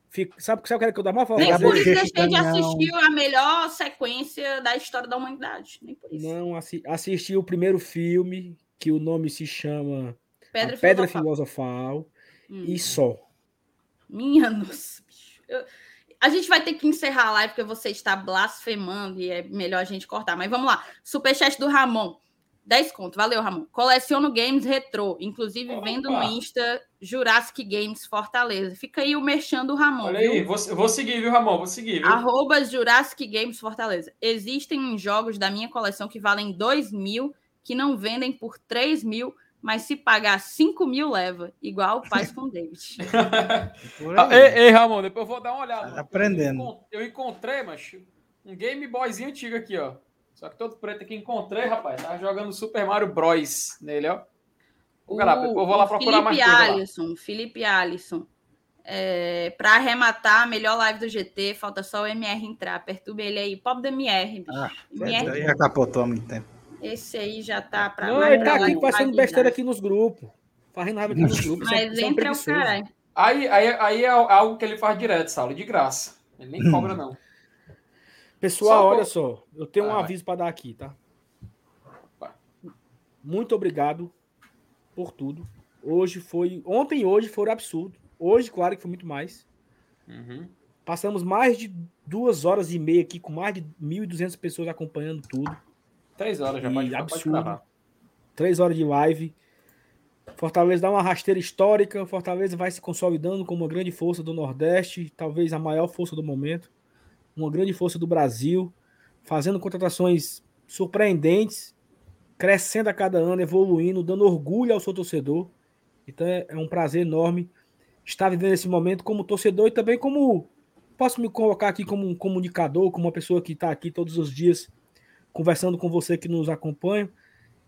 Fico- sabe, sabe o que era que eu dava mais Nem por isso deixei de assistir a melhor sequência da história da humanidade. Nem por isso. Não, assi assisti o primeiro filme, que o nome se chama Pedra Pedra Filosofal. Filosofal, e só. Minha nossa, bicho. Eu- A gente vai ter que encerrar a live porque você está blasfemando e é melhor a gente cortar. Mas vamos lá. Superchat do Ramon. 10 conto. Valeu, Ramon. Coleciono games retrô. Inclusive, vendo no Insta Jurassic Games Fortaleza. Fica aí o merchan do Ramon. Olha viu? aí, vou, vou seguir, viu, Ramon? Vou seguir, viu? Arroba Jurassic Games Fortaleza. Existem jogos da minha coleção que valem 2 mil, que não vendem por 3 mil, mas se pagar 5 mil, leva. Igual faz com o David. Ah, ei, ei, Ramon, depois eu vou dar uma olhada. Aprendendo. Eu encontrei, mas um Game Boyzinho antigo aqui, ó. Só que todo preto aqui encontrei, rapaz. Tava jogando Super Mario Bros. nele, ó. Depois eu vou lá o procurar mais Felipe lá. Alisson, Felipe Alisson. É, para arrematar a melhor live do GT, falta só o MR entrar. Perturba ele aí. Pobre do MR, bicho. Ah, MR, já capotou há muito tempo. Esse aí já tá pra. Não, vai ele tá aqui fazendo besteira aqui nos grupos. Fazendo raiva aqui nos grupos. é- Mas isso é um entra o caralho. Aí, aí, aí é algo que ele faz direto, Saulo, de graça. Ele nem cobra, não. Pessoal, Só olha por- só, eu tenho um Ah, vai. aviso para dar aqui, tá? Muito obrigado por tudo. Hoje foi, ontem e hoje foram absurdo. Hoje, claro que foi muito mais. Uhum. Passamos mais de duas horas e meia aqui com mais de 1.200 pessoas acompanhando tudo. Três horas já E pode, pode absurdo. gravar. Três horas de live. Fortaleza dá uma rasteira histórica. Fortaleza vai se consolidando como uma grande força do Nordeste, talvez a maior força do momento. Uma grande força do Brasil, fazendo contratações surpreendentes, crescendo a cada ano, evoluindo, dando orgulho ao seu torcedor. Então é, é um prazer enorme estar vivendo esse momento como torcedor e também como posso me colocar aqui como um comunicador, como uma pessoa que está aqui todos os dias conversando com você que nos acompanha.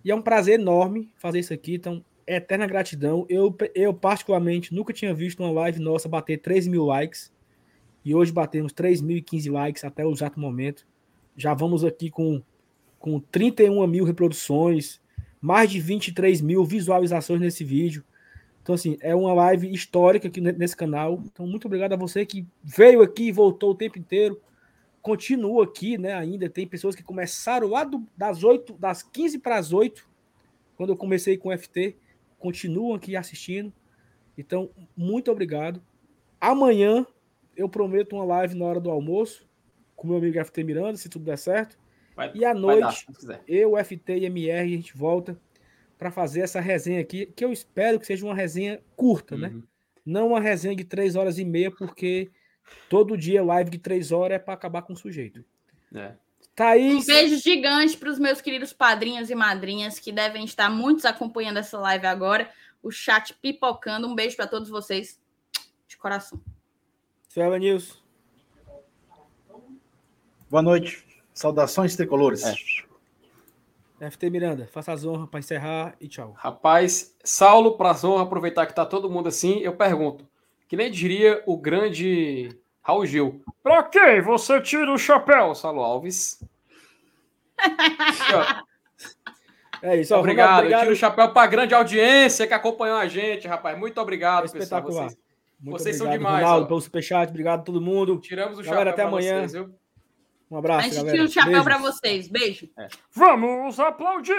E é um prazer enorme fazer isso aqui. Então, eterna gratidão. Eu, eu particularmente, nunca tinha visto uma live nossa bater 3 mil likes. E hoje batemos 3.015 likes até o exato momento. Já vamos aqui com, com 31 mil reproduções, mais de 23 mil visualizações nesse vídeo. Então, assim, é uma live histórica aqui ne- nesse canal. Então, muito obrigado a você que veio aqui e voltou o tempo inteiro. Continua aqui, né? Ainda tem pessoas que começaram lá do- das 8, das 15 para as 8, quando eu comecei com o FT, continuam aqui assistindo. Então, muito obrigado. Amanhã eu prometo uma live na hora do almoço com meu amigo FT Miranda, se tudo der certo. Vai- e à noite, dar, eu, FT e MR, a gente volta para fazer essa resenha aqui, que eu espero que seja uma resenha curta, né? Não uma resenha de três horas e meia, porque todo dia live de três horas é para acabar com o sujeito. É. Thaís. Um beijo gigante para os meus queridos padrinhos e madrinhas que devem estar muitos acompanhando essa live agora. O chat pipocando. Um beijo para todos vocês de coração. Fala, Nilson. Boa noite. Saudações tricolores. FT Miranda, faça as honras para encerrar e tchau. Rapaz, Saulo, pra honra, aproveitar que tá todo mundo assim, eu pergunto, que nem diria o grande Raul Gil, pra quem você tira o chapéu, Saulo Alves? É isso, obrigado, Ronaldo, eu tiro o chapéu pra grande audiência que acompanhou a gente, rapaz. Muito obrigado, pessoal. Espetacular. Vocês, Muito vocês são obrigado, demais. Ronaldo, ó. pelo superchat. Obrigado a todo mundo. Tiramos o Galera, chapéu até amanhã. vocês, viu? Um A abraço, gente galera. tira o chapéu para vocês. Beijo. Vamos aplaudir!